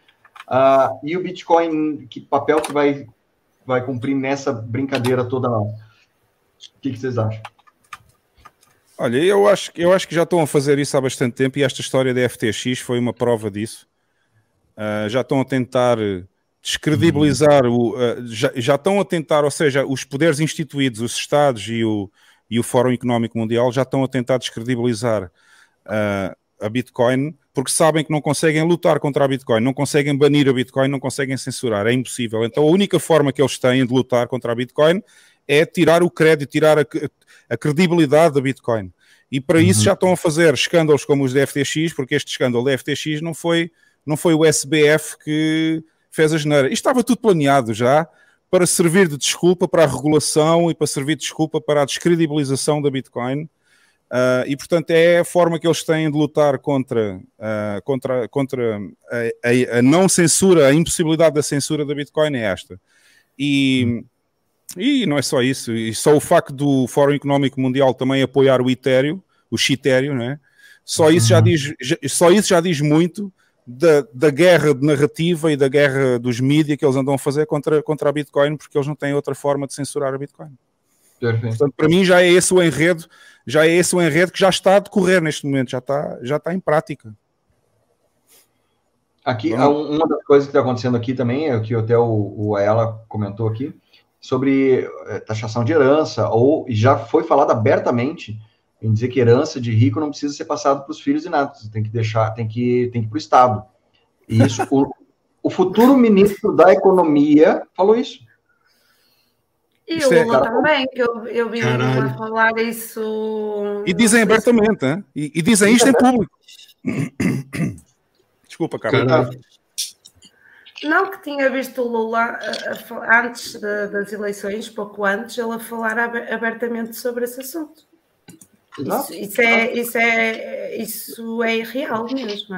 Ah, e o Bitcoin, que papel que vai, vai cumprir nessa brincadeira toda? O que, que vocês acham? Olha, eu acho, eu acho que já estão a fazer isso há bastante tempo e esta história da FTX foi uma prova disso. Ah, já estão a tentar descredibilizar, o, ah, já, já estão a tentar, ou seja, os poderes instituídos, os Estados e o, e o Fórum Económico Mundial já estão a tentar descredibilizar ah, a Bitcoin porque sabem que não conseguem lutar contra a Bitcoin, não conseguem banir a Bitcoin, não conseguem censurar, é impossível. Então a única forma que eles têm de lutar contra a Bitcoin é tirar o crédito, tirar a, a credibilidade da Bitcoin. E para isso já estão a fazer escândalos como os da FTX, porque este escândalo da FTX não foi, não foi o SBF que fez a geneira. Isto estava tudo planeado já para servir de desculpa para a regulação e para servir de desculpa para a descredibilização da Bitcoin. Uh, e, portanto, é a forma que eles têm de lutar contra, uh, contra, contra a, a, a, não censura, a impossibilidade da censura da Bitcoin é esta. E, e não é só isso, e só o facto do Fórum Económico Mundial também apoiar o Ethereum, o Ethereum, né? só, isso já uhum. diz, só isso já diz muito da, da guerra de narrativa e da guerra dos mídias que eles andam a fazer contra, contra a Bitcoin, porque eles não têm outra forma de censurar a Bitcoin. Perfeito. Portanto, para mim já é esse o enredo, já é esse o enredo que já está a decorrer neste momento, já está, já está em prática. Aqui, uma das coisas que está acontecendo aqui também, é o que até o, o Aela comentou aqui, sobre é, taxação de herança, ou já foi falado abertamente em dizer que herança de rico não precisa ser passado para os filhos e netos, tem que deixar, tem que, tem que ir para o Estado. E isso, o, o futuro ministro da Economia falou isso. E o é Lula é, também, que eu, eu vi Lula falar isso. E dizem abertamente, hein? E, e dizem isto em público. Desculpa, Carla. Não, que tinha visto o Lula antes de, das eleições, pouco antes, ele a falar abertamente sobre esse assunto. Isso, isso, é, isso, é, isso é real mesmo.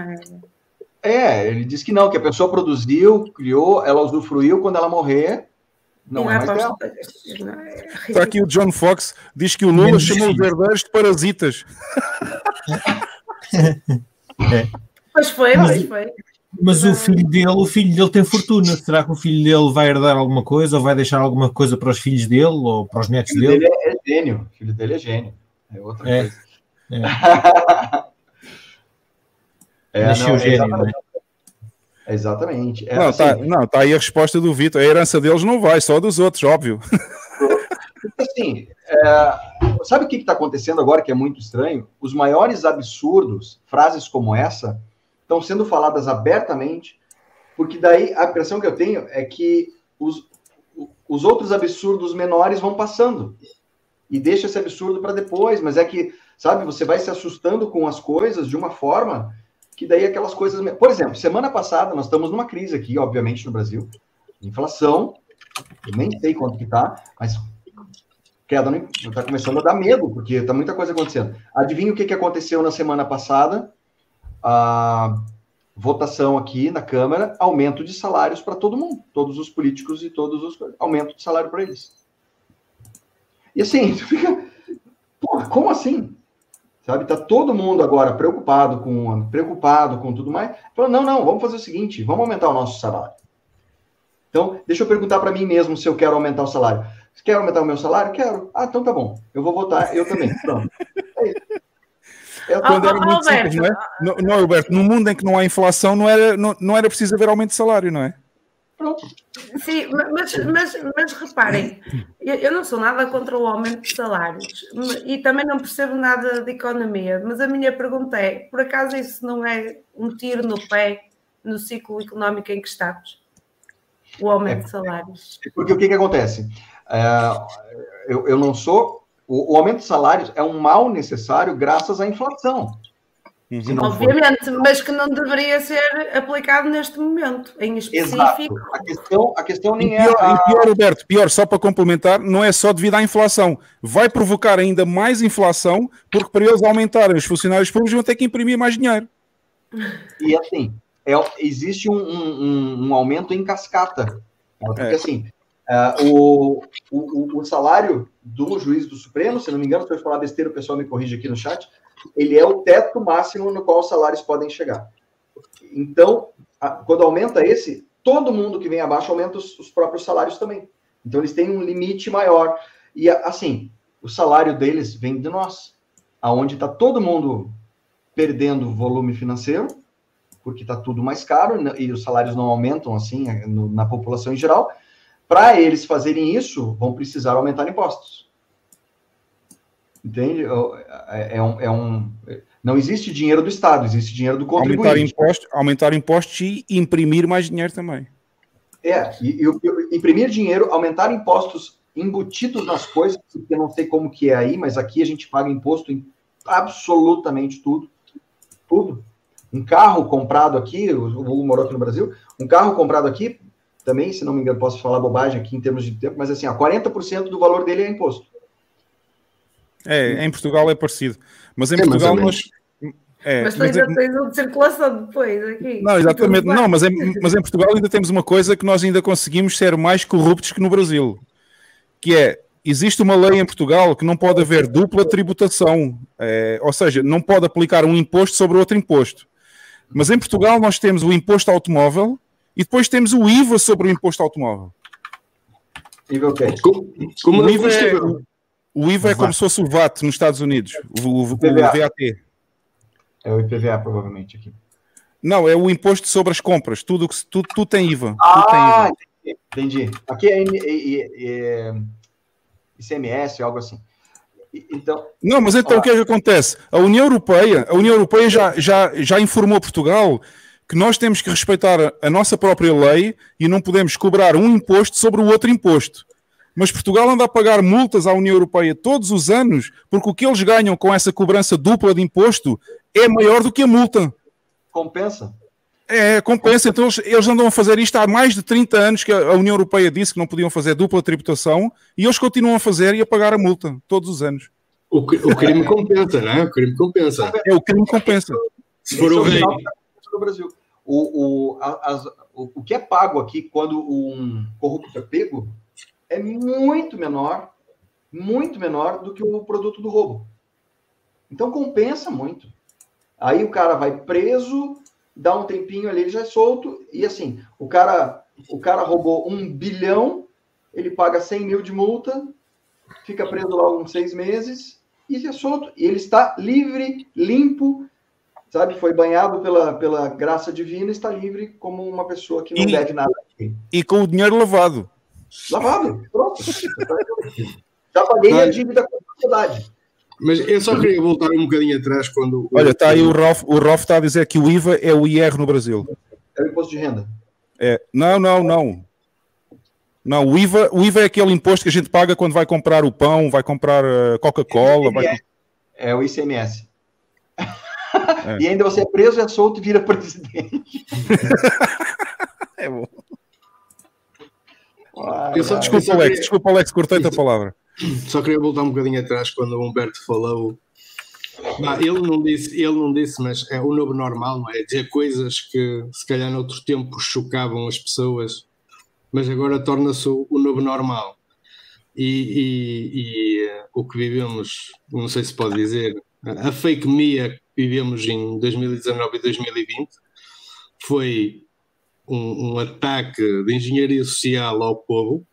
É. é, ele disse que não, que a pessoa produziu, criou, ela usufruiu quando ela morrer, não, é mais dela. Está aqui o John Fox, diz que o Lula chamou os herdeiros de parasitas. é. Pois foi, mas, pois foi. Mas o filho dele, o filho dele tem fortuna. Será que o filho dele vai herdar alguma coisa ou vai deixar alguma coisa para os filhos dele ou para os netos o filho dele? dele é gênio. O filho dele é gênio. É outra é. coisa. É. é, não, gênio, né? Exatamente. É, não, assim, tá, não, tá aí a resposta do Vitor. A herança deles não vai, só dos outros, óbvio. Assim, é, sabe o que está acontecendo agora que é muito estranho? Os maiores absurdos, frases como essa, estão sendo faladas abertamente, porque daí a impressão que eu tenho é que os, os outros absurdos menores vão passando. E deixa esse absurdo para depois, mas é que, sabe, você vai se assustando com as coisas de uma forma que daí aquelas coisas. Por exemplo, semana passada nós estamos numa crise aqui, obviamente, no Brasil. Inflação, nem sei quanto que tá, mas queda está começando a dar medo, porque está muita coisa acontecendo. Adivinha o que, que aconteceu na semana passada? A votação aqui na Câmara, aumento de salários para todo mundo, todos os políticos e todos os. aumento de salário para eles. E assim, tu fica. Porra, como assim? Sabe, tá todo mundo agora preocupado com preocupado com tudo mais. Falou, não, não, vamos fazer o seguinte, vamos aumentar o nosso salário. Então, deixa eu perguntar para mim mesmo se eu quero aumentar o salário. Você quer aumentar o meu salário? Quero. Ah, então tá bom. Eu vou votar, eu também. Pronto. É isso. É quando era muito simples, não é? Não, não, Alberto, no mundo em que não há inflação, não era, não, não era preciso haver aumento de salário, não é? Sim, mas, mas, mas reparem, eu não sou nada contra o aumento de salários e também não percebo nada de economia, mas a minha pergunta é: por acaso isso não é um tiro no pé no ciclo económico em que estamos? O aumento de salários. É porque o que, que acontece? É, eu, eu não sou. O, o aumento de salários é um mal necessário graças à inflação. Uhum. Obviamente, for. mas que não deveria ser aplicado neste momento, em específico. Exato. A questão, a questão nem e pior, é. A... E pior, Roberto, pior, só para complementar, não é só devido à inflação. Vai provocar ainda mais inflação, porque para eles aumentarem os funcionários públicos vão ter que imprimir mais dinheiro. E assim, é, existe um, um, um, aumento em cascata. Porque é. assim, uh, o, o, o salário do juiz do Supremo, se não me engano, se eu falar besteira, o pessoal me corrige aqui no chat ele é o teto máximo no qual os salários podem chegar. Então, a, quando aumenta esse, todo mundo que vem abaixo aumenta os, os, próprios salários também. Então, eles têm um limite maior. E, assim, o salário deles vem de nós, aonde está todo mundo perdendo volume financeiro, porque está tudo mais caro e os salários não aumentam assim na população em geral. Para eles fazerem isso, vão precisar aumentar impostos. Entende? É, é, um, é um, não existe dinheiro do Estado, existe dinheiro do contribuinte. Aumentar impostos, aumentar impostos e imprimir mais dinheiro também. É, e, e, imprimir dinheiro, aumentar impostos embutidos nas coisas, porque eu não sei como que é aí, mas aqui a gente paga imposto em absolutamente tudo. Tudo. Um carro comprado aqui, o Hugo morou aqui no Brasil, um carro comprado aqui, também, se não me engano, posso falar bobagem aqui em termos de tempo, mas assim, ó, 40% do valor dele é imposto. É, em Portugal é parecido. Mas em é, Portugal nós. É, mas tu ainda mas, tens um de circulação depois aqui. Não, exatamente. Não, mas em, mas em Portugal ainda temos uma coisa que nós ainda conseguimos ser mais corruptos que no Brasil. Que é, existe uma lei em Portugal que não pode haver dupla tributação. É, ou seja, não pode aplicar um imposto sobre outro imposto. Mas em Portugal nós temos o imposto automóvel e depois temos o IVA sobre o imposto automóvel. IVA o quê? Como, o IVA é, o IVA é como se fosse o VAT nos Estados Unidos, o, o, o VAT. É o IPVA, provavelmente, aqui. Não, é o imposto sobre as compras. Tudo tudo, tudo tem IVA. Ah, tem IVA. entendi. Aqui é, é, é ICMS, algo assim. Então, não, mas então ó, o que é que acontece? A União Europeia, a União Europeia já, já, já informou Portugal que nós temos que respeitar a nossa própria lei e não podemos cobrar um imposto sobre o outro imposto. Mas Portugal anda a pagar multas à União Europeia todos os anos porque o que eles ganham com essa cobrança dupla de imposto é maior do que a multa. Compensa. É, compensa. Então eles, eles, andam a fazer isto há mais de 30 anos que a União Europeia disse que não podiam fazer dupla tributação e eles continuam a fazer e a pagar a multa todos os anos. O, o crime compensa, não é? O crime compensa. É, o crime compensa. Se for o rei. No Brasil. O, o, as, o, o que é pago aqui quando um corrupto é pego é muito menor, muito menor do que o produto do roubo. Então compensa muito. Aí o cara vai preso, dá um tempinho ali, ele já é solto, e assim, o cara, o cara roubou um bilhão, ele paga 100 mil de multa, fica preso lá uns seis meses, e é solto. E ele está livre, limpo, sabe? Foi banhado pela, pela graça divina, está livre como uma pessoa que não e, deve nada. E com o dinheiro lavado. Lavado, pronto. Já paguei a dívida com a sociedade. Mas eu só queria voltar um bocadinho atrás quando. Olha, está aí o Rolf, o Rolf está a dizer que o IVA é o IR no Brasil. É o imposto de renda. É, não, não, não. Não, o IVA, o IVA é aquele imposto que a gente paga quando vai comprar o pão, vai comprar uh, Coca-Cola. Vai... É o ICMS. É. E ainda você é preso, é solto e vira presidente. é bom. Eu só, desculpa, Alex, queria... desculpa, Alex, cortei-te a palavra. Só queria voltar um bocadinho atrás quando o Humberto falou. ele não disse, ele não disse, mas é o novo normal, não é? Dizer coisas que se calhar noutros tempos chocavam as pessoas, mas agora torna-se o, o, novo normal. E, e, e uh, o que vivemos, não sei se pode dizer, a fake mia que vivemos em 2019 e 2020 foi um, um ataque de engenharia social ao povo,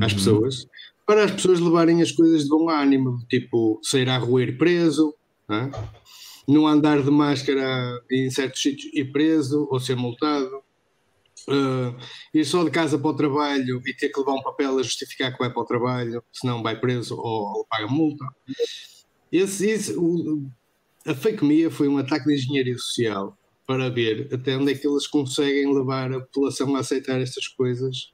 às uhum. pessoas, para as pessoas levarem as coisas de bom ânimo, tipo sair rua e ir preso, não, é? não andar de máscara em certos sítios e preso ou ser multado. Uh, ir só de casa para o trabalho e ter que levar um papel a justificar que vai para o trabalho, senão vai preso ou, paga multa. Esse, esse, o, a fake media foi um ataque de engenharia social para ver até onde é que eles conseguem levar a população a aceitar estas coisas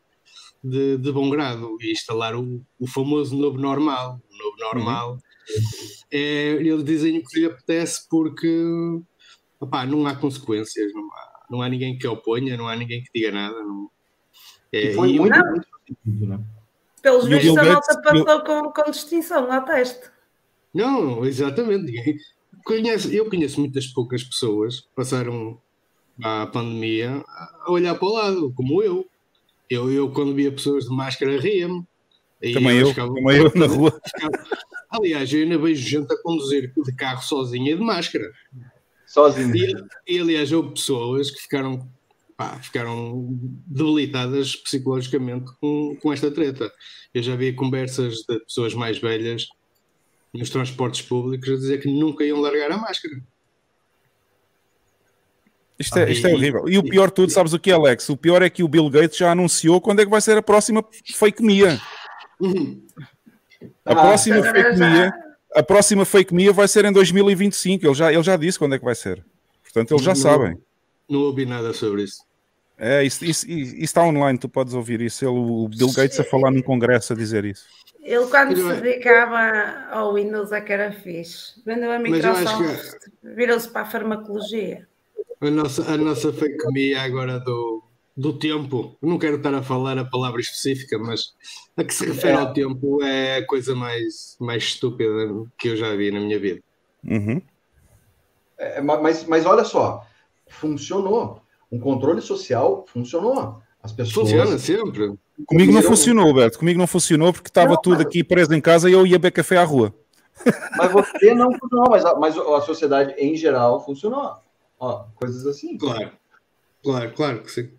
de, de bom grado e instalar o, o famoso novo normal. O novo normal uhum. é eles dizem o que lhe apetece porque opá, não há consequências, não há, não há ninguém que oponha, não há ninguém que diga nada. Não, é, foi muito, muito né? Pelos vistos, a nota passou com, com distinção ao teste. Não, exatamente. Ninguém, conheço, eu conheço muitas poucas pessoas que passaram a pandemia a olhar para o lado, como eu. Eu, eu quando via pessoas de máscara, ria-me. Também eu, ficava, também eu na rua. Ficava, aliás, eu ainda vejo gente a conduzir de carro sozinha de máscara. Sozinho. E, e aliás, houve pessoas que ficaram, pá, ficaram debilitadas psicologicamente com, com esta treta. Eu já vi conversas de pessoas mais velhas nos transportes públicos a dizer que nunca iam largar a máscara. Isto é, isto é horrível. E o pior de tudo, sabes o que, Alex? O pior é que o Bill Gates já anunciou quando é que vai ser a próxima fake mia. A próxima fake mia, a próxima fake mia vai ser em 2025. Ele já, ele já disse quando é que vai ser. Portanto, eles já não, sabem. Não ouvi nada sobre isso. É, isso, isso, isso, está online, tu podes ouvir isso. Ele, o Bill Gates a falar num congresso a dizer isso. Ele, quando se dedicava ao Windows, é que era fixe. Vendeu a Microsoft, que... virou-se para a farmacologia. A nossa, a nossa fake agora do, do tempo, não quero estar a falar a palavra específica, mas a que se refere ao tempo é a coisa mais, mais estúpida que eu já vi na minha vida. Uhum. É, mas, mas olha só, funcionou. Um controle social funcionou. As pessoas. Funciona sempre. Comigo não funcionou, Beto. Comigo não funcionou porque estava tudo mas... aqui preso em casa e eu ia beber café à rua. Mas você não funcionou, mas a, mas a sociedade em geral funcionou. Ó, coisas assim. Claro, claro, claro que sim.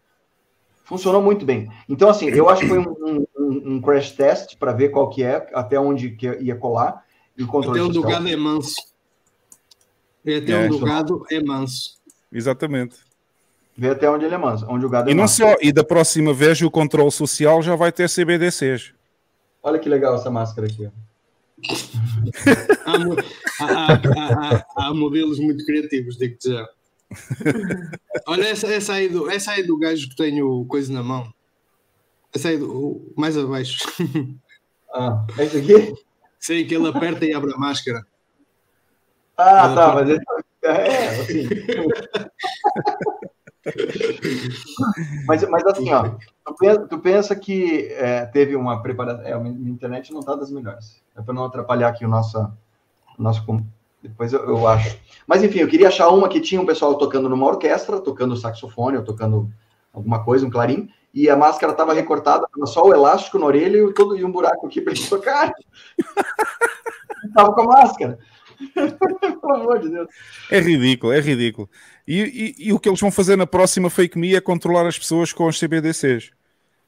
Funcionou muito bem. Então, assim, eu acho que foi um, um, um crash test para ver qual que é, até onde que ia colar. E controle até onde o gado é manso. E até é, onde o gado é manso. Exatamente. Ver até onde ele é manso, onde o gado é e não manso. só, e da próxima vez o controle social já vai ter CBDCs. Olha que legal essa máscara aqui. há, há, há, há, modelos muito criativos, digo-te já. Olha, essa, essa, aí do, essa aí do gajo que tem o coisa na mão. Essa aí do, mais abaixo. Ah, esse aqui? Sim, que ele aperta e abre a máscara. Ah, ele tá, aperta. mas é, assim. mas, mas assim, ó, tu pensa, tu pensa que é, teve uma preparação. É, a internet não tá das melhores. É para não atrapalhar aqui o nosso, nosso depois eu, eu, acho. Mas enfim, eu queria achar uma que tinha um pessoal tocando numa orquestra, tocando saxofone, ou tocando alguma coisa, um clarim, e a máscara estava recortada, só o elástico na orelha e, todo, e um buraco aqui para ele tocar. Estava com a máscara. Pelo amor de Deus. É ridículo, é ridículo. E, e, e, o que eles vão fazer na próxima fake me é controlar as pessoas com os CBDCs.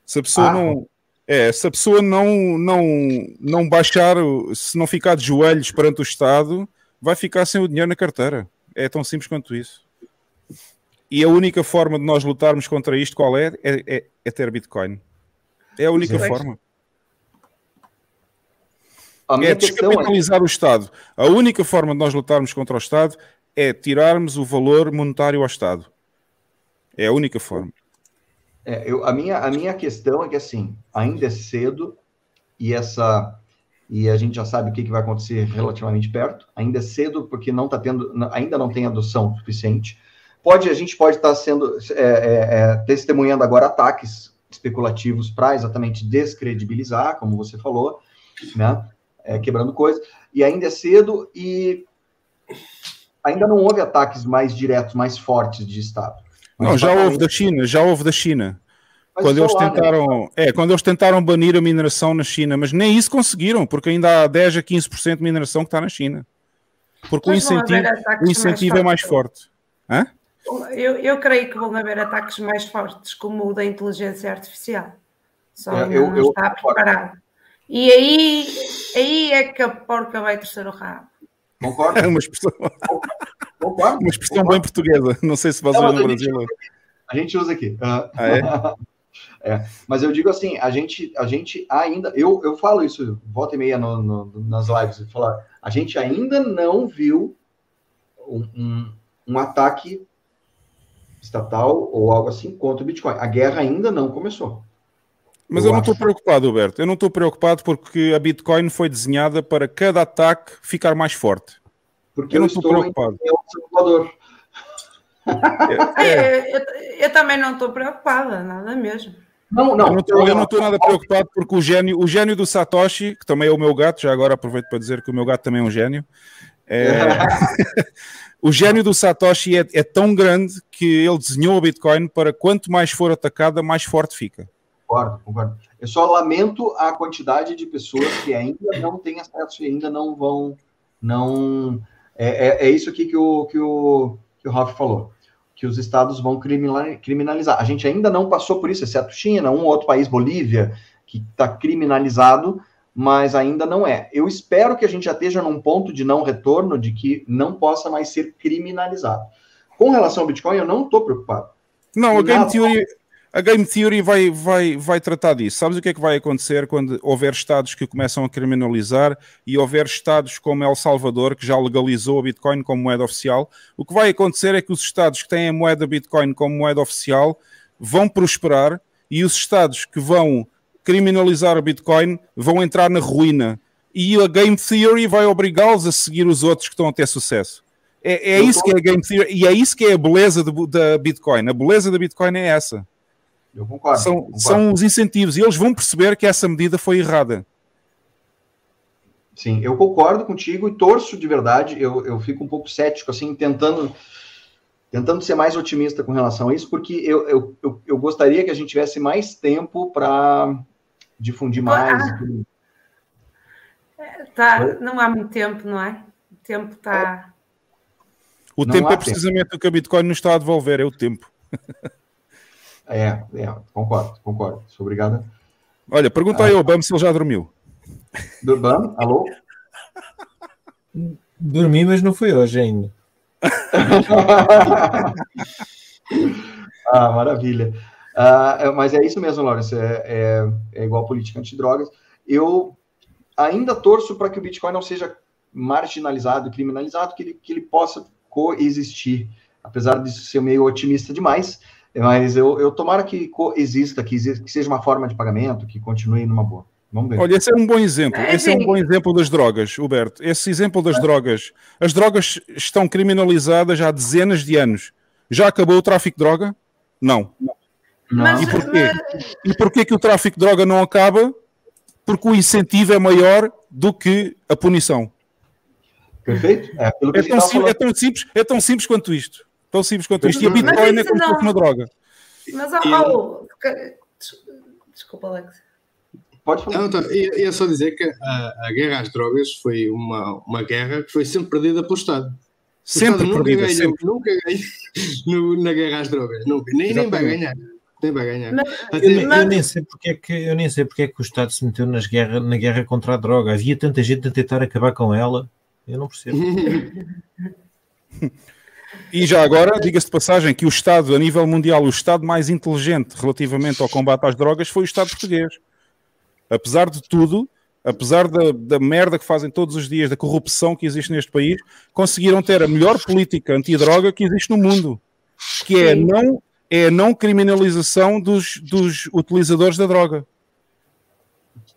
Se a pessoa ah. não. É, se a pessoa não, não, não baixar, se não ficar de joelhos perante o Estado, vai ficar sem o dinheiro na carteira. É tão simples quanto isso. E a única forma de nós lutarmos contra isto, qual é? É, é, é ter Bitcoin. É a única Sim. forma. A é, é descapitalizar é... o Estado. A única forma de nós lutarmos contra o Estado é tirarmos o valor monetário ao Estado. É a única forma. É, eu, a, minha, a minha questão é que, assim, ainda é cedo e essa e a gente já sabe o que, que vai acontecer relativamente perto. Ainda é cedo, porque não está tendo, ainda não tem adoção suficiente. Pode, a gente pode estar tá sendo é, é, é, testemunhando agora ataques especulativos para exatamente descredibilizar, como você falou, né? É, quebrando coisas. E ainda é cedo e ainda não houve ataques mais diretos, mais fortes de Estado. não, já houve da China, já houve da China quando eles lá, né? tentaram, né? é, quando eles tentaram banir a mineração na China, mas nem isso conseguiram, porque ainda há 10 a 15% de mineração que está na China. Porque mas o incentivo, o incentivo é mais forte. Hã? Eu, eu creio que vão haver ataques mais fortes, como o da inteligência artificial. Só é, eu, não eu, está eu, preparado. E aí, aí é que a porca vai torcer o rabo. Concordo. É uma expressão, Concordo. uma expressão Concordo. bem portuguesa. Não sei se vai usar no Brasil. A gente usa aqui. Uh, ah, é? É, mas eu digo assim, a gente, a gente ainda, eu, eu falo isso volta e meia no, no, nas lives, falar, a gente ainda não viu um, um, um, ataque estatal ou algo assim contra o Bitcoin. A guerra ainda não começou. Mas eu, eu não estou preocupado, Roberto. Eu não estou preocupado porque a Bitcoin foi desenhada para cada ataque ficar mais forte. Porque eu, eu não estou preocupado. Em El Salvador. É, é. Eu, eu, também não estou preocupada, nada mesmo. Não, não. Eu não estou nada preocupado porque o gênio, o gênio do Satoshi, que também é o meu gato, já agora aproveito para dizer que o meu gato também é um gênio. É... o gênio do Satoshi é, é, tão grande que ele desenhou o Bitcoin para quanto mais for atacada, mais forte fica. Concordo, concordo. Eu só lamento a quantidade de pessoas que ainda não têm acesso e ainda não vão. Não. É, é, é isso aqui que o, que o, que o Ralf falou que os estados vão criminalizar. A gente ainda não passou por isso, exceto China, um outro país, Bolívia, que está criminalizado, mas ainda não é. Eu espero que a gente já esteja num ponto de não retorno, de que não possa mais ser criminalizado. Com relação ao Bitcoin, eu não estou preocupado. Não, a Game Theory, a Game Theory vai, vai, vai tratar disso. Sabes o que é que vai acontecer quando houver Estados que começam a criminalizar e houver Estados como El Salvador, que já legalizou a Bitcoin como moeda oficial? O que vai acontecer é que os Estados que têm a moeda Bitcoin como moeda oficial vão prosperar e os Estados que vão criminalizar a Bitcoin vão entrar na ruína. E a Game Theory vai obrigá-los a seguir os outros que estão a ter sucesso. É, é isso que é a Game Theory e é isso que é a beleza da Bitcoin. A beleza da Bitcoin é essa Eu concordo. São, concordo. são os incentivos e eles vão perceber que essa medida foi errada. Sim, eu concordo contigo e torço de verdade. Eu, eu fico um pouco cético, assim, tentando tentando ser mais otimista com relação a isso, porque eu, eu, eu, eu gostaria que a gente tivesse mais tempo para difundir mais. Ah, tá, não há muito tempo, não é? O tempo está. O não tempo é precisamente tempo. o que a Bitcoin nos está a devolver, é o tempo. É, é concordo, concordo. Obrigado. Olha, pergunta ah, aí ao Bam se ele já dormiu. Do Bam, alô? Dormi, mas não foi hoje ainda. ah, maravilha. Uh, mas é isso mesmo, Lawrence. É, é, é igual política antidrogas. Eu ainda torço para que o Bitcoin não seja marginalizado e criminalizado, que ele, que ele possa coexistir, apesar de ser meio otimista demais. Mas eu, eu tomara que coexista, que, exista, que seja uma forma de pagamento, que continue numa boa. Vamos ver. Olha, esse é um bom exemplo. É, esse é um bom exemplo das drogas, Huberto. Esse exemplo das drogas. As drogas estão criminalizadas há dezenas de anos. Já acabou o tráfico de droga? Não. não. E porquê? E porquê que o tráfico de droga não acaba? Porque o incentivo é maior do que a punição. Perfeito. É, é, tão, sim, é, tão, simples, é tão simples quanto isto. Tão simples quanto isto. E a Bitcoin é como se fosse uma droga. Mas, oh, oh, desculpa, Alex. Pode falar. Não, então, ia, ia, só dizer que a, a, guerra às drogas foi uma, uma guerra que foi sempre perdida pelo Estado. O sempre Estado perdida, nunca sempre. Nunca ganhou na guerra às drogas. Nunca. Nem, nem vai ganhar. Nem vai ganhar. Mas, eu, nem sei porque é que, eu nem sei porque é que o Estado se meteu nas guerra, na guerra contra a droga. Havia tanta gente a tentar acabar com ela. Eu não percebo. E já agora, diga-se de passagem que o Estado, a nível mundial, o Estado mais inteligente relativamente ao combate às drogas foi o Estado português apesar de tudo, apesar da, da merda que fazem todos os dias, da corrupção que existe neste país, conseguiram ter a melhor política antidroga que existe no mundo, que é a não, é a não criminalização dos, dos utilizadores da droga.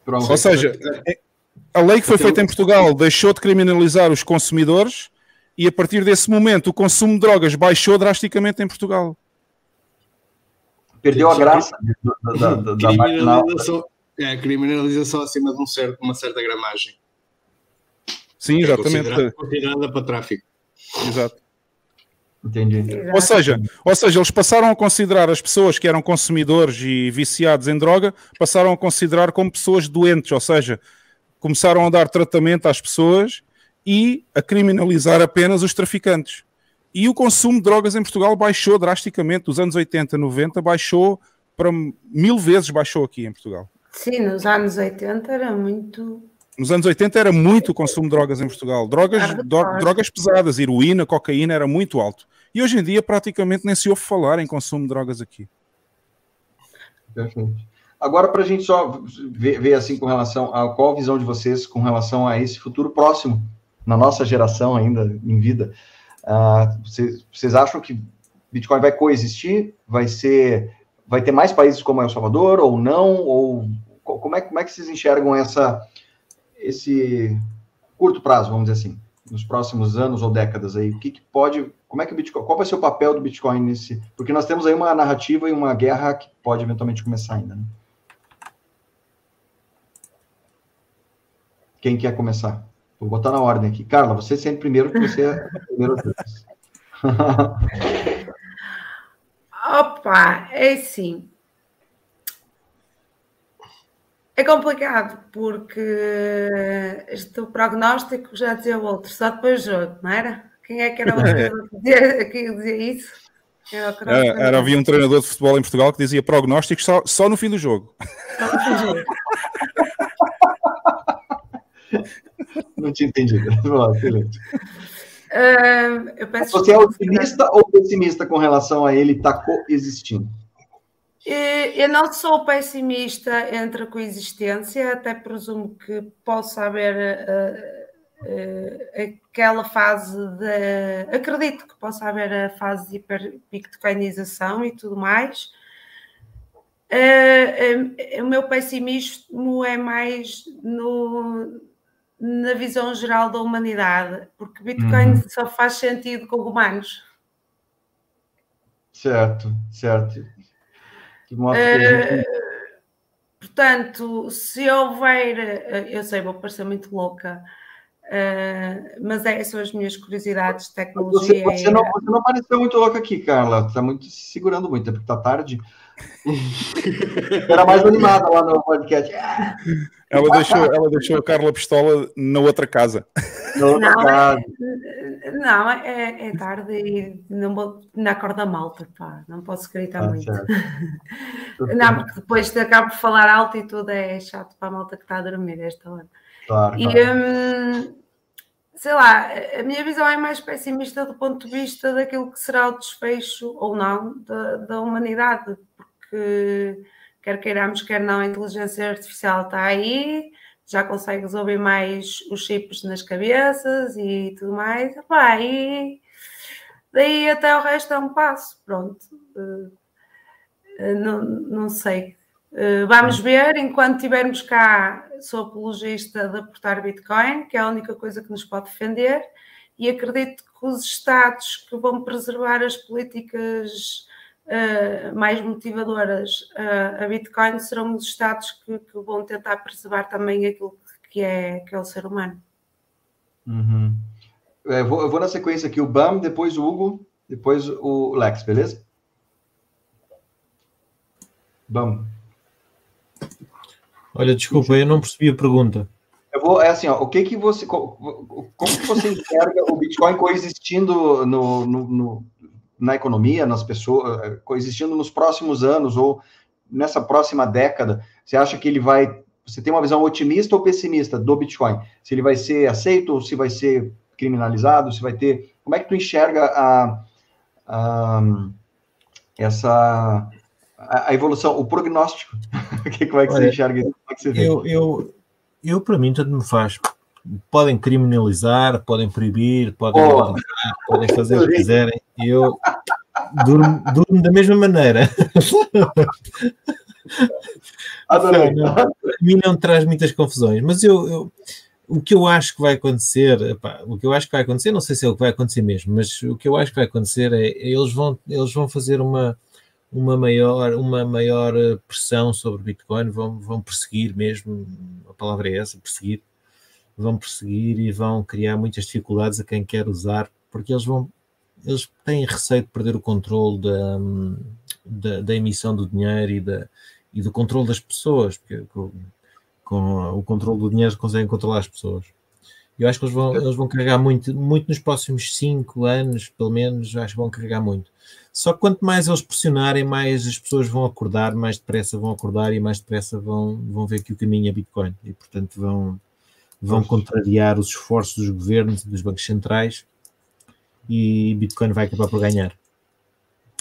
Pronto. Ou seja, é, a lei que foi feita em Portugal deixou de criminalizar os consumidores e a partir desse momento o consumo de drogas baixou drasticamente em Portugal. Perdeu a graça da, da, da, da é, criminalização acima de um certo, uma certa gramagem. Sim, exatamente. É considerada, considerada para tráfico. Exato. Entendi. Ou seja, ou seja, eles passaram a considerar as pessoas que eram consumidores e viciados em droga, passaram a considerar como pessoas doentes, ou seja, começaram a dar tratamento às pessoas e a criminalizar apenas os traficantes. E o consumo de drogas em Portugal baixou drasticamente, dos anos 80, 90, baixou para mil vezes baixou aqui em Portugal. Sim, nos anos 80 era muito. Nos anos 80 era muito o consumo de drogas em Portugal. Drogas, drogas pesadas, heroína, cocaína, era muito alto. E hoje em dia praticamente nem se ouve falar em consumo de drogas aqui. Perfeito. Agora, para a gente só ver, ver, assim com relação a qual a visão de vocês com relação a esse futuro próximo, na nossa geração ainda em vida, uh, vocês, vocês acham que Bitcoin vai coexistir? Vai ser, vai ter mais países como El Salvador ou não? Ou como é, como é que vocês enxergam essa, esse curto prazo, vamos dizer assim, nos próximos anos ou décadas aí? O que, que pode, como é que o Bitcoin, qual vai ser o papel do Bitcoin nesse? Porque nós temos aí uma narrativa e uma guerra que pode eventualmente começar ainda, né? Quem quer começar? Vou botar na ordem aqui. Carla, você sempre primeiro, porque você é a primeira vez. Opa, é assim. É complicado, porque este prognóstico já dizia o outro, só depois do jogo, não era? Quem é que era o que dizia, dizia isso? Era, era, era, havia um treinador de futebol em Portugal que dizia prognósticos só, só no fim do jogo. Só no fim do jogo. Não tinha entendido. Excelente. Uh, Você é otimista ou pessimista com relação a ele estar tá coexistindo? Eu não sou pessimista entre a coexistência, até presumo que possa haver uh, uh, aquela fase de. Acredito que possa haver a fase de hiperbitcoinização e tudo mais. Uh, o meu pessimismo é mais no, na visão geral da humanidade, porque Bitcoin uhum. só faz sentido com humanos. Certo, certo. Uh, portanto, se houver, eh, eu sei, vou parecer muito louca, uh, mas é, são as minhas curiosidades de tecnologia. Você, você, não, você não pareceu muito louca aqui, Carla. Está muito segurando muito, é porque está tarde. Era mais animada lá no podcast. Ela deixou, ela deixou a Carla Pistola na outra casa. Não, casa. É, não é, é, tarde e não vou na corda malta, pá, não posso gritar ah, muito. não, porque depois te acabo de falar alto e tudo é chato para a malta que está a dormir esta hora. Claro, e, claro. Hum, sei lá, a minha visão é mais pessimista do ponto de vista daquilo que será o desfecho ou não da, da humanidade, porque quer queiramos, quer não, a inteligência artificial está aí, já consegue resolver mais os chips nas cabeças e tudo mais, e daí até o resto é um passo, pronto. Uh, não, não sei. Uh, vamos ver, enquanto tivermos cá, sou apologista de aportar Bitcoin, que é a única coisa que nos pode defender, e acredito que os Estados que vão preservar as políticas uh, mais motivadoras uh, a Bitcoin serão os Estados que, que, vão tentar preservar também aquilo que é, que é o ser humano. Uhum. É, eu, vou, eu vou na sequência aqui, o Bam, depois o Hugo, depois o Lex, beleza? Bam. Olha, desculpa, eu não percebi a pergunta. Eu vou, é assim, ó, o que que você, como, que você enxerga o Bitcoin coexistindo no, no, no, na economia, nas pessoas, eh, coexistindo nos próximos anos ou nessa próxima década? Você acha que ele vai. Você tem uma visão otimista ou pessimista do Bitcoin? Se ele vai ser aceito ou se vai ser criminalizado? Se vai ter. Como é que tu enxerga a, a essa a, evolução, o prognóstico? Como é que Olha, você enxerga isso? Como é que você vê? Eu, eu, eu, para mim, tanto me faz podem criminalizar, podem proibir, podem, oh. podem fazer o que quiserem. Eu durmo, durmo da mesma maneira. Adorei. Não, a mim não traz muitas confusões, mas eu, eu, o que eu acho que vai acontecer, epá, o que eu acho que vai acontecer, não sei se é o que vai acontecer mesmo, mas o que eu acho que vai acontecer é eles vão, eles vão fazer uma, uma maior, uma maior pressão sobre o Bitcoin, vão, vão perseguir mesmo, a palavra é essa, perseguir, vão perseguir e vão criar muitas dificuldades a quem quer usar, porque eles vão eles têm receio de perder o controle da, da, da emissão do dinheiro e, da, e do controle das pessoas, porque com, com o controle do dinheiro conseguem controlar as pessoas. Eu acho que eles vão, eles vão carregar muito, muito nos próximos cinco anos, pelo menos, acho que vão carregar muito. Só que quanto mais eles pressionarem, mais as pessoas vão acordar, mais depressa vão acordar e mais depressa vão, vão ver que o caminho é Bitcoin. E, portanto, vão, vão contrariar os esforços dos governos e dos bancos centrais e Bitcoin vai acabar por ganhar.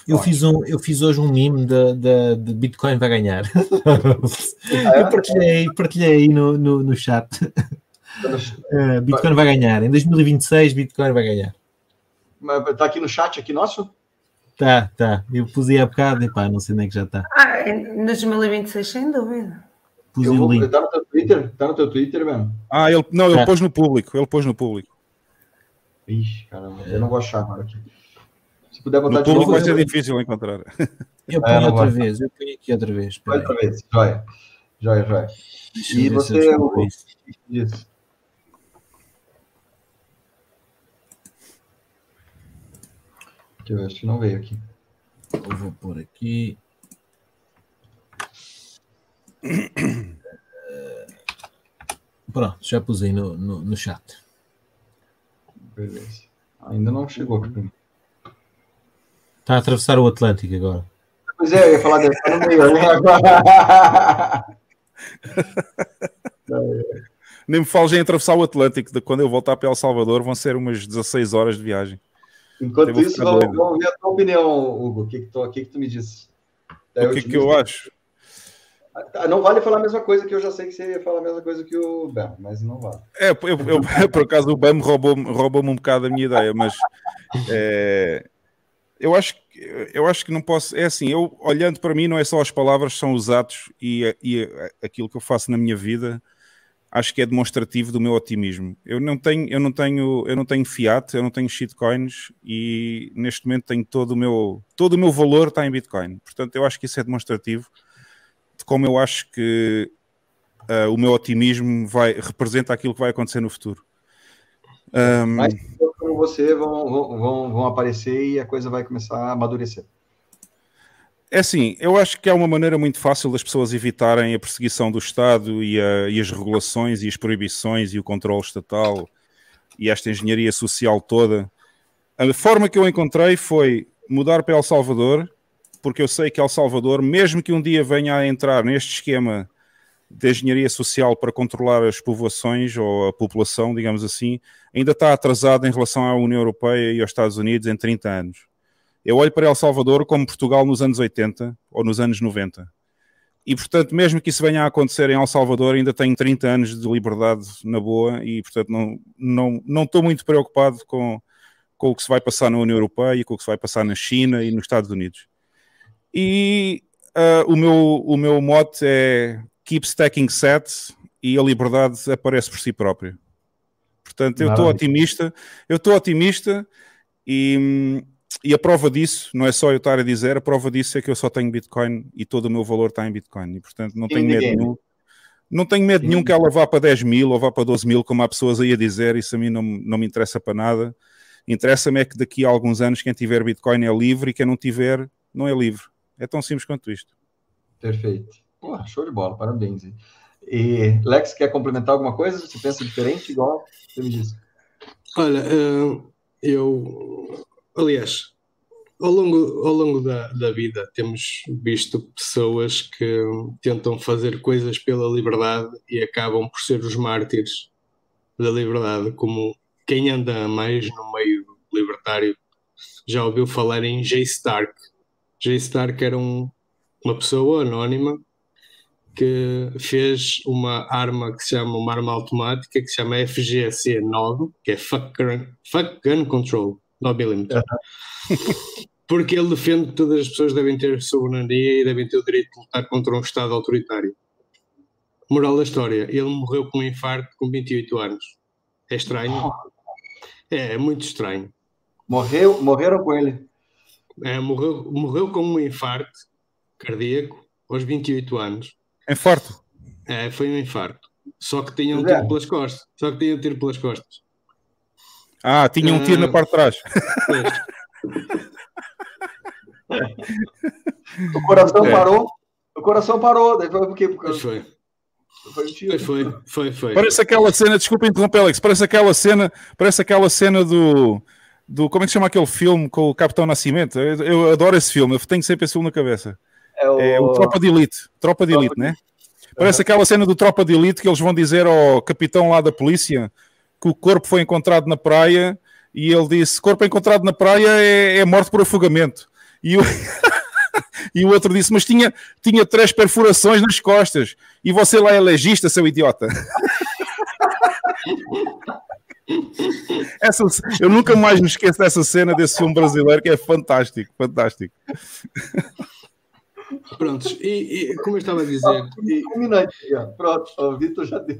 Eu fiz, um, eu fiz hoje um meme de, de, de Bitcoin vai ganhar. eu partilhei, partilhei aí no, no, no chat. Uh, Bitcoin vai ganhar. Em 2026, Bitcoin vai ganhar. Está aqui no chat aqui nosso? Tá, tá. Eu pus aí há bocado e pá, não sei nem que já está. Ah, em 2026, sem dúvida. Pus o link. Está no teu Twitter? Está no teu Twitter mesmo? Ah, ele, não, ele tá. pôs no público. Ele pôs no público. Ixi, caramba, eu não vou achar agora aqui. Se puder botar no de novo. vai ser difícil encontrar. Eu ponho é, outra vez, eu ponho aqui outra vez. Outra vez, joia. Joia, joia. Deixa e você. É o... Isso. Eu acho que não veio aqui. Eu vou pôr aqui. Pronto, já pusei no, no, no chat. Beleza. Ainda não chegou aqui. Está a atravessar o Atlântico agora. Pois é, eu ia falar desse no meio. Né? Nem me fales em atravessar o Atlântico. De quando eu voltar para El Salvador, vão ser umas 16 horas de viagem. Enquanto isso, vamos, ver a tua opinião, Hugo. O que, que, tu, o que, que tu me? É o que, que eu acho? Ah, não vale falar a mesma coisa que eu já sei que você ia falar a mesma coisa que o Bam, mas não vale. É, eu, eu por acaso o Bam roubou-me roubou um bocado a minha ideia, mas é, eu, acho, eu acho que não posso. É assim, eu olhando para mim, não é só as palavras, são os atos e, e aquilo que eu faço na minha vida acho que é demonstrativo do meu otimismo. Eu não tenho, eu não tenho, eu não tenho fiat, eu não tenho shitcoins e neste momento tenho todo o meu, todo o meu valor está em Bitcoin. Portanto, eu acho que isso é demonstrativo de como eu acho que uh, o meu otimismo vai representa aquilo que vai acontecer no futuro. Um, Mais como você vão, vão, vão aparecer e a coisa vai começar a amadurecer. É assim, eu acho que é uma maneira muito fácil das pessoas evitarem a perseguição do Estado e, a, e as regulações e as proibições e o controle estatal e esta engenharia social toda. A forma que eu encontrei foi mudar para El Salvador, porque eu sei que El Salvador, mesmo que um dia venha a entrar neste esquema de engenharia social para controlar as povoações ou a população, digamos assim, ainda está atrasado em relação à União Europeia e aos Estados Unidos em 30 anos. Eu olho para El Salvador como Portugal nos anos 80 ou nos anos 90. E, portanto, mesmo que isso venha a acontecer em El Salvador, ainda tenho 30 anos de liberdade na boa e, portanto, não, não, não estou muito preocupado com, com o que se vai passar na União Europeia com o que se vai passar na China e nos Estados Unidos. E uh, o, meu, o meu mote é keep stacking sets e a liberdade aparece por si própria. Portanto, eu estou otimista, eu estou otimista e, e a prova disso, não é só eu estar a dizer, a prova disso é que eu só tenho Bitcoin e todo o meu valor está em Bitcoin. E portanto não tenho medo nenhum. Não tenho medo nenhum que ela vá para 10 mil ou vá para 12 mil, como há pessoas aí a dizer, isso a mim não, não me interessa para nada. Interessa-me é que daqui a alguns anos quem tiver Bitcoin é livre e quem não tiver não é livre. É tão simples quanto isto. Perfeito. Pô, show de bola, parabéns. E Lex, quer complementar alguma coisa? Você pensa diferente, igual você me disse? Olha, eh, eu Aliás, ao longo, ao longo da, da vida temos visto pessoas que tentam fazer coisas pela liberdade e acabam por ser os mártires da liberdade, como quem anda mais no meio libertário já ouviu falar em Jay Stark. Jay Stark era um, uma pessoa anónima que fez uma arma que se chama uma arma automática que se chama FGC 9, que é Fuck Gun, Fuck Gun Control. 9 milímetros. Porque ele defende que todas as pessoas devem ter soberania e devem ter o direito de lutar contra um Estado autoritário. Moral da história, ele morreu com um infarto com 28 anos. É estranho? É, é muito estranho. Morreu, morreram com ele? É, morreu, morreu com um infarto cardíaco aos 28 anos. Infarto? É, foi um infarto. Só que tinha um tiro pelas costas. Só que tinha um tiro pelas costas. Ah, tinha um tiro na parte de trás. o coração é. parou. O coração parou. Daí foi porque. Foi. Foi, um foi, foi, foi, Parece aquela cena, desculpa interromper, Alex, parece aquela cena, parece aquela cena do, do. Como é que se chama aquele filme com o Capitão Nascimento? Eu, eu adoro esse filme, eu tenho sempre esse filme na cabeça. É o, é o Tropa de Elite. Tropa de Elite, né? Parece aquela cena do Tropa de Elite que eles vão dizer ao capitão lá da polícia que o corpo foi encontrado na praia e ele disse: corpo encontrado na praia é, é morte por afogamento. E o, e o outro disse: mas tinha, tinha três perfurações nas costas. E você lá é legista, seu idiota. Essa, eu nunca mais me esqueço dessa cena desse filme brasileiro que é fantástico, fantástico. Prontos, e, e, como eu estava a dizer. Ah, Pronto, o Vitor já deu,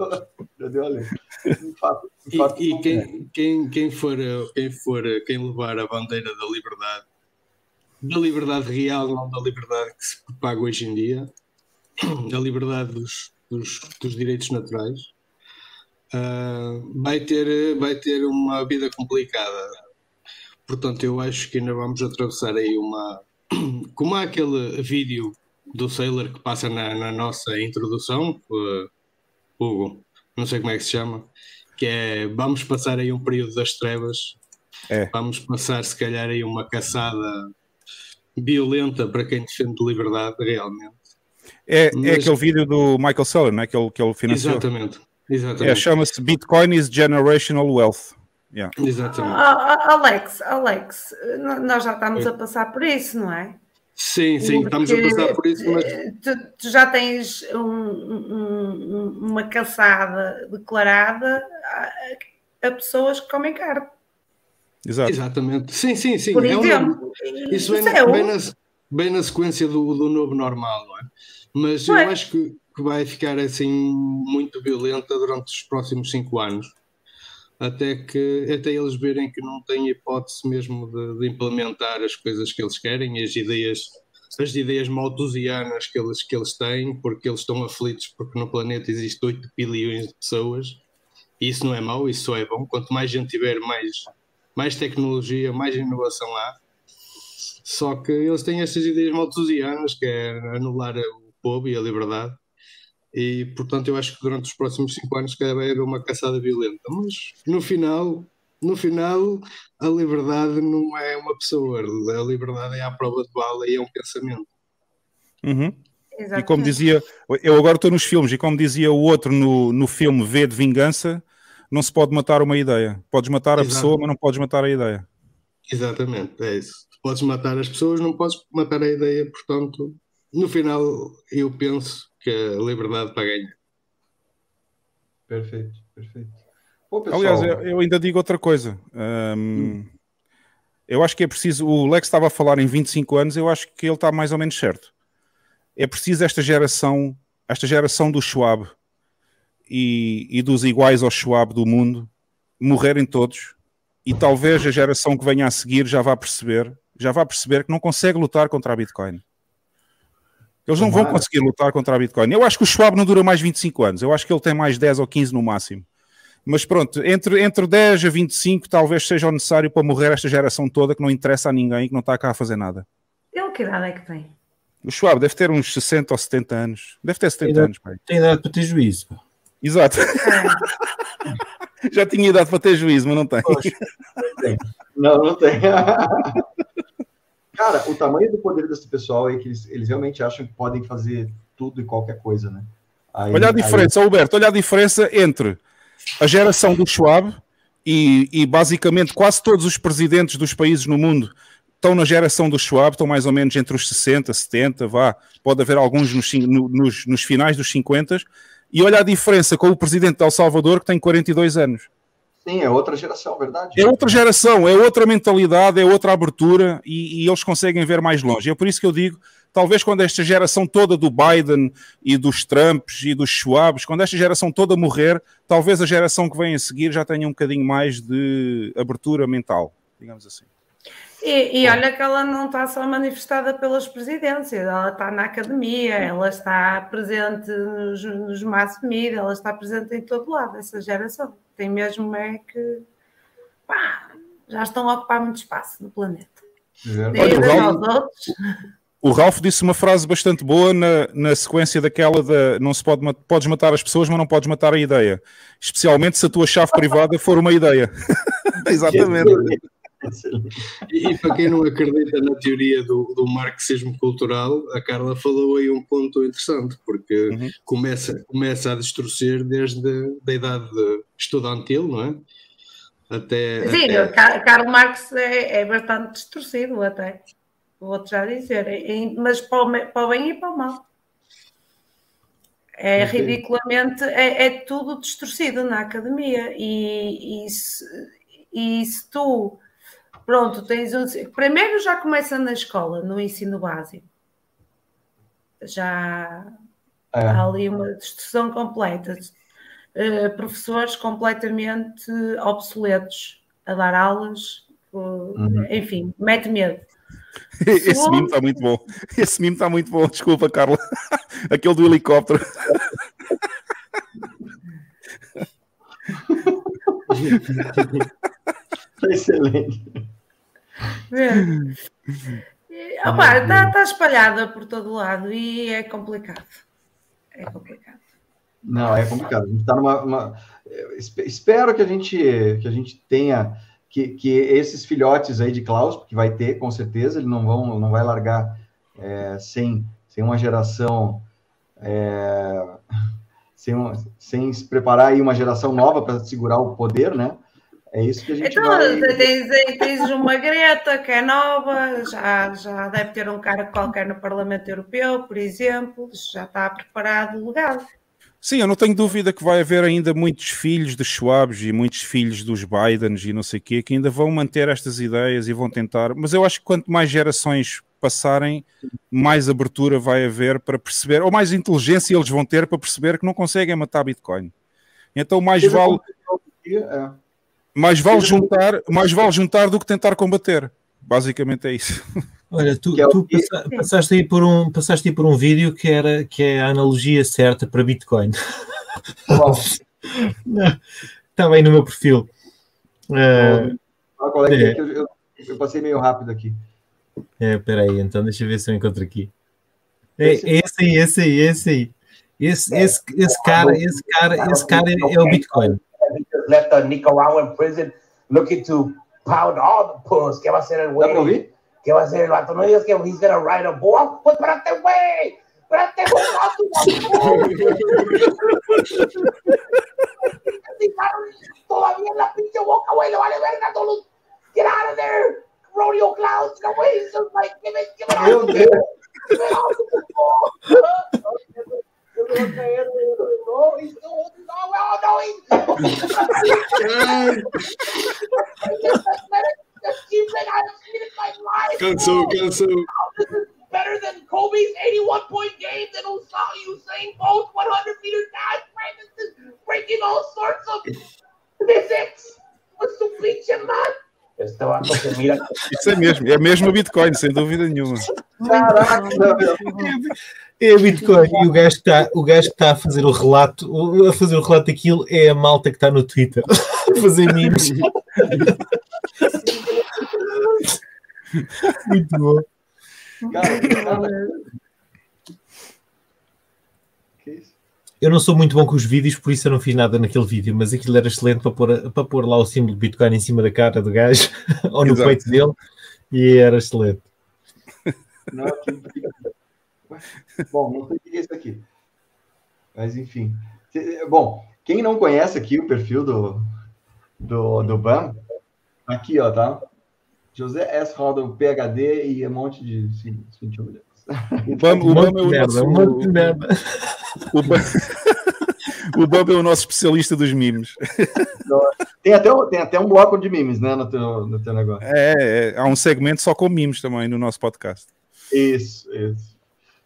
já deu fato e, e quem, quem, quem, for, quem for quem levar a bandeira da liberdade, da liberdade real, não da liberdade que se propaga hoje em dia, da liberdade dos, dos, dos direitos naturais, uh, vai, ter, vai ter uma vida complicada. Portanto, eu acho que ainda vamos atravessar aí uma como há aquele vídeo do Sailor que passa na, na nossa introdução, uh, Hugo, não sei como é que se chama, que é vamos passar aí um período das trevas, é. vamos passar se calhar aí uma caçada violenta para quem defende liberdade realmente. É, é Mas... é aquele vídeo do Michael Saylor, não é? Que ele, que ele financiou. Exatamente. Exatamente. É, chama-se Bitcoin is Generational Wealth. Yeah. Exatamente. Alex, Alex, nós já estamos a passar por isso, não é? Sim, sim, Porque estamos a passar por isso, mas. Tu, tu já tens um, um, uma caçada declarada a, a, pessoas que comem carne. Exato. Exatamente. Sim, sim, sim. Por é exemplo, um, isso vem, é bem, na, bem na sequência do, do novo normal, não é? Mas eu acho que que vai ficar assim muito violenta durante os próximos cinco anos. Até que até eles verem que não têm hipótese mesmo de, de implementar as coisas que eles querem, as ideias, as ideias malthusianas que eles, que eles têm, porque eles estão aflitos porque no planeta existe 8 bilhões de pessoas. E isso não é mau, isso só é bom. Quanto mais gente tiver, mais, mais tecnologia, mais inovação há. Só que eles têm estas ideias malthusianas, que é anular o povo e a liberdade. E, portanto, eu acho que durante os próximos cinco anos vai haver uma caçada violenta. Mas, no final, no final, a liberdade não é uma pessoa. A liberdade é a prova de bala e é um pensamento. Uhum. E como dizia, eu agora estou nos filmes, e como dizia o outro no, no filme V de Vingança, não se pode matar uma ideia. Podes matar a Exatamente. pessoa, mas não podes matar a ideia. Exatamente, é isso. Podes matar as pessoas, não podes matar a ideia, portanto, no final, eu penso que a liberdade para ganhar. Perfeito, perfeito. Pessoal... Aliás, eu ainda digo outra coisa. Um, hum. Eu acho que é preciso. O Lex estava a falar em 25 anos, eu acho que ele está mais ou menos certo. É preciso esta geração, esta geração do Schwab e, e dos iguais ao Schwab do mundo morrerem todos e talvez a geração que venha a seguir já vá perceber, já vá perceber que não consegue lutar contra a Bitcoin. Eles não vão conseguir lutar contra a Bitcoin. Eu acho que o Schwab não dura mais 25 anos. Eu acho que ele tem mais 10 ou 15 no máximo. Mas pronto, entre, entre 10 a 25 talvez seja o necessário para morrer esta geração toda que não interessa a ninguém, que não está cá a fazer nada. Ele que idade é que tem? O Schwab deve ter uns 60 ou 70 anos. Deve ter 70 tem anos. Pai. Tem idade para ter juízo. Exato. É. Já tinha idade para ter juízo, mas não tem. Não, não tem. Cara, o tamanho do poder desse pessoal é que eles, eles realmente acham que podem fazer tudo e qualquer coisa, né? Aí, olha a diferença, aí... Alberto, olha a diferença entre a geração do Schwab e, e, basicamente quase todos os presidentes dos países no mundo estão na geração do Schwab, estão mais ou menos entre os 60, 70, vá, pode haver alguns nos, nos, nos finais dos 50, e olha a diferença com o presidente de El Salvador que tem 42 anos. Sim, é outra geração, verdade? É outra geração, é outra mentalidade, é outra abertura e, e, eles conseguem ver mais longe. É por isso que eu digo, talvez quando esta geração toda do Biden e dos Trumps e dos Schwabs, quando esta geração toda morrer, talvez a geração que vem a seguir já tenha um bocadinho mais de abertura mental, digamos assim. E, e, olha que ela não está só manifestada pelas presidências, ela está na academia, ela está presente nos, nos mass media, ela está presente em todo lado, essa geração. Tem mesmo é que pá, já estão a ocupar muito espaço no planeta. Olha, o, Ralph, o Ralph disse uma frase bastante boa na, na sequência daquela da não se pode podes matar as pessoas, mas não podes matar a ideia. Especialmente se a tua chave privada for uma ideia. Exatamente. E, para quem não acredita na teoria do, do marxismo cultural, a Carla falou aí um ponto interessante, porque uhum. começa, começa a distorcer desde a idade estudantil, não é? Até, Sim, até... Karl Marx é, é, bastante distorcido até, vou-te já dizer, mas para o, para o bem e para o mal. É ridiculamente, é, é, tudo distorcido na academia e, e, se, e se tu Pronto, tens um. Primeiro já começa na escola, no ensino básico. Já é. há ali uma destruição completa. Uh, professores completamente obsoletos a dar aulas, uh, uhum. enfim, mete medo. Esse Segundo... mimo está muito bom. Esse mimo está muito bom, desculpa, Carla. Aquele do helicóptero. Excelente. Está tá espalhada por todo lado e é complicado. É complicado. Não, é complicado. A gente está numa. Uma... Espero que a gente, que a gente tenha. Que, que esses filhotes aí de Klaus, que vai ter, com certeza, ele não, vão, não vai largar é, sem, sem uma geração. É, sem, sem se preparar aí uma geração nova para segurar o poder, né? É isso que a gente então, vai... tens, tens uma Greta que é nova, já, já deve ter um cara qualquer no Parlamento Europeu, por exemplo, já está preparado o legado. Sim, eu não tenho dúvida que vai haver ainda muitos filhos de Schwabs e muitos filhos dos Bidens e não sei o quê, que ainda vão manter estas ideias e vão tentar, mas eu acho que quanto mais gerações passarem, mais abertura vai haver para perceber, ou mais inteligência eles vão ter para perceber que não conseguem matar Bitcoin. Então mais vale é. Mais vale juntar, mais vale juntar do que tentar combater. Basicamente é isso. Olha, tu, é tu passaste, aí por um, passaste aí por um vídeo que, era, que é a analogia certa para Bitcoin. Está bem no meu perfil. Uh, qual é, é. que eu, eu, eu, passei meio rápido aqui. É, peraí, então deixa eu ver se eu encontro aqui. É, esse aí, esse aí, esse aí. Esse, esse, esse cara, esse cara, esse cara é o Bitcoin. Let the Nicaragua in prison looking to pound all the puss. ¿Qué va a hacer el güey? ¿Qué va a hacer el vato? No digas que he's gonna write a book. Pues espérate, güey. Espérate, güey. Todavía en la pinche boca, güey. Le vale verga a todos los. Get out of there. Rodeo clouds, güey. So like, give it, give it out. Give it out. No, he's holding on. Oh, no, he's. Cansou, cansou. Better than Kobe's 81 point game, than Usain Bolt 100 meter dash, breaking all sorts of physics. What's the pinche man? Isso é mesmo, é mesmo o Bitcoin, sem dúvida nenhuma. Caraca, é o Bitcoin. E o gajo que está, está a fazer o relato, a fazer o relato daquilo é a malta que está no Twitter a fazer memes. Muito bom. Eu não sou muito bom com os vídeos, por isso eu não fiz nada naquele vídeo, mas aquilo era excelente para pôr, para pôr lá o símbolo de Bitcoin em cima da cara do gajo ou no Exato. peito dele e era excelente. Não, Bom, não sei o que é isso aqui. Mas enfim. Bom, quem não conhece aqui o perfil do, do, do BAM, aqui, ó, tá? José S. Roda, PHD e um monte de 21 milhões. O BAM, o BAM é o merda, nosso... Um de merda. O BAM... o BAM é o nosso especialista dos memes. Tem até, tem até um bloco de memes, né, no teu, no teu negócio. É, é, há um segmento só com memes também no nosso podcast. Isso, isso.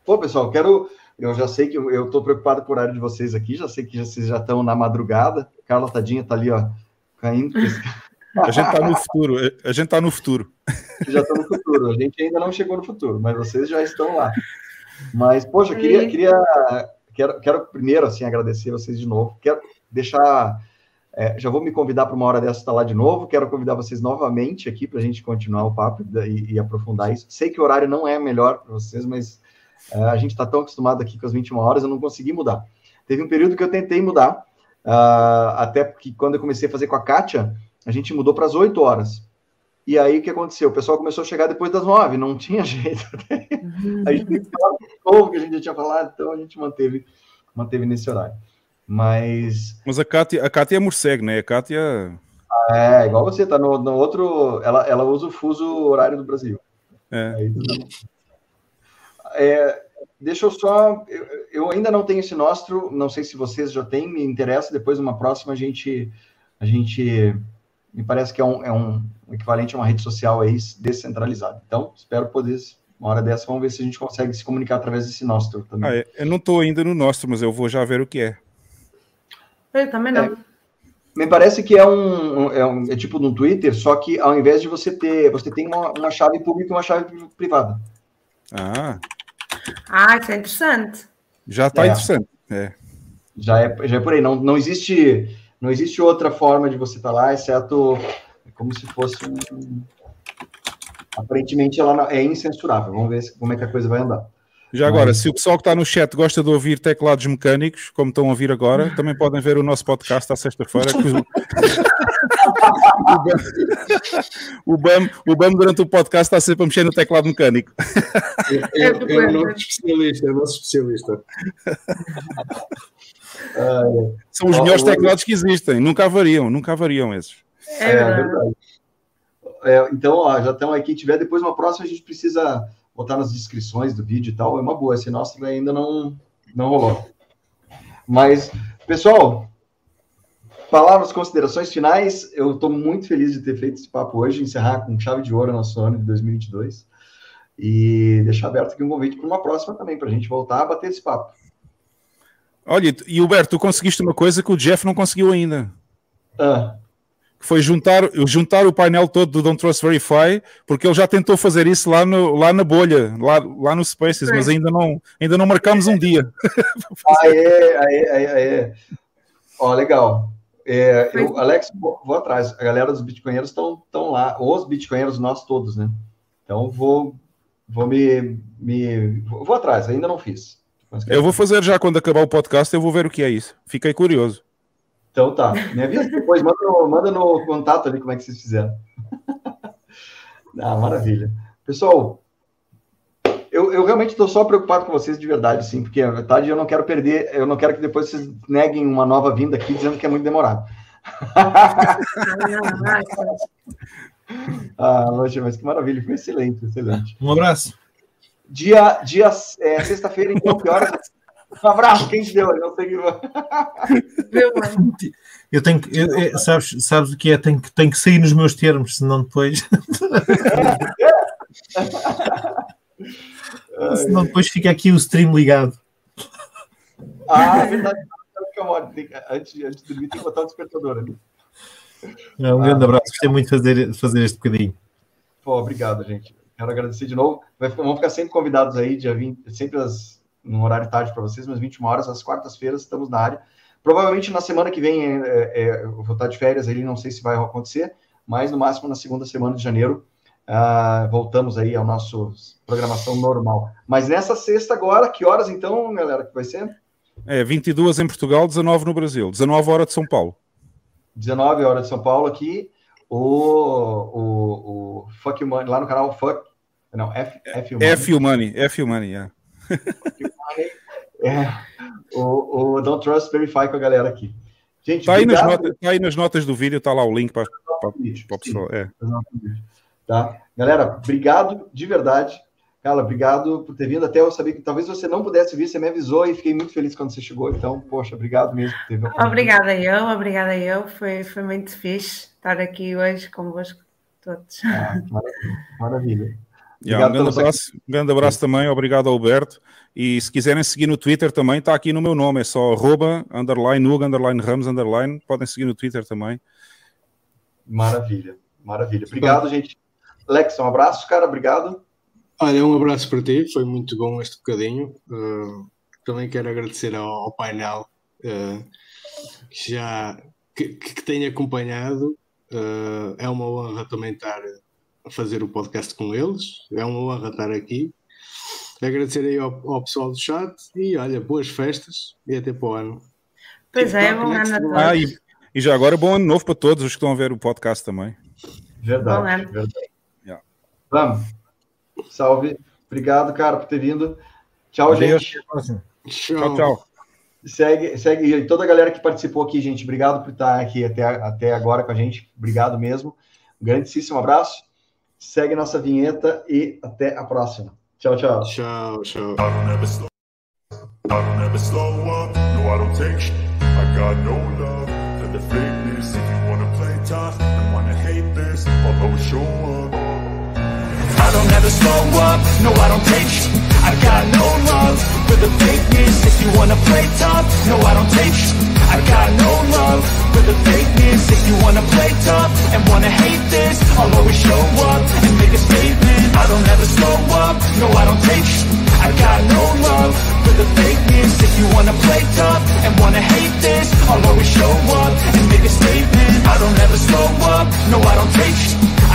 Pô, pessoal, quero... Eu já sei que eu estou preocupado por horário de vocês aqui, já sei que vocês já estão na madrugada. Carla Tadinha tá ali, ó, caindo. A gente está no futuro. A gente está no futuro. Já está no futuro. A gente ainda não chegou no futuro, mas vocês já estão lá. Mas, poxa, queria, queria quero, quero primeiro assim agradecer vocês de novo. Quero deixar. É, já vou me convidar para uma hora dessa estar lá de novo. Quero convidar vocês novamente aqui para a gente continuar o papo e, e, aprofundar isso. Sei que o horário não é melhor para vocês, mas a gente está tão acostumado aqui com as 21 horas, eu não consegui mudar. Teve um período que eu tentei mudar, uh, até porque quando eu comecei a fazer com a Kátia, a gente mudou para as 8 horas. E aí o que aconteceu? O pessoal começou a chegar depois das 9, não tinha jeito. a gente falava novo que a gente já tinha falado, então a gente manteve, manteve nesse horário. Mas. Mas a Kátia, a Kátia é morcego, né? A Kátia. É, igual você, tá no, no outro. Ela, ela usa o fuso horário do Brasil. É. Aí, é deixa eu só. Eu, eu, ainda não tenho esse nostro, não sei se vocês já têm, me interessa. Depois, numa próxima, a gente, a gente me parece que é um, é um equivalente a uma rede social aí descentralizada. Então, espero poder, uma hora dessa, vamos ver se a gente consegue se comunicar através desse nosso também. Ah, é, eu não estou ainda no nosso, mas eu vou já ver o que é. Eu também não. É, me parece que é um, é um, é tipo no Twitter, só que ao invés de você ter, você tem uma, uma chave pública e uma chave privada. Ah. Ah, isso é interessante. Já está é. interessante. É. Já é, já é por aí. Não, não existe não existe outra forma de você estar tá lá, exceto como se fosse um... Aparentemente ela é incensurável. Vamos ver como é que a coisa vai andar. Já agora, Mas... se o pessoal que está no chat gosta de ouvir teclados mecânicos, como estão a ouvir agora, também podem ver o nosso podcast à sexta-feira. o, BAM, o BAM durante o podcast está sempre a mexer no teclado mecânico. É, é, é o nosso especialista, é o nosso especialista. São os melhores teclados que existem, nunca variam, nunca variam esses. É, é verdade. É, então, ó, já estão aqui. Tiver depois uma próxima, a gente precisa botar nas descrições do vídeo e tal. É uma boa. Esse nosso ainda não, não rolou. Mas, pessoal, palavras, considerações finais. Eu estou muito feliz de ter feito esse papo hoje, encerrar com chave de ouro nosso ano de 2022. E deixar aberto aqui um convite para uma próxima também, para a gente voltar a bater esse papo. Olha, e Huberto, tu conseguiste uma coisa que o Jeff não conseguiu ainda. Ah. Que foi juntar, juntar o painel todo do Don't Trust Verify, porque ele já tentou fazer isso lá, no, lá na bolha, lá, lá no Spaces, mas ainda não, ainda não marcamos um dia. aê, aê, aê, aê. Ó, legal. É, eu, Alex, vou, vou, atrás. A galera dos bitcoinheiros estão lá, os bitcoinheiros, nós todos, né? Então vou, vou me, me. Vou atrás, ainda não fiz. Eu vou fazer já quando acabar o podcast, eu vou ver o que é isso. Fiquei curioso. Então tá. Me avisa depois, manda no, manda no contato ali como é que vocês fizeram. ah, maravilha. Pessoal, eu, eu realmente estou só preocupado com vocês de verdade, sim, porque a verdade eu não quero perder, eu não quero que depois vocês neguem uma nova vinda aqui dizendo que é muito demorado. ah, mas que maravilha, foi excelente, excelente. Um abraço. Dia, dia é, sexta-feira, então, que horas? Um abraço, quem te deu? Eu não sei que. Eu tenho que. Eu, eu, sabes, sabes o que é? Tem que, tem que sair nos meus termos, senão depois. senão depois fica aqui o stream ligado. Ah, é verdade. Antes, antes de dormir, tem que botar o despertador ali. Um grande ah, abraço, gostei muito de fazer, fazer este bocadinho. Pô, obrigado, gente. Quero agradecer de novo. Vamos ficar sempre convidados aí, dia 20, sempre as, no horário tarde para vocês, mas 21 horas, às quartas-feiras, estamos na área. Provavelmente na semana que vem é, é, eu vou estar de férias aí, não sei se vai acontecer, mas no máximo na segunda semana de janeiro uh, voltamos aí ao nosso programação normal. Mas nessa sexta agora, que horas então, galera, que vai ser? É, 22 em Portugal, 19 no Brasil, 19 horas de São Paulo. 19 horas de São Paulo aqui, o, o, o Fuck Money, lá no canal Fuck não, F, F Money. F Money, F Money, yeah. é. O, o Don't Trust Verify com a galera aqui. Gente, tá aí, nas notas, tá aí nas notas do vídeo, tá lá o link para o pessoal. É. Tá? Galera, obrigado de verdade. Carla, obrigado por ter vindo. Até eu sabia que talvez você não pudesse vir, você me avisou e fiquei muito feliz quando você chegou. Então, poxa, obrigado mesmo por ter vindo. Obrigada eu, obrigada eu. Foi, foi muito fixe estar aqui hoje convosco todos. Ah, maravilha. maravilha. Yeah, um, grande abraço, um grande abraço também, obrigado Alberto. E se quiserem seguir no Twitter também, está aqui no meu nome, é só arroba, underline, nug, underline, ramos, underline. Podem seguir no Twitter também. Maravilha, maravilha. Obrigado, gente. Lex, um abraço, cara, obrigado. Olha, um abraço para ti, foi muito bom este bocadinho. Uh, também quero agradecer ao, ao painel uh, que já que, que tem acompanhado. Uh, é uma honra também estar fazer o podcast com eles. É uma honra estar aqui. Agradecer aí ao, ao pessoal do chat e olha, boas festas e até para o ano. Pois é, bom ano a todos. Ah, e, e, já agora bom ano novo para todos os que estão a ver o podcast também. Verdade, verdade. Vamos. Salve. Obrigado, cara, por ter vindo. Tchau, Valeu. gente. Tchau, tchau. Segue, segue e toda a galera que participou aqui, gente. Obrigado por estar aqui até, até agora com a gente. Obrigado mesmo. Um grandíssimo abraço. Segue nossa vinheta e até a próxima. Tchau, tchau. Tchau, tchau. I don't ever slow up, no I don't take sh. I got no love for the fakeness If you wanna play tough, no I don't take sh. I got no love for the fakeness If you wanna play tough and wanna hate this I'll always show up and make a statement. I don't ever slow up, no I don't take sh. I got no love for the fakeness If you wanna play tough and wanna hate this I'll always show up and make a statement. I don't ever slow up, no I don't take sh